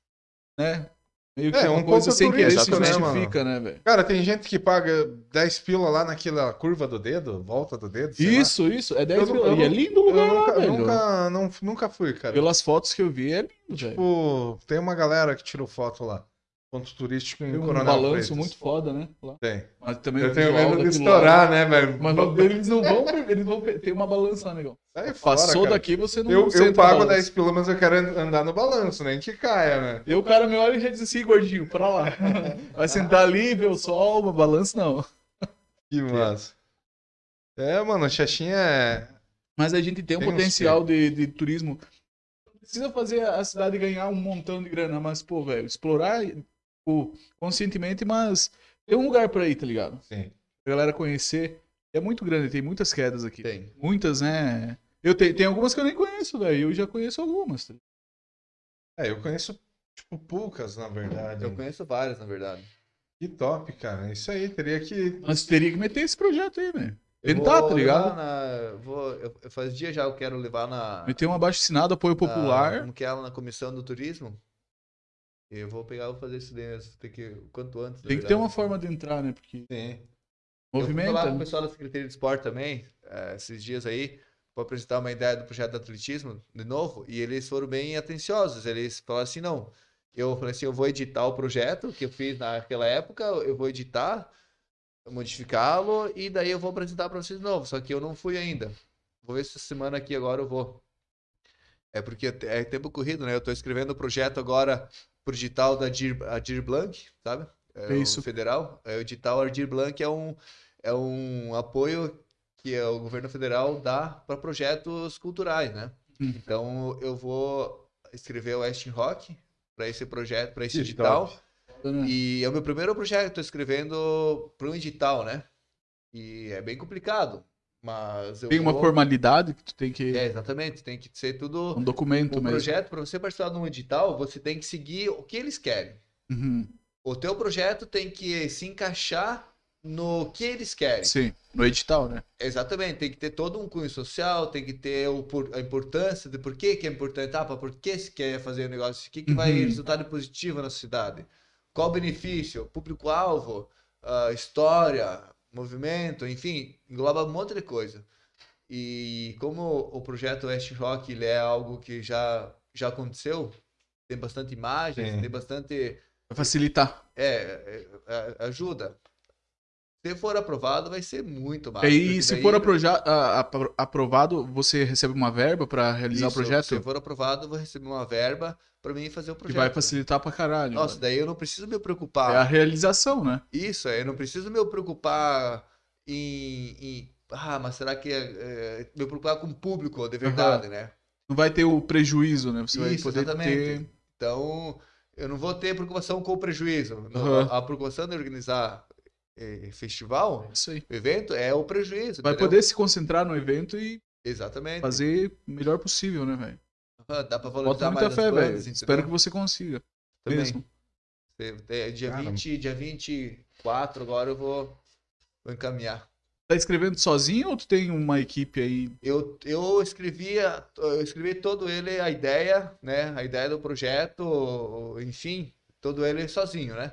né? Meio que É, uma um coisa sem querer se né, justifica, né, velho? Cara, tem gente que paga 10 pila lá naquela curva do dedo, volta do dedo. sei lá. Isso, isso. É 10 Eu não- eu E é lindo o Eu lugar lá, nunca, velho. nunca, não, nunca fui, cara. Pelas fotos que eu vi, é lindo, velho. Tipo, tem uma galera que tirou foto lá. Ponto turístico em Tem um Coronel balanço Freitas. muito foda, né? Lá. Tem. Mas também Eu tenho medo de estourar, lá- né, velho? Mas não- eles não vão. Eles vão ter uma balança lá, negão. Sai fora, Passou cara. daqui, você não Eu, eu pago balança. 10 pila, mas eu quero andar no balanço, nem que caia, né? E o cara me olha e já diz assim, gordinho, pra lá. Vai sentar ali, ver o sol, uma balança, não. Que massa. É, mano, a Xaxinha é. Mas a gente tem um Tem potencial de, de turismo. Não Precisa fazer a cidade ganhar um montão de grana, mas, pô, velho, explorar conscientemente, mas tem um lugar pra ir, tá ligado? Sim. Pra galera conhecer. É muito grande, tem muitas quedas aqui. Tem. Muitas, né? Eu tenho, tem algumas que eu nem conheço, velho. Eu já conheço algumas. tá? É, eu conheço, tipo, poucas, na verdade. Eu conheço várias, na verdade. Que top, cara. Isso aí, teria que. Mas teria que meter esse projeto aí, velho. Eu Tentar, vou tá ligado? Na, vou, eu, eu faz dia já eu quero levar na. Meter um abaixo assinado, apoio na- popular. como que é ela na comissão do turismo. Eu vou pegar e vou fazer isso dentro. Tem que. Quanto antes. Tem que ter uma forma de entrar, né? Porque Sim. Eu fui falar com o movimenta. pessoal da Secretaria de Esporte também, eh, esses dias aí, para apresentar uma ideia do projeto de atletismo, de novo, e eles foram bem atenciosos. Eles falaram assim: não, eu falei assim, eu vou editar o projeto que eu fiz naquela época, eu vou editar, modificá-lo, e daí eu vou apresentar para vocês de novo. Só que eu não fui ainda. Vou ver se essa semana aqui agora eu vou. É porque é tempo corrido, né? Eu estou escrevendo o projeto agora pro digital da Dir, Adir Blanc, sabe? É, Isso. O federal. É, o digital Adir Blanc é um, é um apoio que é o governo federal dá para projetos culturais, né? Hum. Então eu vou escrever o Westin Rock para esse projeto, para esse top. né? E é o meu primeiro projeto, estou escrevendo para um edital, né? E é bem complicado, mas Tem uma vou- formalidade que tu tem que. É, exatamente, tem que ser tudo Um documento o mesmo. projeto para você participar de um edital, você tem que seguir o que eles querem. Uhum. O teu projeto tem que se encaixar no que eles querem. Sim, no edital, né? Exatamente, tem que ter todo um cunho social, tem que ter o por- a importância de por que, que é importante, ah, por que se quer fazer o negócio, o que, que vai Uhum. resultar de positivo na cidade, qual o benefício, público-alvo, ah, história, movimento, enfim, engloba um monte de coisa. E como o projeto West Rock ele é algo que já, já aconteceu, tem bastante imagens, Sim. tem bastante Vai facilitar. é, é, é, ajuda. Se for aprovado, vai ser muito massa. e porque aí, se daí- for aprovado, você recebe uma verba pra realizar Isso, o projeto? Se for aprovado, vou receber uma verba para mim fazer o Que projeto. vai facilitar pra caralho. Nossa, velho. daí eu não preciso me É a preocupar. realização, né? Isso, eu não preciso me preocupar em. em- ah, mas será que. É, é, me preocupar com o público de verdade, né? Não vai ter o prejuízo, né? Você vai Isso, poder exatamente. ter. Então, eu não vou ter preocupação com o prejuízo. A, a preocupação de organizar eh, festival, Isso aí. evento, é o prejuízo. Vai entendeu? poder se concentrar no evento e Exatamente. fazer o melhor possível, né, velho? Dá pra Bota valorizar muita mais fé, as velho. bandas, Espero que você consiga. Também. Mesmo. É, Dia, Cara. 20, dia 24, agora eu vou, vou encaminhar. Tá escrevendo sozinho ou tu tem uma equipe aí? Eu, eu escrevia, eu escrevi todo ele, a ideia, né? A ideia do projeto, enfim, todo ele sozinho, né?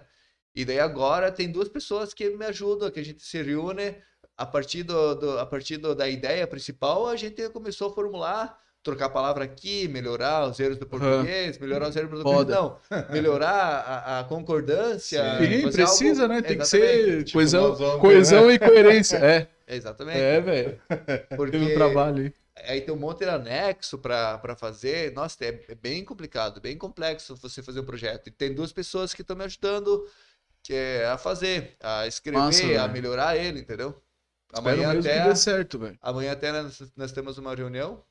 E daí agora tem duas pessoas que me ajudam, que a gente se reúne a partir, do, do- a partir do- da ideia principal, a gente começou a formular, trocar a palavra aqui, melhorar os erros do português, melhorar os erros do português, não, melhorar a, a concordância. Sim, precisa, algo- né? Tem que Exatamente, ser Tipo, coesão, vamos, coesão e coerência. É, Exatamente. é, velho. Porque Teve um trabalho aí. aí tem um monte de anexo para fazer. Nossa, é, é bem complicado, bem complexo você fazer um projeto. E tem duas pessoas que estão me ajudando que é, a fazer, a escrever, Massa, a melhorar ele, entendeu? Amanhã até, que dê certo, velho. amanhã até nós, nós temos uma reunião.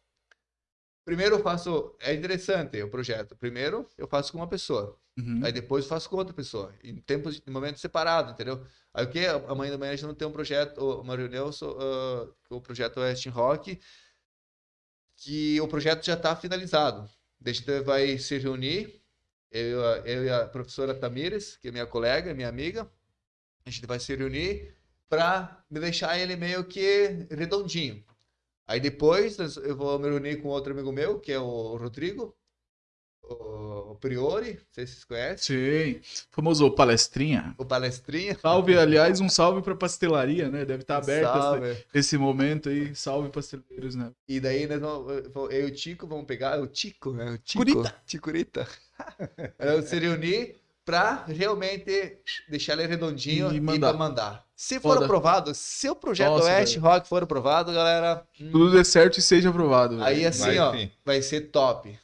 Primeiro eu faço, é interessante o projeto. Primeiro eu faço com uma pessoa. Uhum. Aí depois eu faço com outra pessoa, em tempos, em momentos separados, entendeu? Aí o que? Amanhã da manhã a gente não tem um projeto, uma reunião, so- ah, o projeto West Rock, que o projeto já está finalizado. A gente vai se reunir, eu, eu e a professora Tamires, que é minha colega, minha amiga, a gente vai se reunir para me deixar ele meio que redondinho. Aí depois eu vou me reunir com outro amigo meu, que é o Rodrigo, o, o Priori, não sei se vocês conhecem. Sim. Famoso palestrinha. O palestrinha. Salve, aliás, um salve pra pastelaria, né? Deve estar aberto esse, Salve. esse momento aí. Salve, pasteleiros, né? E daí nós vamos, eu e o Tico vamos pegar, o Tico, né? O Tico. Curita. Ticurita. Se reunir pra realmente deixar ele redondinho E e, mandar. pra mandar. Se for Foda. aprovado, se o projeto Nossa, West velho. Rock for aprovado, galera, hum, Tudo dê certo e seja aprovado. aí velho. assim, Vai ó, sim. vai ser top.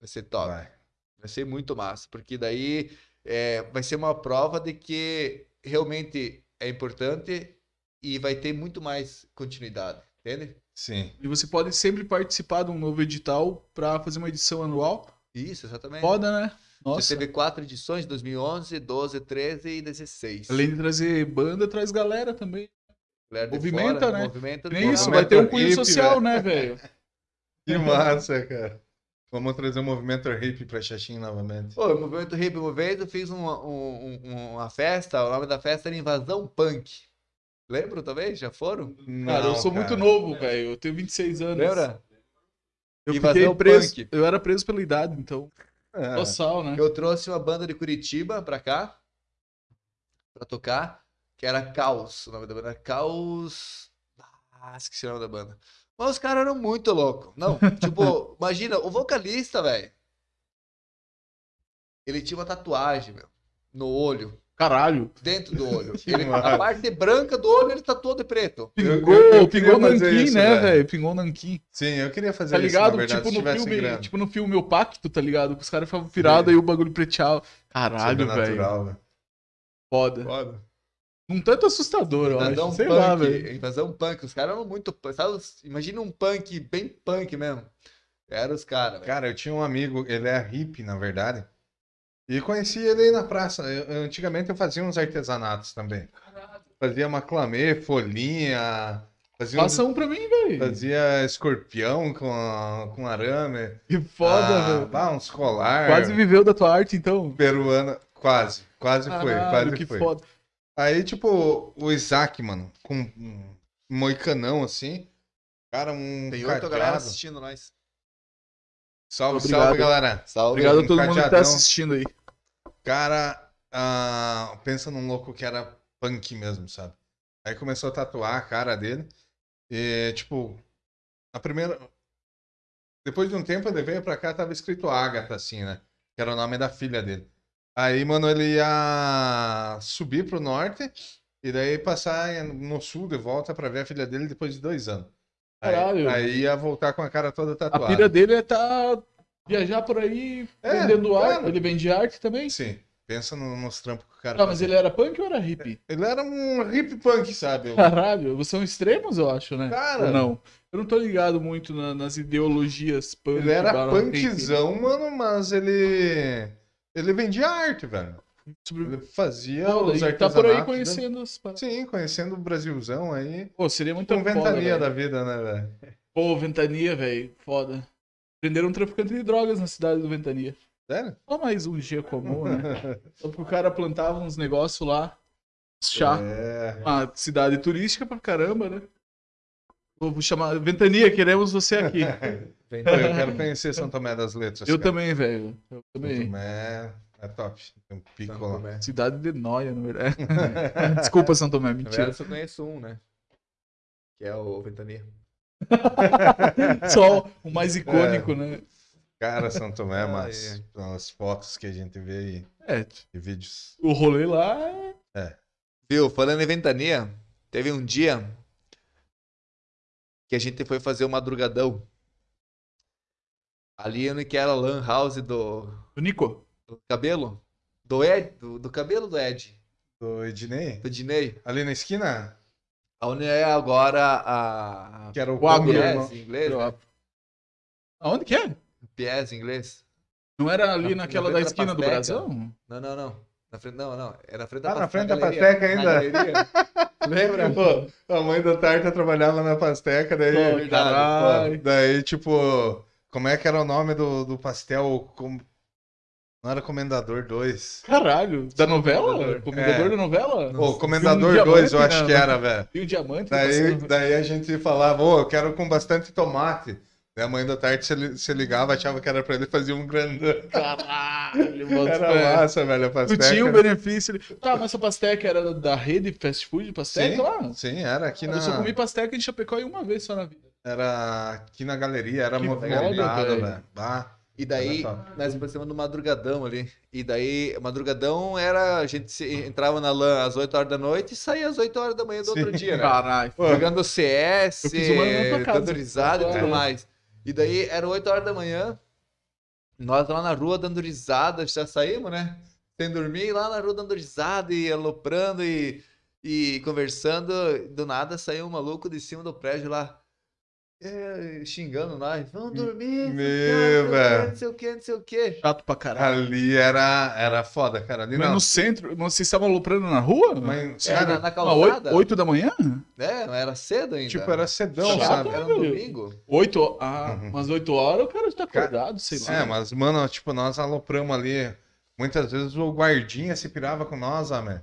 Vai ser top. Vai. Vai ser muito massa, porque daí é, vai ser uma prova de que realmente é importante e vai ter muito mais continuidade, entende? Sim. E você pode sempre participar de um novo edital pra fazer uma edição anual. Isso, exatamente. Foda, né? Nossa. teve quatro edições, 2011, 12, 13 e 16. Além de trazer banda, traz galera também. Galera de movimenta, fora, né? Movimenta Nem isso, vai ter um cunho social, né, velho? Que massa, cara. Vamos trazer um movimento hippie pra Xaxim novamente. Pô, o movimento hip uma vez eu fiz uma, um- um- uma festa, o nome da festa era Invasão Punk. Lembram talvez? Já foram? Cara, eu Não, sou muito cara. novo, velho. Eu tenho 26 anos. Lembra? Eu Invasão fiquei preso. punk. Eu era preso pela idade, então. É. Total, né? Eu trouxe uma banda de Curitiba pra cá, pra tocar, que era Caos. O nome da banda era Caos. Ah, esqueci o nome da banda. Mas os caras eram muito loucos. Não, tipo, imagina, o vocalista, velho. Ele tinha uma tatuagem, meu, no olho, Caralho. dentro do olho. Ele- a parte branca do olho ele tatuou de preto. Pingou, eu- eu queria pingou nanquim, isso, né, velho. Pingou nanquim. Sim, eu queria fazer Tá isso, ligado? na verdade, tipo, se no tivesse filme, grana. tipo no filme O Pacto, tá ligado? Que os caras ficavam virados e o bagulho preteava. Caralho, velho. Foda. Foda. Um tanto assustador, eu Invasão acho. Sei punk, lá, velho. invasão punk. Os caras eram muito. punk, Sabe, imagina um punk, bem punk mesmo. Eram os caras. velho. Cara, eu tinha um amigo, ele é hippie, na verdade. E conheci ele aí na praça. Eu- antigamente eu fazia uns artesanatos também. Fazia maclamê, folhinha. Fazia, Passa um pra mim, velho. fazia escorpião com, com arame. Que foda, ah, velho. ah, uns colar. Quase viveu da tua arte, então. peruana. Quase. Quase foi. Caralho, Quase que foi. foda. Aí, tipo, o Isaac, mano, com um moicanão assim. Cara, um Tem outra galera assistindo nós. Salve, Obrigado. salve, galera. Salve. Obrigado a um todo mundo que tá cadeadão. assistindo aí. Cara, ah, pensa num louco que era punk mesmo, sabe? Aí começou a tatuar a cara dele. E, tipo, a primeira. Depois de um tempo ele veio pra cá, tava escrito Agatha, assim, né? Que era o nome da filha dele. Aí, mano, ele ia subir pro norte e daí passar no sul de volta pra ver a filha dele depois de dois anos. Aí, Caralho. aí ia voltar com a cara toda A tatuada. pira dele é tá viajar por aí É, vendendo arte. claro. Ele vende arte também? Sim, pensa no- nos trampos que o cara Não, mas ele era punk ou era hippie? Ele era um hip punk, sabe? Caralho, vocês são extremos, eu acho, né? Cara. Ou não? Eu não tô ligado muito na- nas ideologias punk. Ele era hippie. punkzão, mano, mas ele. Ele vendia arte, velho. Ele fazia Pô, os e tá por aí né? conhecendo paradas. Sim, conhecendo o Brasilzão aí. Pô, seria muito Com foda, ventania velho. da vida, né, velho? Pô, Ventania, velho. Foda. Prenderam um traficante de drogas na cidade do Ventania. Sério? Só mais um dia comum, né? Só porque o cara plantava uns negócios lá. Chá. É. Uma cidade turística pra caramba, né? Vou chamar. Ventania, queremos você aqui. Vem eu quero conhecer São Tomé das Letras. Eu cara. também, velho. Eu São também. Tomé é top. Tem um pico lá. Cidade de Noia, na verdade. Desculpa, São Tomé, Na mentira. verdade, eu só conheço um, né? Que é o Ventania. Só o mais icônico, né? Cara, São Tomé, mas as fotos que a gente vê aí É, e vídeos. o rolê lá é. Viu, falando em Ventania, teve um dia que a gente foi fazer o madrugadão. Ali no que era a lan house do, O Nico. do cabelo. Do Ed, do, do cabelo do Ed, Do Ednei? do Dinei. Ali na esquina? Onde é agora a... Que era o O Agro, em inglês, né? Aonde que é? Pies em inglês. Não era ali Na- naquela na da frente da esquina do. Brasão? Não, não, não. Na frente, não, não. É na frente da Ah, na frente da. Pasteca ainda? Lembra? Pô, a mãe da Tarta trabalhava na Pasteca, daí. Pô, caralho. Daí, tipo, como é que era o nome do, do pastel? Com- Não era Comendador 2. Caralho, da novela? Comendador. É. da novela? Pô, Comendador Tinha um 2 eu acho né? que era, velho. E o diamante? Daí, daí a gente falava, ô, eu quero com bastante tomate. Daí a mãe da Tarde se, li- se ligava, achava que era pra ele fazer um grandão. Caralho, mano. Era massa, velho, a Tu Pasteca. tinha um benefício. Tá, mas essa pasteca era da rede fast food pasteca Sim, lá? sim, era aqui na... Eu só comi pasteca em Chapecó em uma vez só na vida. Era aqui na galeria, era Que movimentado, foda, velho. Bah. E daí, nós passamos no madrugadão ali. E daí, madrugadão era. A gente se- entrava na LAN às 8 horas da noite e saía às 8 horas da manhã do outro Sim. dia, né? Caralho. Jogando CS, dando risada e tudo É. mais. E daí, era 8 horas da manhã, nós lá na rua dando risada, já saímos, né? Sem dormir, lá na rua dando risada e aloprando e, e conversando. Do nada saiu um maluco de cima do prédio lá. É, xingando nós. Vamos dormir, Meu, velho. não sei o que, não sei o que. Chato pra caralho. ali era, era foda, cara. Ali Mas não. no centro, vocês estavam aloprando na rua? Mas, cara, na, na calçada. oito, oito da manhã? É, não era cedo ainda. tipo, era cedão, Chato, sabe? Era um domingo. Oito, ah, Uhum. umas oito horas o cara tá acordado, sei lá. É, mas, mano, tipo, nós alopramos ali. Muitas vezes o guardinha se pirava com nós, ah, man.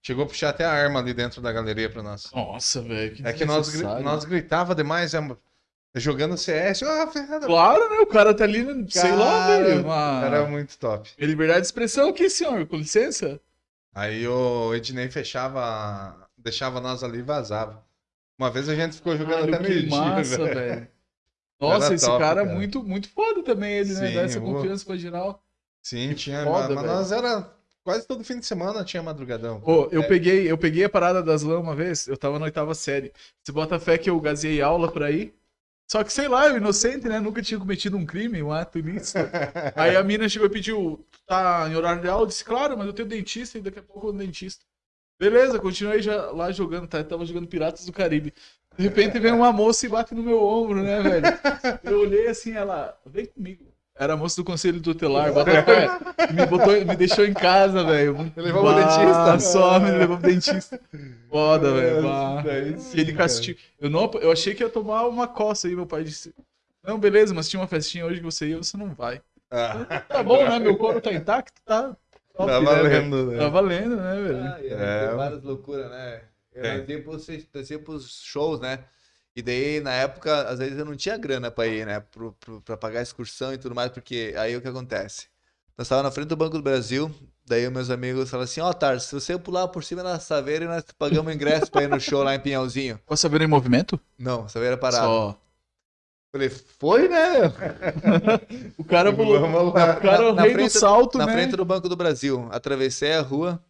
Chegou a puxar até a arma ali dentro da galeria pra nós. Nossa, velho. Que É que nós, nós gritava demais, é, jogando CS. Ah, Fernanda. Claro, né? O cara tá ali, né, sei lá, Cara, velho. Uma... Era muito top. É liberdade de expressão aqui, senhor, com licença. Aí o Ednei fechava, deixava nós ali e vazava. Uma vez a gente ficou jogando Caralho, até que meio-dia, massa, velho. velho. Nossa, Era esse top, cara é cara. muito, muito foda também, ele, né? Sim, Dá essa confiança pra geral. Sim, tinha. foda, mas velho. nós era. Quase todo fim de semana tinha madrugadão. Ô, eu, É. peguei, eu peguei a parada das LAN uma vez, eu tava na oitava série. Você bota fé que eu gazei aula por aí. Só que, sei lá, eu inocente, né? Nunca tinha cometido um crime, um ato ilícito. Aí a mina chegou e pediu, tá em horário de aula? Eu disse, claro, mas eu tenho dentista e daqui a pouco eu vou no dentista. Beleza, continuei já lá jogando, tá? Eu tava jogando Piratas do Caribe. De repente vem uma moça e bate no meu ombro, né, velho? Eu olhei assim, ela, vem comigo. Era a moça do conselho tutelar. Me, botou, me deixou em casa, velho. levou pro Bah, dentista. Só me levou pro dentista. Foda, velho. ele castigo. Eu, não, eu achei que ia tomar uma coça aí, meu pai disse. Não, beleza, mas tinha uma festinha hoje que você ia, você não vai. Ah, Tá bom, né? Meu couro tá intacto, tá. top, tá né, velho? valendo, né? Tá valendo, né, velho? Ah, e É. tem várias loucuras, né? Eu nós ia pros shows, né? E daí, na época, às vezes eu não tinha grana pra ir, né? Pro, pro, pra pagar a excursão e tudo mais, porque aí o que acontece? Nós tava na frente do Banco do Brasil, daí os meus amigos falaram assim, ó, Tarso, se você pular por cima da Saveira, nós pagamos ingresso pra ir no show lá em Pinhalzinho. Posso saber em movimento? Não, Saveira parada. Só. Falei, foi, né? O cara pulou. Vamos lá. O cara é o Na rei frente- do salto, na né? frente do Banco do Brasil. Atravessei a rua,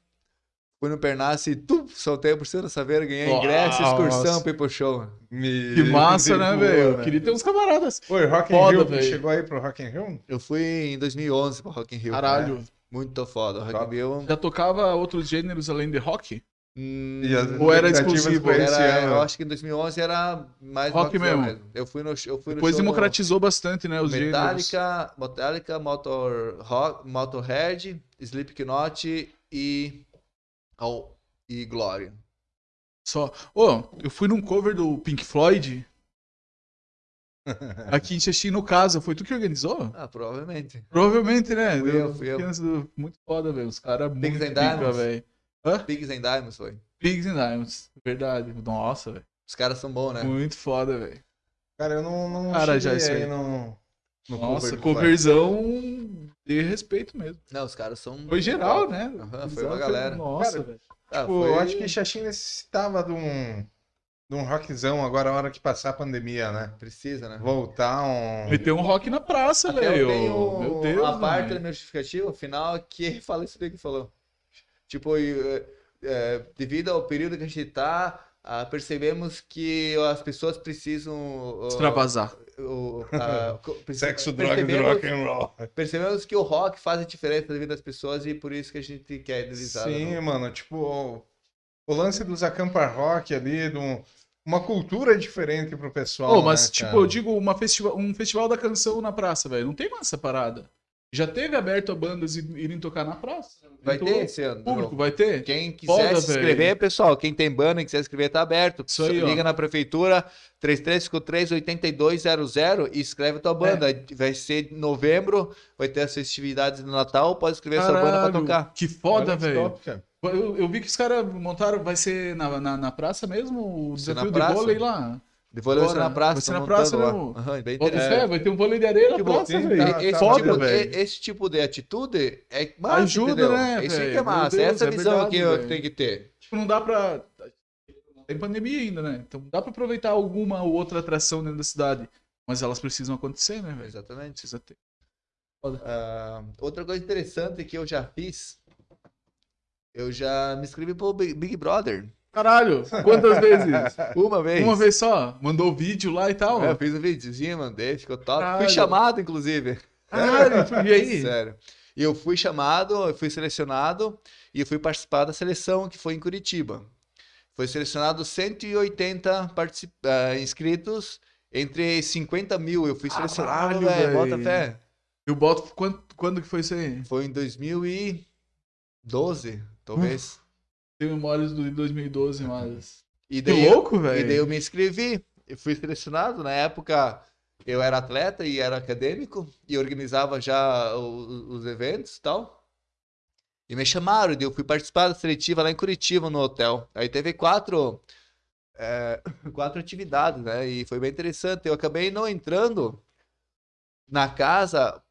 fui no Pernace e tum, soltei por cima da Saveira, ganhei ingresso, excursão pro show. Me- Que massa, né, boa, velho? Eu Queria ter uns camaradas. Oi, Rock in Foda, Rio, velho. chegou aí pro Rock in Rio? Eu fui em 2011 pro Rock in Rio. Caralho. Muito foda. Rock in. Rio... Já tocava outros gêneros além de rock? hum, Ou era exclusivo? era- eu acho que em 2011 era mais Rock rockzão mesmo. Eu fui no, eu fui no Depois show do democratizou bastante, né? Os gêneros. Metallica, Metallica, Motor, rock, Motorhead, Slipknot e, ao, e Glória. Só. Ô, eu fui num cover do Pink Floyd. Aqui em Xexim, no caso. Foi tu que organizou? Ah, provavelmente. Provavelmente, né? Fui eu, fui eu. eu. Muito foda, velho. Os caras muito Pigs and pica, Diamonds. velho. Hã? Pigs and Diamonds foi. Pigs and Diamonds. Verdade. Nossa, velho. Os caras são bons, né? Muito foda, velho. Cara, eu não, não Cara, já cheguei isso aí aí. no, no Nossa, cover do coverzão de respeito mesmo. Não, os caras são. Foi geral, né? Aham, foi uma galera. Nossa, Cara, velho. Ah, Tipo, foi- eu acho que Xaxim necessitava de um, de um rockzão agora, a hora que passar a pandemia, né? Precisa, né? Voltar um. Meteu um rock na praça, velho. tenho Meu Deus. a parte da minha justificativa final que fala isso daí que falou. Tipo, e, é, devido ao período que a gente tá, ah, percebemos que as pessoas precisam. ah, Extravasar. o- a- perce- Sexo, droga e percebemos- rock and roll. Percebemos que o rock faz a diferença na vida das pessoas e por isso que a gente quer deslizar. Sim, no- mano, tipo, o, o lance dos acampa rock ali, de um- uma cultura diferente pro pessoal. Ô, mas, né, tipo, cara? eu digo uma festival, um festival da canção na praça, velho. Não tem mais essa parada. Já teve aberto a bandas ir- irem tocar na praça. Vai Então, ter esse ano. Público, vai ter? Quem quiser Foda, se inscrever, velho. pessoal, quem tem banda e quiser se inscrever, tá aberto. Isso aí, Só ó. Liga na prefeitura 3353-8200 e escreve tua banda. É. Vai ser em novembro, vai ter as festividades do Natal, pode escrever sua banda pra Caralho, tocar. Que foda, velho. Eu, eu vi que os caras montaram, vai ser na, na, na praça mesmo, o desafio de vôlei lá. Depois vai ser Bora. na praça, Vai ser tá na praça. Aham, bem interessante. fé, vai ter um vôlei de areia na praça, velho. tá- esse, foda, tipo, esse tipo de atitude é massa, Ajuda, entendeu? né, Isso aí que é massa. Meu Deus, Essa é a é visão verdade, que eu tenho que ter. Tipo, não dá pra. Tem pandemia ainda, né? Então dá pra aproveitar alguma ou outra atração dentro da cidade. Mas elas precisam acontecer, né, velho? Exatamente. Precisa ter. Ah, outra coisa interessante que eu já fiz, eu já me inscrevi pro Big Brother. Caralho, quantas vezes? Uma vez. Uma vez só? Mandou vídeo lá e tal? É, eu fiz um videozinho, mandei, ficou top. Caralho. Fui chamado, inclusive. Caralho, e aí? Sério. E eu fui chamado, eu fui selecionado e fui participar da seleção que foi em Curitiba. Foi selecionado 180 particip... ah, inscritos entre 50 mil. Eu fui selecionado, Caralho, velho. Bota fé. Eu boto. Quando, quando que foi isso aí? Foi em 2012, talvez. Tenho memórias do de 2012, mas. E Que daí, eu- louco, e daí velho. eu me inscrevi. Eu fui selecionado. Na época, eu era atleta e era acadêmico. E organizava já o- os eventos e tal. E me chamaram. daí Eu fui participar da seletiva lá em Curitiba, no hotel. Aí teve quatro, é, quatro atividades, né? E foi bem interessante. Eu acabei não entrando na casa.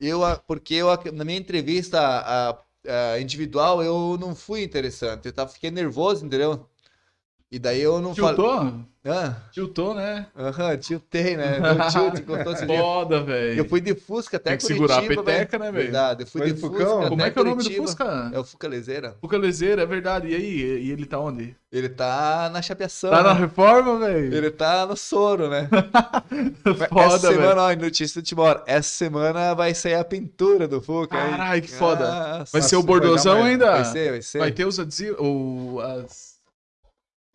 Eu, porque eu, na minha entrevista a- a individual, eu não fui interessante. Eu tava, fiquei nervoso, entendeu? E daí eu não falei. Tiltou? Ah, Tiltou, né? aham, tiltei, né? Deu tilt, esse. Foda, velho. Eu fui de Fusca até Tem que Curitiba, segurar a peteca, velho. né, velho? Verdade, eu fui Foi de Fusca Como é que é o nome do. Fusca? É o Fuca Lezeira. Fuca Lezeira, é verdade. E aí? E ele tá onde? Ele tá na chapeação, Tá na né? reforma, velho? Ele tá no soro, né? Essa Foda, velho. semana, ó, notícia de Timor. Essa semana vai sair a pintura do Fuca. hein? Caralho, que foda. Nossa, Vai ser o bordozão ainda? Vai ser, vai ser. Vai ter os adesivos, as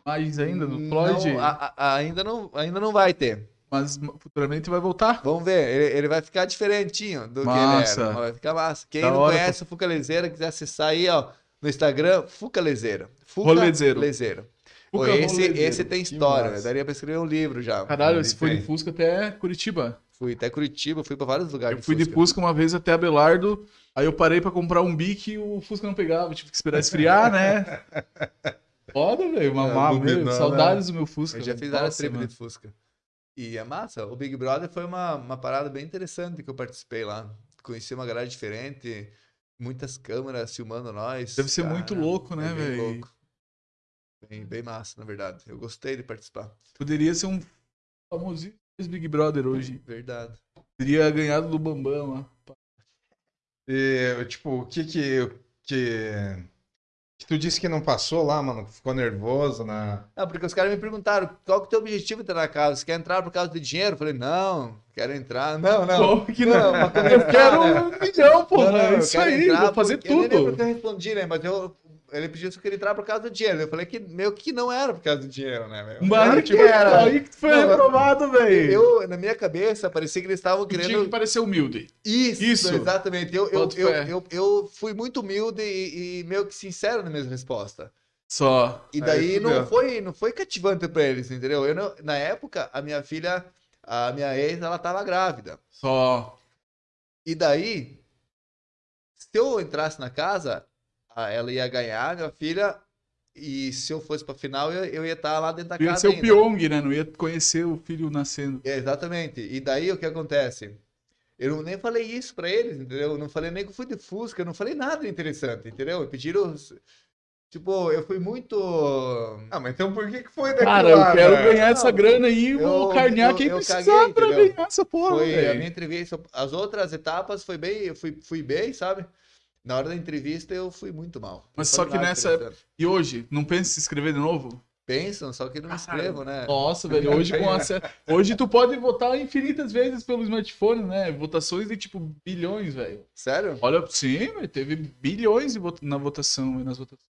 imagens ainda do Floyd, Não, a- a- ainda, não, ainda não vai ter. mas futuramente vai voltar. Vamos ver, ele, ele vai ficar diferentinho do Massa. que ele era. Vai ficar massa. Quem Da não hora, conhece o Fuca Lezeira, quiser acessar aí, ó, no Instagram, Fuca Lezeira. Fuca Rolezeiro. Lezeiro. Pô, Fuca esse, Rolezeiro. esse tem história, né? daria pra escrever um livro já. Caralho, você foi de. Fusca até Curitiba. Fui até Curitiba, fui pra vários lugares. Eu fui de Fusca uma vez até Abelardo, aí eu parei pra comprar um bique e o Fusca não pegava, tive que esperar esfriar, né? Foda, velho, mamar, É, meu, bobinão, saudades do meu Fusca. Eu já fiz várias tribos de Fusca. E é massa. O Big Brother foi uma, uma parada bem interessante que eu participei lá. Conheci uma galera diferente, muitas câmeras filmando nós. Deve ser muito louco, né, velho? louco. Bem, bem massa, na verdade. Eu gostei de participar. Poderia ser um famosíssimo Big Brother hoje. Verdade. Teria ganhado do Bambam lá. E, tipo, o que que, que que tu disse que não passou lá, mano? Ficou nervoso na. Não, porque os caras me perguntaram qual que é o teu objetivo de entrar na casa? Você quer entrar por causa de dinheiro? Eu falei, não, quero entrar. Não, não. Como que não? Não, eu quero né? um milhão, pô. Não, não, é isso aí, vou fazer porque- Eu nem lembro tudo. o que eu respondi, né? Mas eu, ele pediu se eu queria entrar por causa do dinheiro. Eu falei que meio que não era por causa do dinheiro, né, meu? Mas tipo, era. Aí que tu foi Não, reprovado, velho. Eu, na minha cabeça, parecia que eles estavam Tinha querendo. que parecer humilde. Isso, Isso. exatamente. Eu, eu, eu, eu, eu fui muito humilde e, e meio que sincero na minha resposta. Só. E Aí daí não foi, não foi cativante pra eles, entendeu? Eu não- na época, a minha filha, a minha ex, ela tava grávida. Só. E daí, se eu entrasse na casa, ela ia ganhar, minha filha, e se eu fosse pra final, eu, eu ia estar lá dentro da Ia casa ser o. Pyong, né? Não ia conhecer o filho nascendo. É, exatamente. E daí o que acontece? Eu não- nem falei isso pra eles, entendeu? Eu não falei nem que eu fui de Fusca, eu não falei nada interessante, entendeu? Pediram. Tipo, eu fui muito. Ah, mas então por que que foi daquilo Cara, eu lá, quero velho? ganhar essa grana aí e vou eu- carnear eu- quem eu precisar caguei, pra entendeu? ganhar essa porra, Foi a minha entrevista. As outras etapas foi bem, eu fui, fui bem, sabe? Na hora da entrevista eu fui muito mal. Mas só que nessa. E hoje, não pensa em se inscrever de novo? Pensam, só que não me inscrevo, né? Nossa, velho, hoje com acesso... Hoje tu pode votar infinitas vezes pelo smartphone, né? Votações de tipo bilhões, velho. Sério? Olha, sim, velho, teve bilhões na votação e nas votações.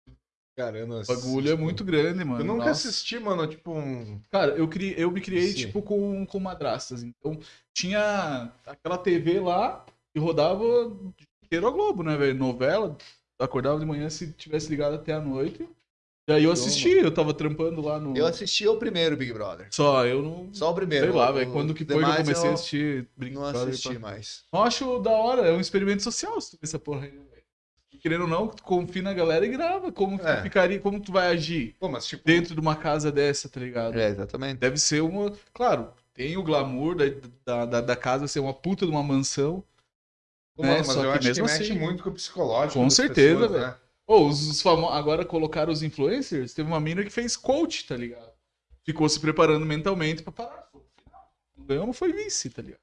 Cara, eu não O bagulho é muito grande, mano. Eu nunca Nossa. assisti, mano, tipo um... Cara, eu, criei, eu me criei, Sim. tipo, com, com madrastas. Então, tinha aquela TV lá e rodava inteiro a Globo, né, velho? Novela, acordava de manhã se tivesse ligado até a noite. E aí eu assisti, eu tava trampando lá no. Eu assisti o primeiro Big Brother. Só, eu não. Só o primeiro. Sei lá, velho. Quando que foi que eu comecei a assistir Big Não Brother, assisti pá. mais. Eu acho da hora, é um experimento social se tu vê essa porra aí, né, velho. Querendo ou não, tu confia na galera e grava. Como que É. tu ficaria, como tu vai agir Pô, mas tipo... dentro de uma casa dessa, tá ligado? É, exatamente. Deve ser uma. Claro, tem o glamour da, da, da, da casa ser uma puta de uma mansão. Pô, É, mano, mas só eu que acho que mesmo mexe assim- muito com o psicológico Com certeza, pessoas, velho. né? Ou os, os famosos. Agora colocaram os influencers. Teve uma mina que fez coach, tá ligado? Ficou se preparando mentalmente pra parar. Não ganhou, mas foi vice, tá ligado?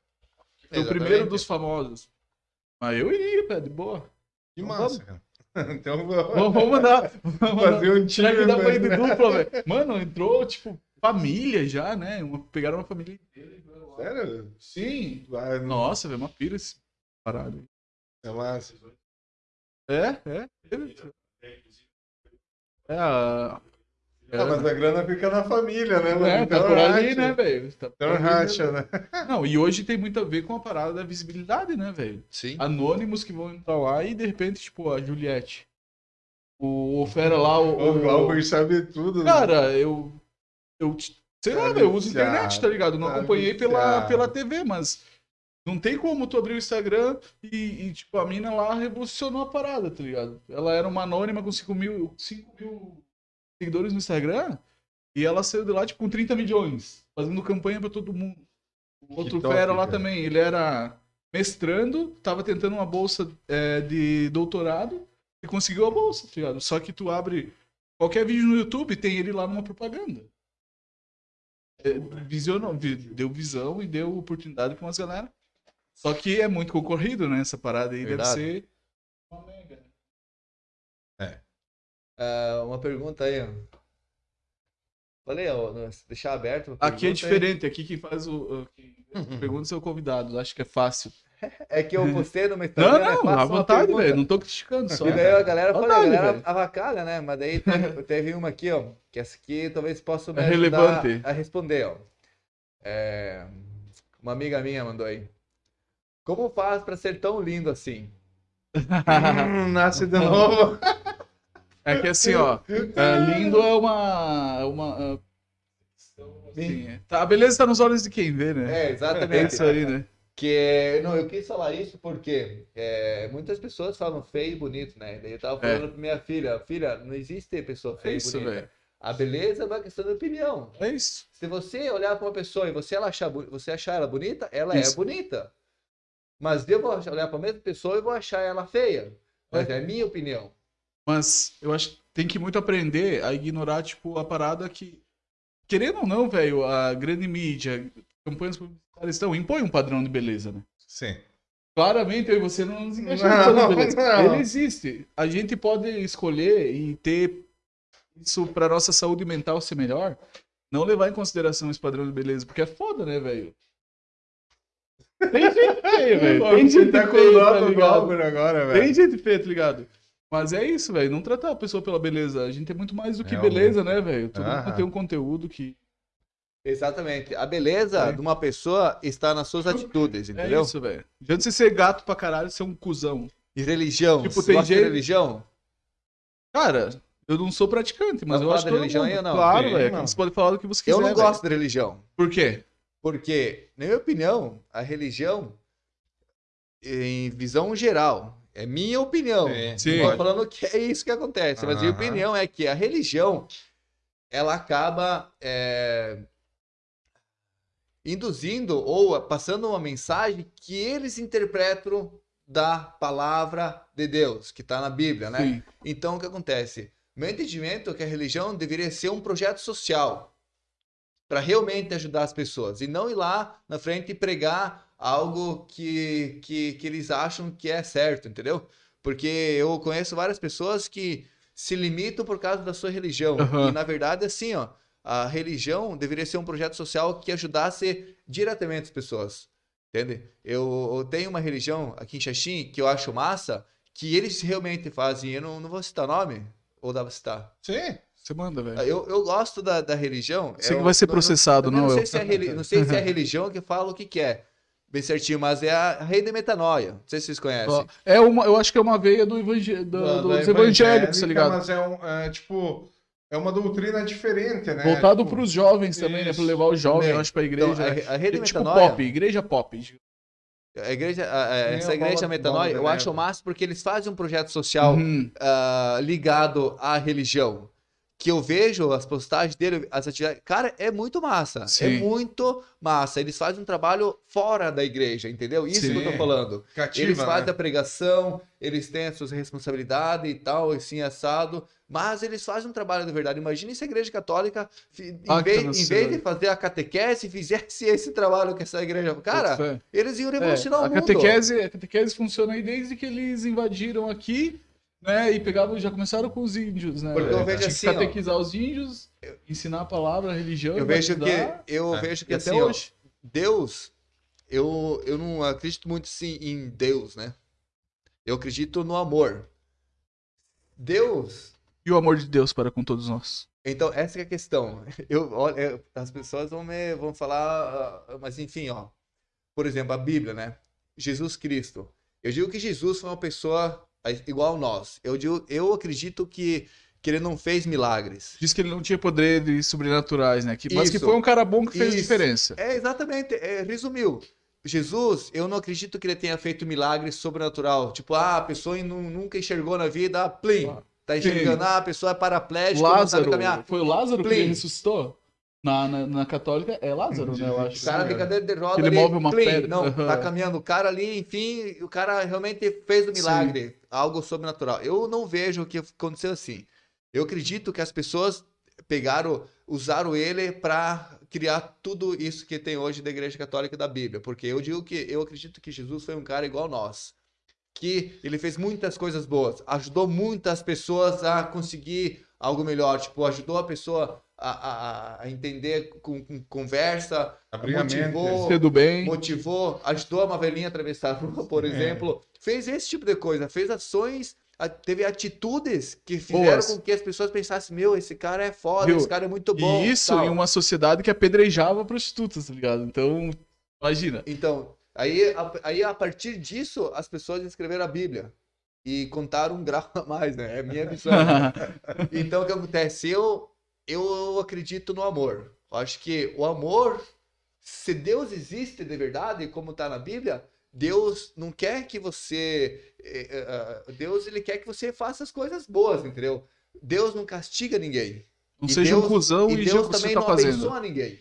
Foi o primeiro dos famosos. Mas eu iria, pé, de boa. Que Então massa, cara. Então Vamos, vamos mandar. Vamos fazer um time. Será que dá pra ir de né? dupla, velho? Mano, entrou, tipo, família já, né? Uma- pegaram uma família inteira. Sério? Sim. Não- Nossa, velho, uma pira esse parado. É massa. É, é. É, a... Ah, mas a grana fica na família, né, mano? é, tá Então por ali, racha. né, velho? Tá Então ali, racha, né? Não, e hoje tem muito a ver com a parada da visibilidade, né, velho? Sim. Anônimos que vão entrar lá e de repente, tipo, a Juliette. O, o Fera lá, o. O o- Glauber sabe tudo. né? Cara, eu. Eu. Sei lá, velho, eu uso internet, tá ligado? Não tá acompanhei pela, pela TV, mas. Não tem como tu abrir o Instagram e, e, tipo, a mina lá revolucionou a parada, tá ligado? Ela era uma anônima com 5 mil, 5 mil seguidores no Instagram e ela saiu de lá, tipo, com 30 milhões, fazendo campanha pra todo mundo. O outro top, fera lá cara. também, ele era mestrando, tava tentando uma bolsa é, de doutorado e conseguiu a bolsa, tá ligado? Só que tu abre qualquer vídeo no YouTube, tem ele lá numa propaganda. É, visionou, vi- deu visão e deu oportunidade pra umas galera. Só que é muito concorrido, né? Essa parada aí Verdade. deve ser uma mega. né? Ah, uma pergunta aí, ó. Falei, ó, no- deixar aberto. Aqui é pergunta aí. diferente, aqui quem faz o. o- quem pergunta são convidados, acho que é fácil. É que eu postei no meu Não, Instagram. né, não, faça à vontade, velho. Não tô criticando só. E daí a galera falou, a galera velho. avacalha, né? Mas daí teve, teve uma aqui, ó, que essa aqui talvez possa me É ajudar relevante. a responder, ó. É, Uma amiga minha mandou aí. Como faz pra ser tão lindo assim? Hum, nasce de novo. É que assim, ó, é, lindo é uma. é uma é, assim, é. Tá, a beleza tá nos olhos de quem vê, né? É, É exatamente. isso aí, né? Que, não, eu quis falar isso porque é, muitas pessoas falam feio e bonito, né? Daí eu tava falando pra minha filha, filha, não existe pessoa É feia e isso, bonita. velho. A beleza é uma questão de opinião. É isso. Se você olhar para uma pessoa e você, ela achar, você achar ela bonita, ela Isso. é bonita. Mas eu vou olhar para a mesma pessoa e vou achar ela feia. Mas é, a minha opinião. Mas eu acho que tem que muito aprender a ignorar, tipo, a parada que. Querendo ou não, velho, a grande mídia, campanhas publicitárias estão, impõe um padrão de beleza, né? Sim. Claramente eu e você não nos encaixamos Não, beleza. não. Ele existe. A gente pode escolher e ter isso pra nossa saúde mental ser melhor, não levar em consideração esse padrão de beleza, porque é foda, né, velho? Tem gente feia, velho. Tem gente tá dó tá do ligado? Agora, velho. Tem gente feia, tá ligado? Mas é isso, velho. Não tratar a pessoa pela beleza. A gente é muito mais do que Realmente. beleza, né, velho? Todo mundo tem um conteúdo que. Exatamente. A beleza É. de uma pessoa está nas suas atitudes, É entendeu? isso, velho. Não adianta você ser gato pra caralho ser um cuzão. E religião. Tipo, Você tem jeito- religião? Cara, eu não sou praticante, mas Vai eu acho que todo religião mundo. aí ou não? Claro, velho. não. Você pode falar do que você quiser. Eu não gosto de religião. Por quê? Porque, na minha opinião, a religião, em visão geral, é minha opinião. Não tô falando que é isso que acontece, mas minha Aham. opinião é que a religião, ela acaba é, induzindo ou passando uma mensagem que eles interpretam da palavra de Deus, que está na Bíblia, né? Sim. Então, o que acontece? Meu entendimento é que a religião deveria ser um projeto social para realmente ajudar as pessoas e não ir lá na frente e pregar algo que, que, que eles acham que é certo, entendeu? Porque eu conheço várias pessoas que se limitam por causa da sua religião. Aham. E, na verdade, assim, ó, a religião deveria ser um projeto social que ajudasse diretamente as pessoas. Entende? Eu, eu tenho uma religião aqui em Xaxim que eu acho massa, que eles realmente fazem. Eu não, não vou citar nome, ou dá pra citar? Sim. Você manda, velho. Eu, eu gosto da, da religião. Você é que o- vai ser processado, não, não, não, sei eu. se é reli- não sei se é a religião que fala o que, que é. Bem certinho, mas é a rei da metanoia. Não sei se vocês conhecem. É uma, eu acho que é uma veia do evangé... do- Da- dos da evangélicos, tá ligado? Mas é, um, é, tipo, é uma doutrina diferente, né? Voltado Tipo, pros jovens também, né? Pra isso, levar os jovens, eu acho, pra Então, igreja. a, né? a rei da É tipo metanoia. pop, igreja pop. A igreja, a- a- essa a igreja metanoia, eu de acho neve. massa porque eles fazem um projeto social Uhum. ah, ligado à religião. Que eu vejo as postagens dele, as atividades. Cara, é muito massa. É Sim. muito massa. Eles fazem um trabalho fora da igreja, entendeu? Isso que eu tô Sim. falando. Cativa, Eles fazem né? a pregação, eles têm as suas responsabilidades e tal, assim, assado. Mas eles fazem um trabalho de verdade. Imagina se a igreja católica, em, Ah, vez, em vez de fazer a catequese, fizesse esse trabalho que essa igreja. Cara, fé. eles iam É, revolucionar a o mundo. catequese, a catequese funciona aí desde que eles invadiram aqui, né? E pegavam, já começaram com os índios, né? Porque eu vejo assim, ó. catequizar os índios, ensinar a palavra, a religião. Eu vejo que, eu É. vejo que e até assim, ó, hoje. Deus, eu, eu não acredito muito sim em Deus, né? Eu acredito no amor. Deus, E o amor de Deus para com todos nós. então essa é a questão. Eu, olha, as pessoas vão me vão falar, ah, mas enfim, ó. Por exemplo, a Bíblia, né? Jesus Cristo. Eu digo que Jesus foi uma pessoa igual a nós. Eu digo, eu acredito que que ele não fez milagres. Diz que ele não tinha poderes sobrenaturais, né? Que, mas que Isso. foi um cara bom que fez Isso. diferença. É, exatamente, é, resumiu. Jesus, eu não acredito que ele tenha feito milagre sobrenatural. Tipo, ah, a pessoa nu- nunca enxergou na vida, ah, plim, Ah, tá enxergando, ah, a pessoa é paraplégica, não sabe Lázaro, caminhar. foi o Lázaro que Plim. ele ressuscitou? Na, na, na católica é Lázaro, né? Eu O acho. cara Sim, de cadeira de roda Ele ali, move uma plim, pedra. não, Aham. tá caminhando o cara ali, enfim, o cara realmente fez o Sim. milagre, algo sobrenatural. Eu não vejo o que aconteceu assim. Eu acredito que as pessoas pegaram, usaram ele para criar tudo isso que tem hoje da Igreja Católica e da Bíblia, porque eu digo que eu acredito que Jesus foi um cara igual nós, que ele fez muitas coisas boas, ajudou muitas pessoas a conseguir algo melhor, tipo, ajudou a pessoa a, a, a entender com, com conversa, a motivou, Ser do bem. motivou, ajudou uma velhinha a atravessar a rua, por É. exemplo. Fez esse tipo de coisa, fez ações, a- teve atitudes que fizeram Boas. com que as pessoas pensassem: meu, esse cara é foda, esse cara é muito bom. E isso tal. em uma sociedade que apedrejava prostitutas, tá ligado? Então, imagina. Então, aí a, aí a partir disso, as pessoas escreveram a Bíblia. E contaram um grau a mais, né? É a minha visão. Então, o que acontece? Eu, eu acredito no amor. Eu acho que o amor, se Deus existe de verdade, como está na Bíblia, Deus não quer que você. eh, eh, eh, Deus, ele quer que você faça as coisas boas, entendeu? Deus não castiga ninguém. Não E seja um Deus- cuzão E e, Deus que você também tá não fazendo. abençoa ninguém.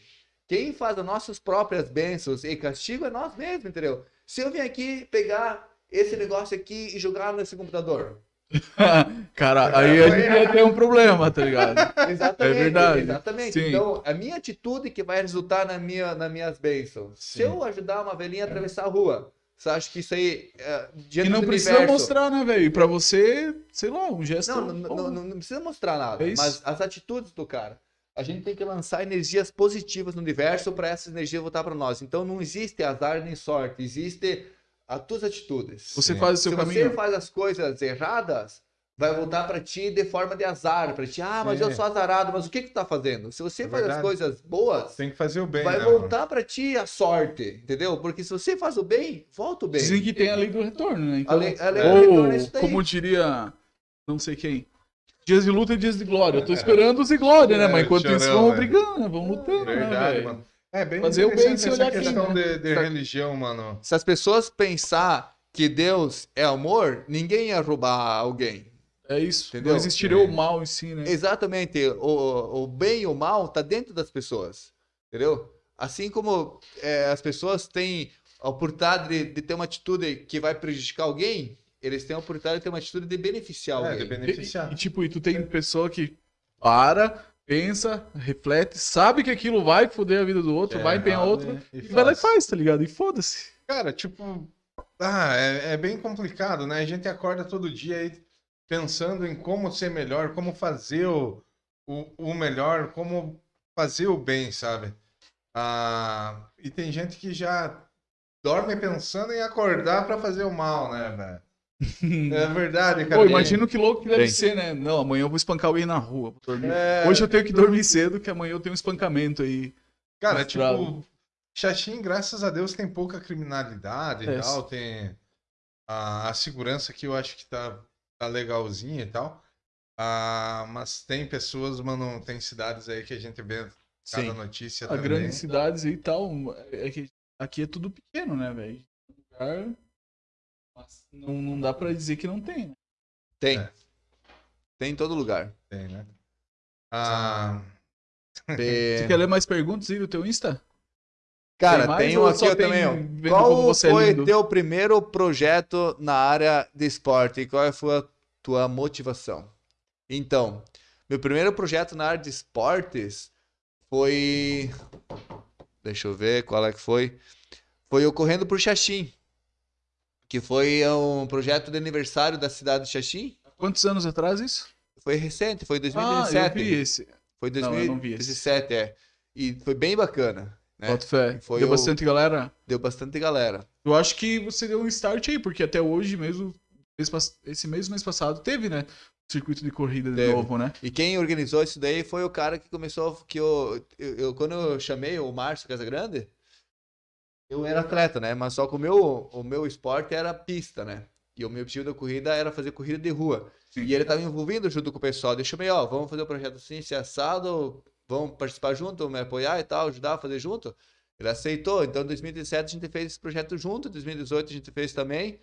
Quem faz as nossas próprias bênçãos e castigo é nós mesmos, entendeu? Se eu vim aqui pegar esse negócio aqui e jogar nesse computador. Cara, aí a gente ia ter um problema, tá ligado? Exatamente. É verdade. Exatamente. Sim. Então, a minha atitude que vai resultar na minha, nas minhas bênçãos. Se eu ajudar uma velhinha a atravessar a rua, você acha que isso aí, é, E não precisa universo... mostrar, né, velho? E pra você, sei lá, um gesto. Não, não, não, não- não precisa mostrar nada, É mas as atitudes do cara. A gente tem que lançar energias positivas no universo para essa energia voltar para nós. Então não existe azar nem sorte, existe as tuas atitudes. Você Sim. faz o seu Se caminho. você faz as coisas erradas, vai voltar pra ti de forma de azar, pra ti, ah, mas Sim. eu sou azarado, mas o que que tu tá fazendo? Se você É faz as coisas boas, Tem que fazer o bem, vai né, voltar pra ti a sorte, entendeu? Porque se você faz o bem, volta o bem. Dizem que tem a lei do retorno, né? A Então, lei, a lei É. do retorno é ou, isso daí. como diria, não sei quem, dias de luta e dias de glória. Eu tô esperando os de glória, né? É, Mas enquanto isso, vão né? brigando, né? Vão lutando, né, Verdade, velho? mano. É bem Fazer o bem essa olhar quem, questão né? de, de Tá. religião, mano. Se as pessoas pensar que Deus é amor, ninguém ia roubar alguém. É isso. Entendeu? Não existiria É. o mal em si, né? Exatamente. O, o bem e o mal tá dentro das pessoas. Entendeu? Assim como é, as pessoas têm a oportunidade de, de ter uma atitude que vai prejudicar alguém, eles têm a oportunidade de ter uma atitude de beneficiar É, alguém. de beneficiar. E, e, tipo, e tu tem pessoa que para, pensa, reflete, sabe que aquilo vai foder a vida do outro, É vai empenhar errado, outro, né? e, vai lá e faz, tá ligado? E foda-se. Cara, tipo, ah, é, é bem complicado, né? A gente acorda todo dia aí pensando em como ser melhor, como fazer o, o, o melhor, como fazer o bem, sabe? Ah, e tem gente que já dorme pensando em acordar pra fazer o mal, né, velho? É verdade, cara. Pô, imagina que louco que deve Tem. ser, né? Não, amanhã eu vou espancar alguém na rua. É, Hoje eu tenho que dormir cedo, que amanhã eu tenho um espancamento aí. Cara, Mostrado. tipo, Xaxim, graças a Deus, tem pouca criminalidade e É. tal, tem a, a segurança que eu acho que tá, tá legalzinha e tal. Ah, mas tem pessoas, mano, tem cidades aí que a gente vê cada Sim. notícia A também. grandes cidades e tal. É que aqui é tudo pequeno, né, velho? Lugar. Mas Não, não dá pra dizer que não tem, né? Tem. É. Tem em todo lugar. Tem, né? Ah, Tem- Você quer ler mais perguntas aí do teu Insta? Cara, Tem mais tem um aqui eu tem também. ó. Qual é foi lindo? teu primeiro projeto na área de esporte e qual foi a tua motivação? Então, meu primeiro projeto na área de esportes foi. Deixa eu ver qual é que foi. Foi o Correndo por Xaxim. Que foi um projeto de aniversário da cidade de Xaxim. Quantos anos atrás isso? Foi recente, foi em Ah, 2017. eu vi esse. Foi Não, eu não vi esse. 2017, é. E foi bem bacana. Né? Boto fé. Foi Deu o- bastante galera. Deu bastante galera. Eu acho que você deu um start aí, porque até hoje mesmo, esse mês, mês passado, teve, né? Circuito de corrida de novo, né? E quem organizou isso daí foi o cara que começou, que eu, eu, eu- quando eu chamei o Márcio Casagrande, eu era atleta, né? Mas só que o meu, o meu esporte era pista, né? E o meu objetivo da corrida era fazer corrida de rua. Sim. E ele estava envolvido junto com o pessoal. Eu chamei, ó, vamos fazer o projeto assim, se assado, vamos participar junto, me apoiar e tal, ajudar a fazer junto. Ele aceitou. Então, em 2017 a gente fez esse projeto junto, em 2018 a gente fez também.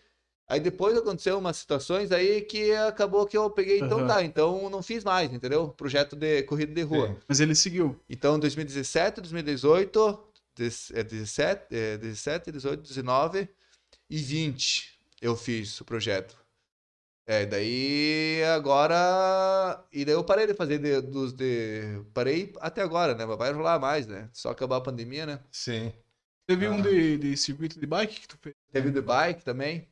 Aí depois aconteceu umas situações aí que acabou que eu peguei, então Aham. tá, então não fiz mais, entendeu? Projeto de corrida de rua. Sim. Mas ele seguiu. Então 2017, 2018, dez- é, 17, é, 17, 18, 19 e 20 eu fiz o projeto. É, daí agora. E daí eu parei de fazer de- dos de. Parei até agora, né? Mas vai rolar mais, né? Só acabar a pandemia, né? sim. Teve Ah. um de, de circuito de bike que tu fez. Teve The Bike também.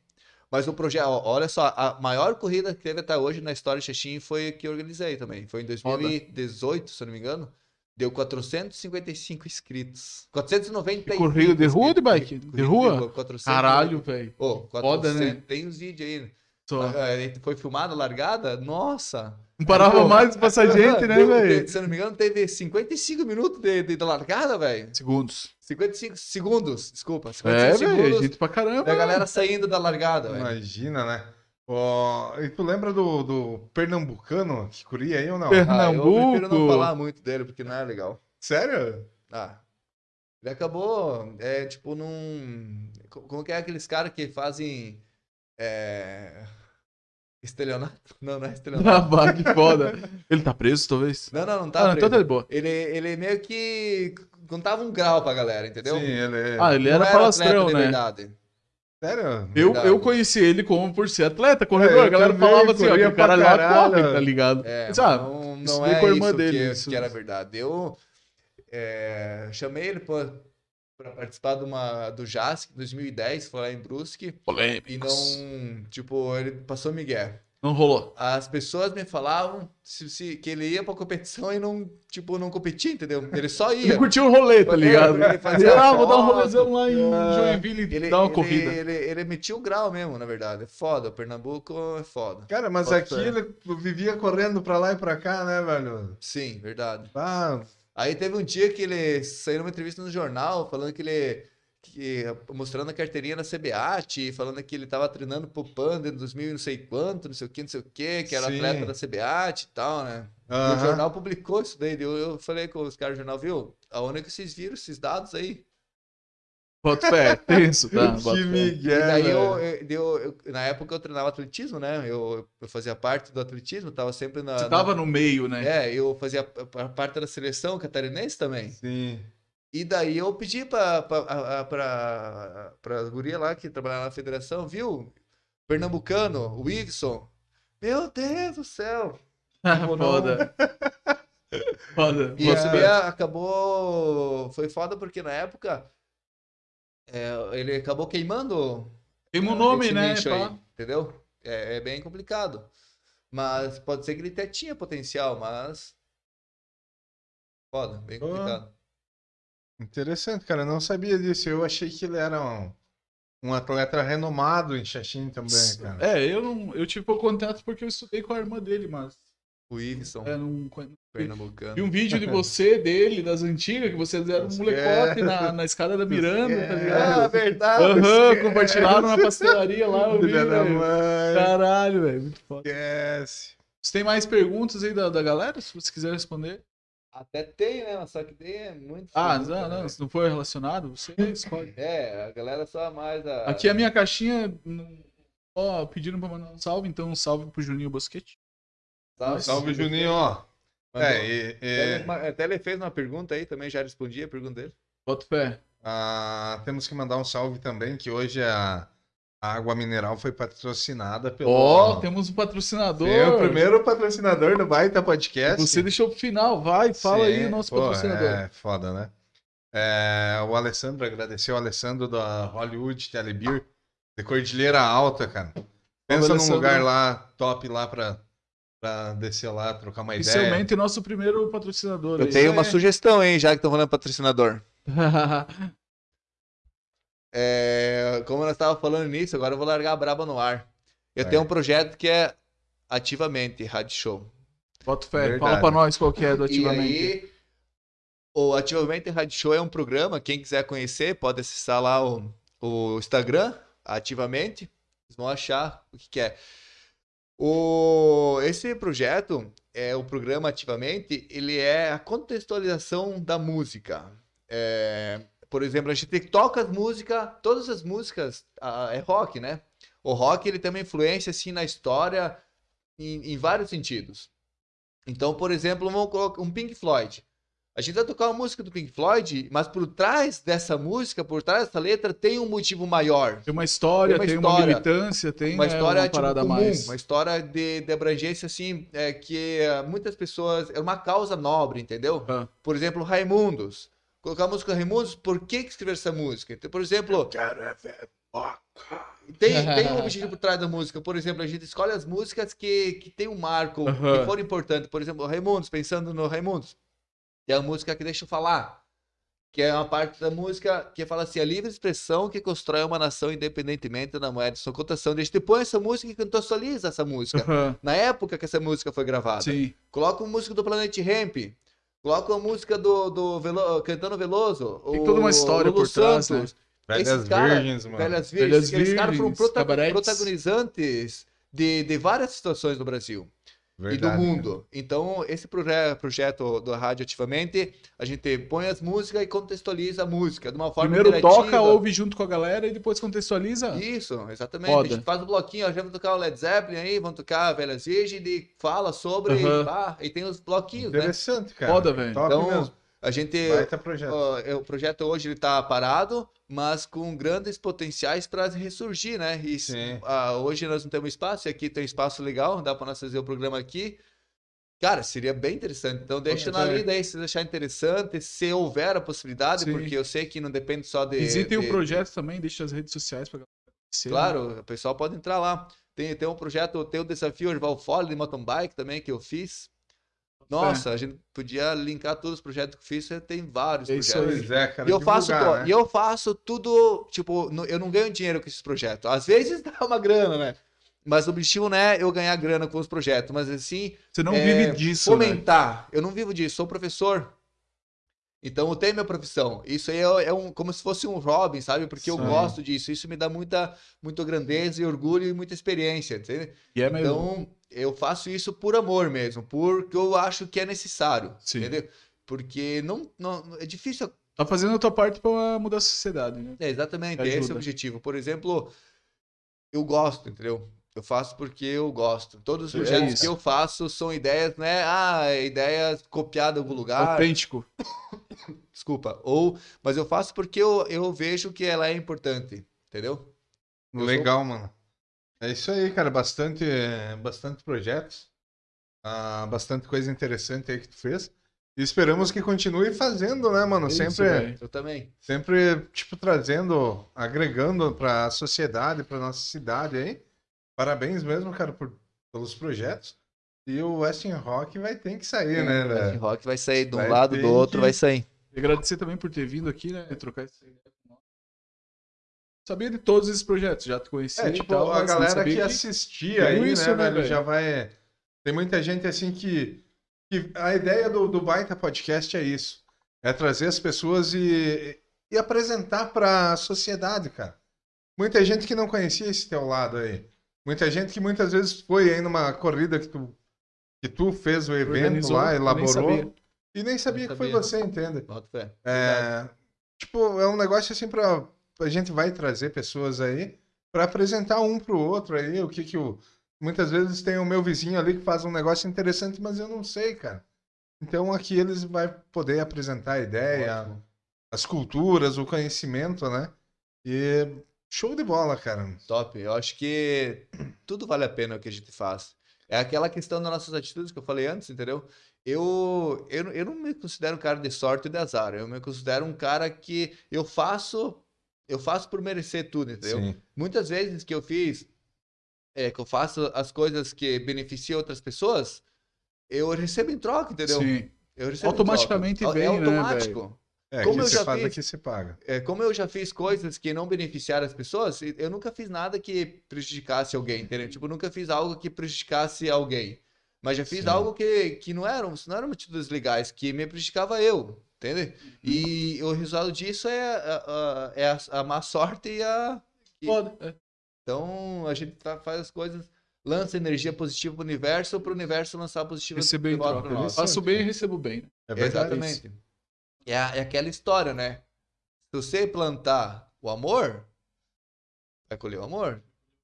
Mas o projeto, olha só, a maior corrida que teve até hoje na história de Xexim foi que eu organizei também. Foi em 2018, se eu não me engano. Deu 455 inscritos. 490 E corrida de rua ou de bike? De rua? 400, Caralho, velho. Ô, 400, Foda, né? Tem uns vídeos aí. Só. Ah, Foi filmada a largada? Nossa! Não parava mais de passar gente, né, velho? Se eu não me engano, teve 55 minutos de, de, de largada, velho. Segundos. 55 segundos, desculpa. 55 É, velho. segundos Gente pra caramba. da galera saindo da largada, velho. Imagina, né? Ó, e tu lembra do, do pernambucano que corria aí ou não? Per- Ah, eu Pernambuco. prefiro não falar muito dele, porque não é legal. Sério? Ah. Ele acabou, é, tipo, num... co- Como que é aqueles caras que fazem... É... Estelionato? Não, não é estelionato. Ah, bah, que foda. Ele tá preso, talvez? Não, não, não Ah, tá não, então tá preso. de boa. Ele, ele meio que contava um grau pra galera, entendeu? Sim, ele é. Ah, ele Não era atleta palastrão, de né? verdade. Sério? Eu, Verdade. eu conheci ele como por ser atleta, corredor. É, a galera também, falava assim, ó, que o cara lá corre, tá ligado? É, Mas, ah, não, não é com a irmã isso dele, que, isso. que era verdade. Eu é, chamei ele pra, pra participar de uma, do JASC 2010, foi lá em Brusque. E Polêmicos. não, tipo, ele passou Miguel. Não rolou. as pessoas me falavam se, se- que ele ia pra competição e não, tipo, não competia, entendeu? Ele só Ele ia. curtiu o rolê, tá É, ligado? ele fazia Ele, ah, vou dar um rolezão lá em Ah. Joinville e Ele, dar uma ele, corrida. Ele, ele metia o grau mesmo, na verdade. É foda. Pernambuco é foda. Cara, mas Bota aqui ele vivia correndo pra lá e pra cá, né, velho? Sim, verdade. Ah, Aí teve um dia que ele saiu numa entrevista no jornal falando que ele. Que, mostrando a carteirinha na CBAT, falando que ele tava treinando pro Panda em 2000 e não sei quanto, não sei o que, não sei o que, que era Sim. atleta da CBAT e tal, né? E o jornal publicou isso daí. Eu, eu falei com os caras do jornal, viu? Aonde é que vocês viram esses dados aí? Bota fé, tenso, tá? Bota que migué, e daí eu, eu- eu- eu- na época eu treinava atletismo, né? Eu, eu fazia parte do atletismo, tava sempre na. Você na- tava no meio, né? É, eu fazia parte da seleção catarinense também. Sim. E daí eu pedi pra, pra, guria lá que trabalhava na federação, viu? Pernambucano, o Wilson. Meu Deus do céu! foda. Foda. E Bota a fé. CBA acabou. Foi foda porque na época é, ele acabou queimando Tem um nome, esse né? aí, entendeu? É, é bem complicado. Mas pode ser que ele até tinha potencial, mas. Foda, bem complicado. Interessante, cara. Eu não sabia disso. Eu achei que ele era um, um atleta renomado em Xaxim também, cara. É, eu não. Eu tive pouco contato porque eu estudei com a irmã dele, mas. O Iveson, É, não, pernambucano. vi um vídeo de você, dele, das antigas, que vocês eram um molecote na, na escada da Miranda, tá Ah, ligado? verdade. Aham, compartilharam na pastelaria lá, velho. mãe. Caralho, velho, muito foda. Esquece. Você tem mais perguntas aí da, da galera, se você quiser responder? Até tem, né? Mas só que tem é muito. Ah, não, não, né? se não for relacionado, você escolhe. É, a galera só mais a. Aqui a minha caixinha, não- ó, pediram pra mandar um salve, então um salve pro Juninho Bosquete. Salve, Salve, Juninho, ó. É, e, Até e- ele- Até ele fez uma pergunta aí também, já respondi a pergunta dele. Bota fé. ah, temos que mandar um salve também, que hoje a, a água mineral foi patrocinada pelo... Ó, temos um patrocinador. Sim, o primeiro patrocinador do Baita Podcast. Você deixou pro final, vai, fala aí Sim, o nosso pô, patrocinador. É foda, né? É, o Alessandro, agradeceu o Alessandro da Hollywood Telebeer, de Cordilheira Alta, cara. Pensa num lugar lá, top lá pra, pra descer lá, trocar uma ideia. Oficialmente nosso primeiro patrocinador. Eu aí. tenho uma é. sugestão, hein, já que estão falando patrocinador. É, como nós estávamos falando nisso, agora eu vou largar a braba no ar. Eu Vai. tenho um projeto que é Ativamente Rádio Show. Bota fé, Verdade. fala pra nós qual que é do E Ativamente. aí, o Ativamente Rádio Show é um programa, quem quiser conhecer pode acessar lá o, o Instagram, Ativamente, vocês vão achar o que, que é. O, esse projeto, é o programa Ativamente, ele é a contextualização da música. É, por exemplo, a gente toca as músicas, todas as músicas, ah, é rock, né? O rock ele tem uma influência assim na história em, em vários sentidos. Então, por exemplo, vamos colocar um Pink Floyd. A gente vai tocar uma música do Pink Floyd, mas por trás dessa música, por trás dessa letra, tem um motivo maior. Tem uma história, Tem tem uma uma, história. militância, tem Uma história uma tipo, parada comum, mais. uma história de, de abrangência assim, é, que é, muitas pessoas. É uma causa nobre, entendeu? Ah. Por exemplo, Raimundos. Colocar a música Raimundos, por que, que escrever essa música? Então, por exemplo, Quero é ver tem, tem um objetivo por trás da música. Por exemplo, a gente escolhe as músicas que, que tem um marco, Aham. que foram importantes. Por exemplo, Raimundos, pensando no Raimundos. Tem a música que deixa eu falar. Que é uma parte da música que fala assim: a livre expressão que constrói uma nação independentemente da moeda de sua cotação. A gente põe essa música e contextualiza essa música. Aham, Na época que essa música foi gravada. Sim. Coloca uma música do Planet Ramp. Coloca uma música do, do Velo... Cantando Veloso. Tem o toda uma história Lulu por trás, né? Santos. Velhas Esses cara- Virgens, mano. Velhas Virgens. Velhas Aqueles caras foram Virgens, prota- cabaretes. protagonizantes de, de várias situações do Brasil e do Verdade, mundo. Então, esse proje- projeto do Rádio Ativamente, a gente põe as músicas e contextualiza a música de uma forma Primeiro interativa. toca, ouve junto com a galera e depois contextualiza. Isso, exatamente. Foda. A gente faz o bloquinho, ó, já vamos tocar o Led Zeppelin aí, vamos tocar Velhas Virgens e fala sobre, Aham. pá, e tem os bloquinhos, né? Interessante, cara. Foda, velho. Então, mesmo. A gente. Ó, é, o projeto hoje ele tá parado, mas com grandes potenciais para ressurgir, né? E, ah, hoje nós não temos espaço, e aqui tem um espaço legal, dá para nós fazer o programa aqui. Cara, seria bem interessante. Então deixa na é. lida aí se achar interessante, se houver a possibilidade, Sim. porque eu sei que não depende só de. Visitem de- o projeto também, deixa as redes sociais conhecer. né? Claro, o pessoal pode entrar lá. Tem, tem um projeto, tem o desafio Orval Folly de mountain bike também que eu fiz. Nossa, a gente podia linkar todos os projetos que eu fiz, tem vários É isso projetos. É, cara. E eu, faço, divulgar, to- né? e eu faço tudo, tipo, eu não ganho dinheiro com esses projetos. Às vezes dá uma grana, né? Mas o objetivo não é eu ganhar grana com os projetos, mas assim, Você não é, vive disso, né? fomentar. Eu não vivo disso, sou professor. Então eu tenho minha profissão. Isso aí é, é um, como se fosse um hobby, sabe? Porque eu Sim. gosto disso. Isso me dá muita, muita grandeza e orgulho e muita experiência, entende? E é mesmo. Então eu faço isso por amor mesmo, porque eu acho que é necessário, Sim. entendeu? Porque não, não é difícil Tá fazendo a tua parte pra mudar a sociedade, né? é, exatamente, esse é o objetivo. Por exemplo, eu gosto, entendeu? Eu faço porque eu gosto. Todos os É projetos que eu faço são ideias, né? Ah, ideias copiadas em algum lugar. Autêntico. Desculpa. Ou, mas eu faço porque eu, eu vejo que ela é importante, entendeu? Eu sou- Legal, mano. É isso aí, cara. Bastante, bastante projetos. Ah, bastante coisa interessante aí que tu fez. E esperamos que continue fazendo, né, mano? É isso, sempre, velho. Eu também. sempre, tipo, trazendo, agregando pra sociedade, pra nossa cidade aí. Parabéns mesmo, cara, por, pelos projetos. E o Western Rock vai ter que sair, né, O velho? rock vai sair de um Vai lado, do outro que- vai sair. E agradecer também por ter vindo aqui, né? Trocar essa ideia com nós. Sabia de todos esses projetos, já te conhecia É, e tipo, tal, a galera sabia que assistia aí, isso, né, né, velho, velho? já vai... Tem muita gente, assim, que... que a ideia do, do Baita Podcast é isso. É trazer as pessoas e, e apresentar pra sociedade, cara. Muita gente que não conhecia esse teu lado aí. Muita gente que muitas vezes foi aí numa corrida que tu, que tu fez o evento Organizou, lá, nem elaborou, sabia. e nem sabia que foi sabia. você, entende? Bota fé. É, tipo, é um negócio assim pra. A gente vai trazer pessoas aí pra apresentar um pro outro aí, o que que o. Muitas vezes tem o meu vizinho ali que faz um negócio interessante, mas eu não sei, cara. Então aqui eles vai poder apresentar a ideia, Ótimo. as culturas, o conhecimento, né? E show de bola, cara. Top. Eu acho que tudo vale a pena o que a gente faz. É aquela questão das nossas atitudes que eu falei antes, entendeu? Eu, eu, eu não me considero um cara de sorte e de azar. Eu me considero um cara que eu faço, eu faço por merecer tudo, entendeu? Sim. Muitas vezes que eu fiz, é, que eu faço as coisas que beneficiam outras pessoas, eu recebo em troca, entendeu? Sim. Eu recebo em Automaticamente troca. vem, é né, automático. É, Como eu já faz, fiz- aqui você paga. É, como eu já fiz coisas que não beneficiaram as pessoas, eu nunca fiz nada que prejudicasse alguém, entendeu? Tipo, nunca fiz algo que prejudicasse alguém. Mas já fiz Sim. algo que, que não eram, não eram atitudes legais, que me prejudicava eu, entende? E o resultado disso é, a, a- é a, a má sorte e a. e- Foda. é. Então, a gente tá- faz as coisas, lança energia positiva pro universo, pro universo lançar positiva Receber em troca. Faço bem e recebo bem. né? É verdade. Exatamente. É, é aquela história, né? Se você plantar o amor, vai colher o amor.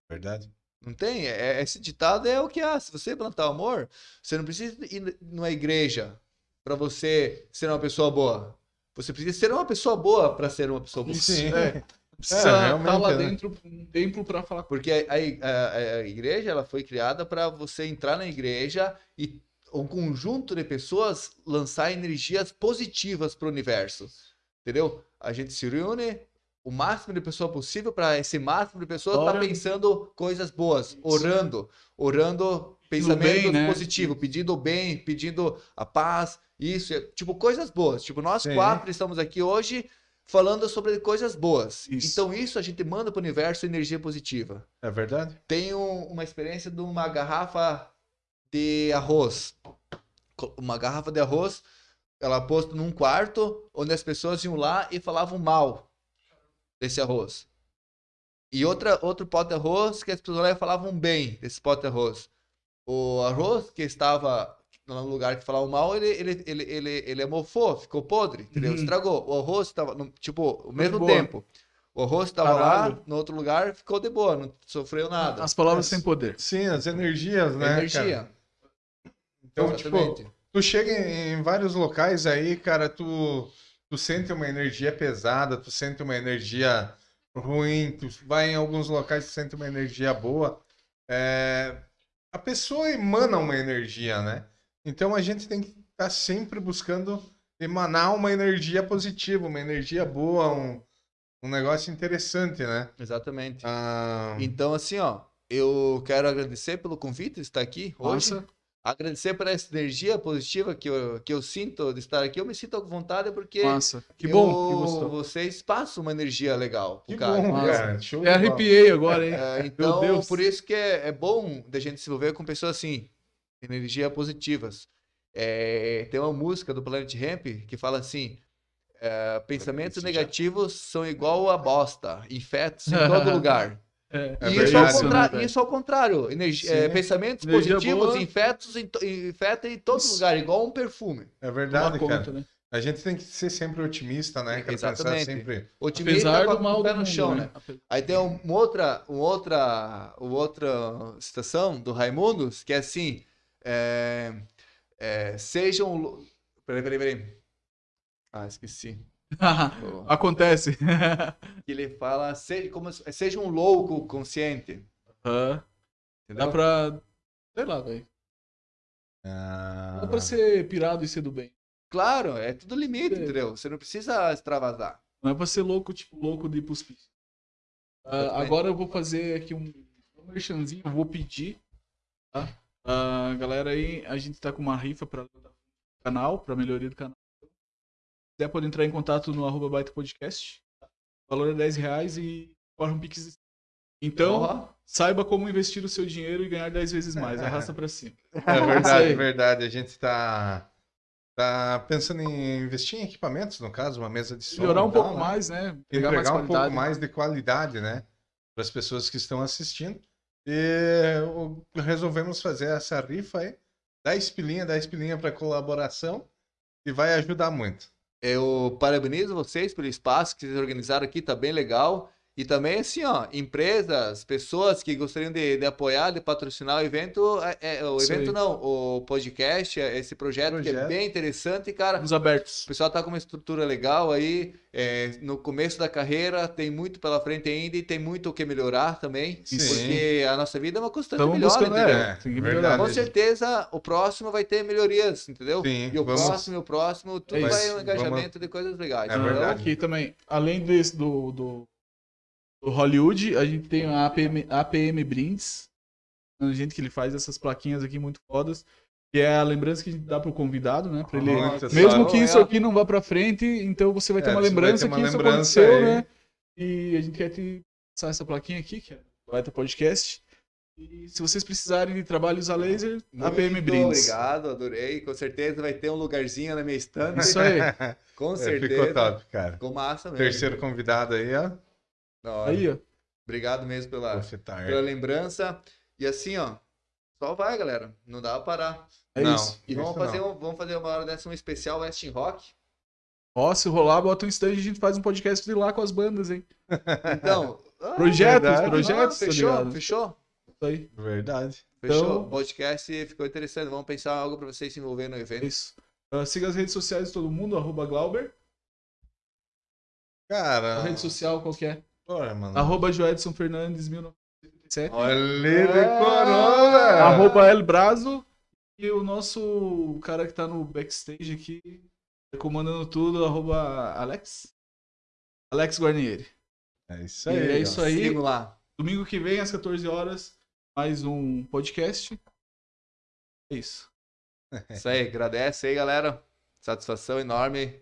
Verdade. Não tem? É- esse ditado é o que há. Se você plantar o amor, você não precisa ir numa igreja para você ser uma pessoa boa. Você precisa ser uma pessoa boa para ser uma pessoa boa. Sim. É. Precisa É, estar realmente, lá né? dentro um templo pra falar com Porque a, a- a- a igreja ela foi criada para você entrar na igreja e um conjunto de pessoas lançar energias positivas para o universo. Entendeu? A gente se reúne o máximo de pessoas possível para esse máximo de pessoas estar Ora. pensando coisas boas, orando, orando pensamentos bem, né? positivos, pedindo o bem, pedindo a paz, isso, tipo coisas boas. Tipo, nós Sim. quatro estamos aqui hoje falando sobre coisas boas. Isso. Então isso a gente manda para o universo energia positiva É verdade? tenho uma experiência de uma garrafa de arroz. Uma garrafa de arroz, ela posta num quarto onde as pessoas iam lá e falavam mal desse arroz. E outra, outro pote de arroz que as pessoas lá falavam bem desse pote de arroz. O arroz que estava no lugar que falavam mal, ele, ele, ele, ele, ele mofou, ficou podre, entendeu? Uhum. Estragou. O arroz estava, tipo, ao mesmo boa. tempo. O arroz estava lá, no outro lugar, ficou de boa, não sofreu nada. As palavras têm poder. Sim, as energias, né? Energia. cara? Então, tipo, Exatamente. tu chega em, vários locais aí, cara, tu, tu sente uma energia pesada, tu sente uma energia ruim, tu vai em alguns locais tu sente uma energia boa. É, a pessoa emana uma energia, né? Então a gente tem que estar sempre buscando emanar uma energia positiva, uma energia boa, um, um negócio interessante, né? Exatamente. Ah, Então, assim, ó, eu quero agradecer pelo convite de estar aqui hoje. Agradecer por essa energia positiva que eu, que eu sinto de estar aqui. Eu me sinto com vontade porque nossa. Que bom que eu- vocês passam uma energia legal. pro Que cara. bom, cara. Show Eu arrepiei agora, hein? É, então, Deus. por isso que é, é bom da gente se envolver com pessoas assim, energia positivas. É, tem uma música do Planet Ramp que fala assim: é, pensamentos negativos são igual a bosta, infetos em todo lugar. É, É e verdade, isso, ao contrário, velho? isso ao contrário. Energi- é, Sim. pensamentos Energia positivos, boa. infetos infeta em todo Isso. lugar, igual um perfume. É verdade, conta, cara. né? A gente tem que ser sempre otimista, né? Cara? Pensar Exatamente. sempre. Otimista Apesar com do mal o pé no mundo, chão, né? né? Aí tem um- uma outra, uma outra, uma outra citação do Raimundos, que é assim, é, é, sejam... Peraí, peraí, peraí. Ah, esqueci. Acontece. Que ele fala, seja, como, se- seja um louco consciente. Aham. Dá pra. Sei lá, velho. Ah, Dá pra ser pirado e ser do bem. Claro, é tudo limite, É. entendeu? Você não precisa extravasar. Não é pra ser louco, tipo, louco de ir pros pis. Exatamente. agora eu vou fazer aqui um, um merchanzinho, eu vou pedir, tá? Ah, galera aí, a gente tá com uma rifa pra canal, pra melhoria do canal. Se quiser, pode entrar em contato no arroba baita podcast. O valor é 10 reais e corre um pix. Então, saiba como investir o seu dinheiro e ganhar 10 vezes mais. Arrasta pra cima. É verdade, é verdade. A gente tá, tá pensando em investir em equipamentos, no caso, uma mesa de som. Melhorar um tal, pouco né? mais, né? Entregar um pouco mais de qualidade, né? Para as pessoas que estão assistindo. E resolvemos fazer essa rifa aí. 10 pilinha, 10 pilinha para colaboração. E vai ajudar muito. Eu parabenizo vocês pelo espaço que vocês organizaram aqui, tá bem legal. E também, assim, ó, empresas, pessoas que gostariam de, de apoiar, de patrocinar o evento, é, é, o Isso evento não, o podcast, é esse projeto, que é Projeto. bem interessante, cara. Estamos abertos. O pessoal tá com uma estrutura legal aí, é, no começo da carreira, tem muito pela frente ainda e tem muito o que melhorar também, Sim. porque a nossa vida é uma constante Estamos melhora, buscando, entendeu? é, tem que melhorar. Com certeza, o próximo vai ter melhorias, entendeu? Sim, e o vamos- próximo, e o próximo, tudo É vai um engajamento de coisas legais. É Então, verdade. Aqui também, além desse do, do Hollywood, a gente tem a APM, APM Brindes. A gente que ele faz essas plaquinhas aqui muito fodas. Que é a lembrança que a gente dá pro convidado, né? Pra ele, Muito mesmo que é. isso aqui não vá pra frente, então você vai ter É, uma lembrança ter uma que isso lembrança aconteceu, aí. né? E a gente quer te passar essa plaquinha aqui, que é o Baita Podcast. E se vocês precisarem de trabalhos a laser, APM Muito Brindes. obrigado, adorei. Com certeza vai ter um lugarzinho na minha estante. Isso aí. Com É, certeza. ficou top, cara. Ficou massa mesmo. Terceiro convidado aí, ó. Da hora. Aí, ó. Obrigado mesmo pela, fitar. pela lembrança. E assim, ó, só vai, galera. Não dá pra parar. É Não. isso. E vamos Isso fazer, um, vamos fazer uma hora dessa um especial Westin Rock. Ó, se rolar, bota um stand e a gente faz um podcast de lá com as bandas, hein? Então. ah, Projetos, verdade. projetos, ah, tá fechou, ligado? fechou. Isso aí. Verdade. Fechou. Então- O podcast ficou interessante. Vamos pensar algo pra vocês se envolverem no É evento. isso. Ah, siga as redes sociais de todo mundo, arroba Glauber. Cara. A rede social qualquer. Mano. Arroba Joedson Fernandes 1987. Olha, ele decorou, velho. Arroba El Brazo. E o nosso cara que tá no backstage aqui, comandando tudo, arroba Alex. Alex Guarnieri. É isso E aí. é ó. isso aí. Sigam lá. Domingo que vem, às 14 horas, mais um podcast. É isso. Isso aí. Agradece aí, galera. Satisfação enorme.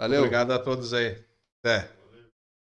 Valeu. Obrigado a todos aí. Até.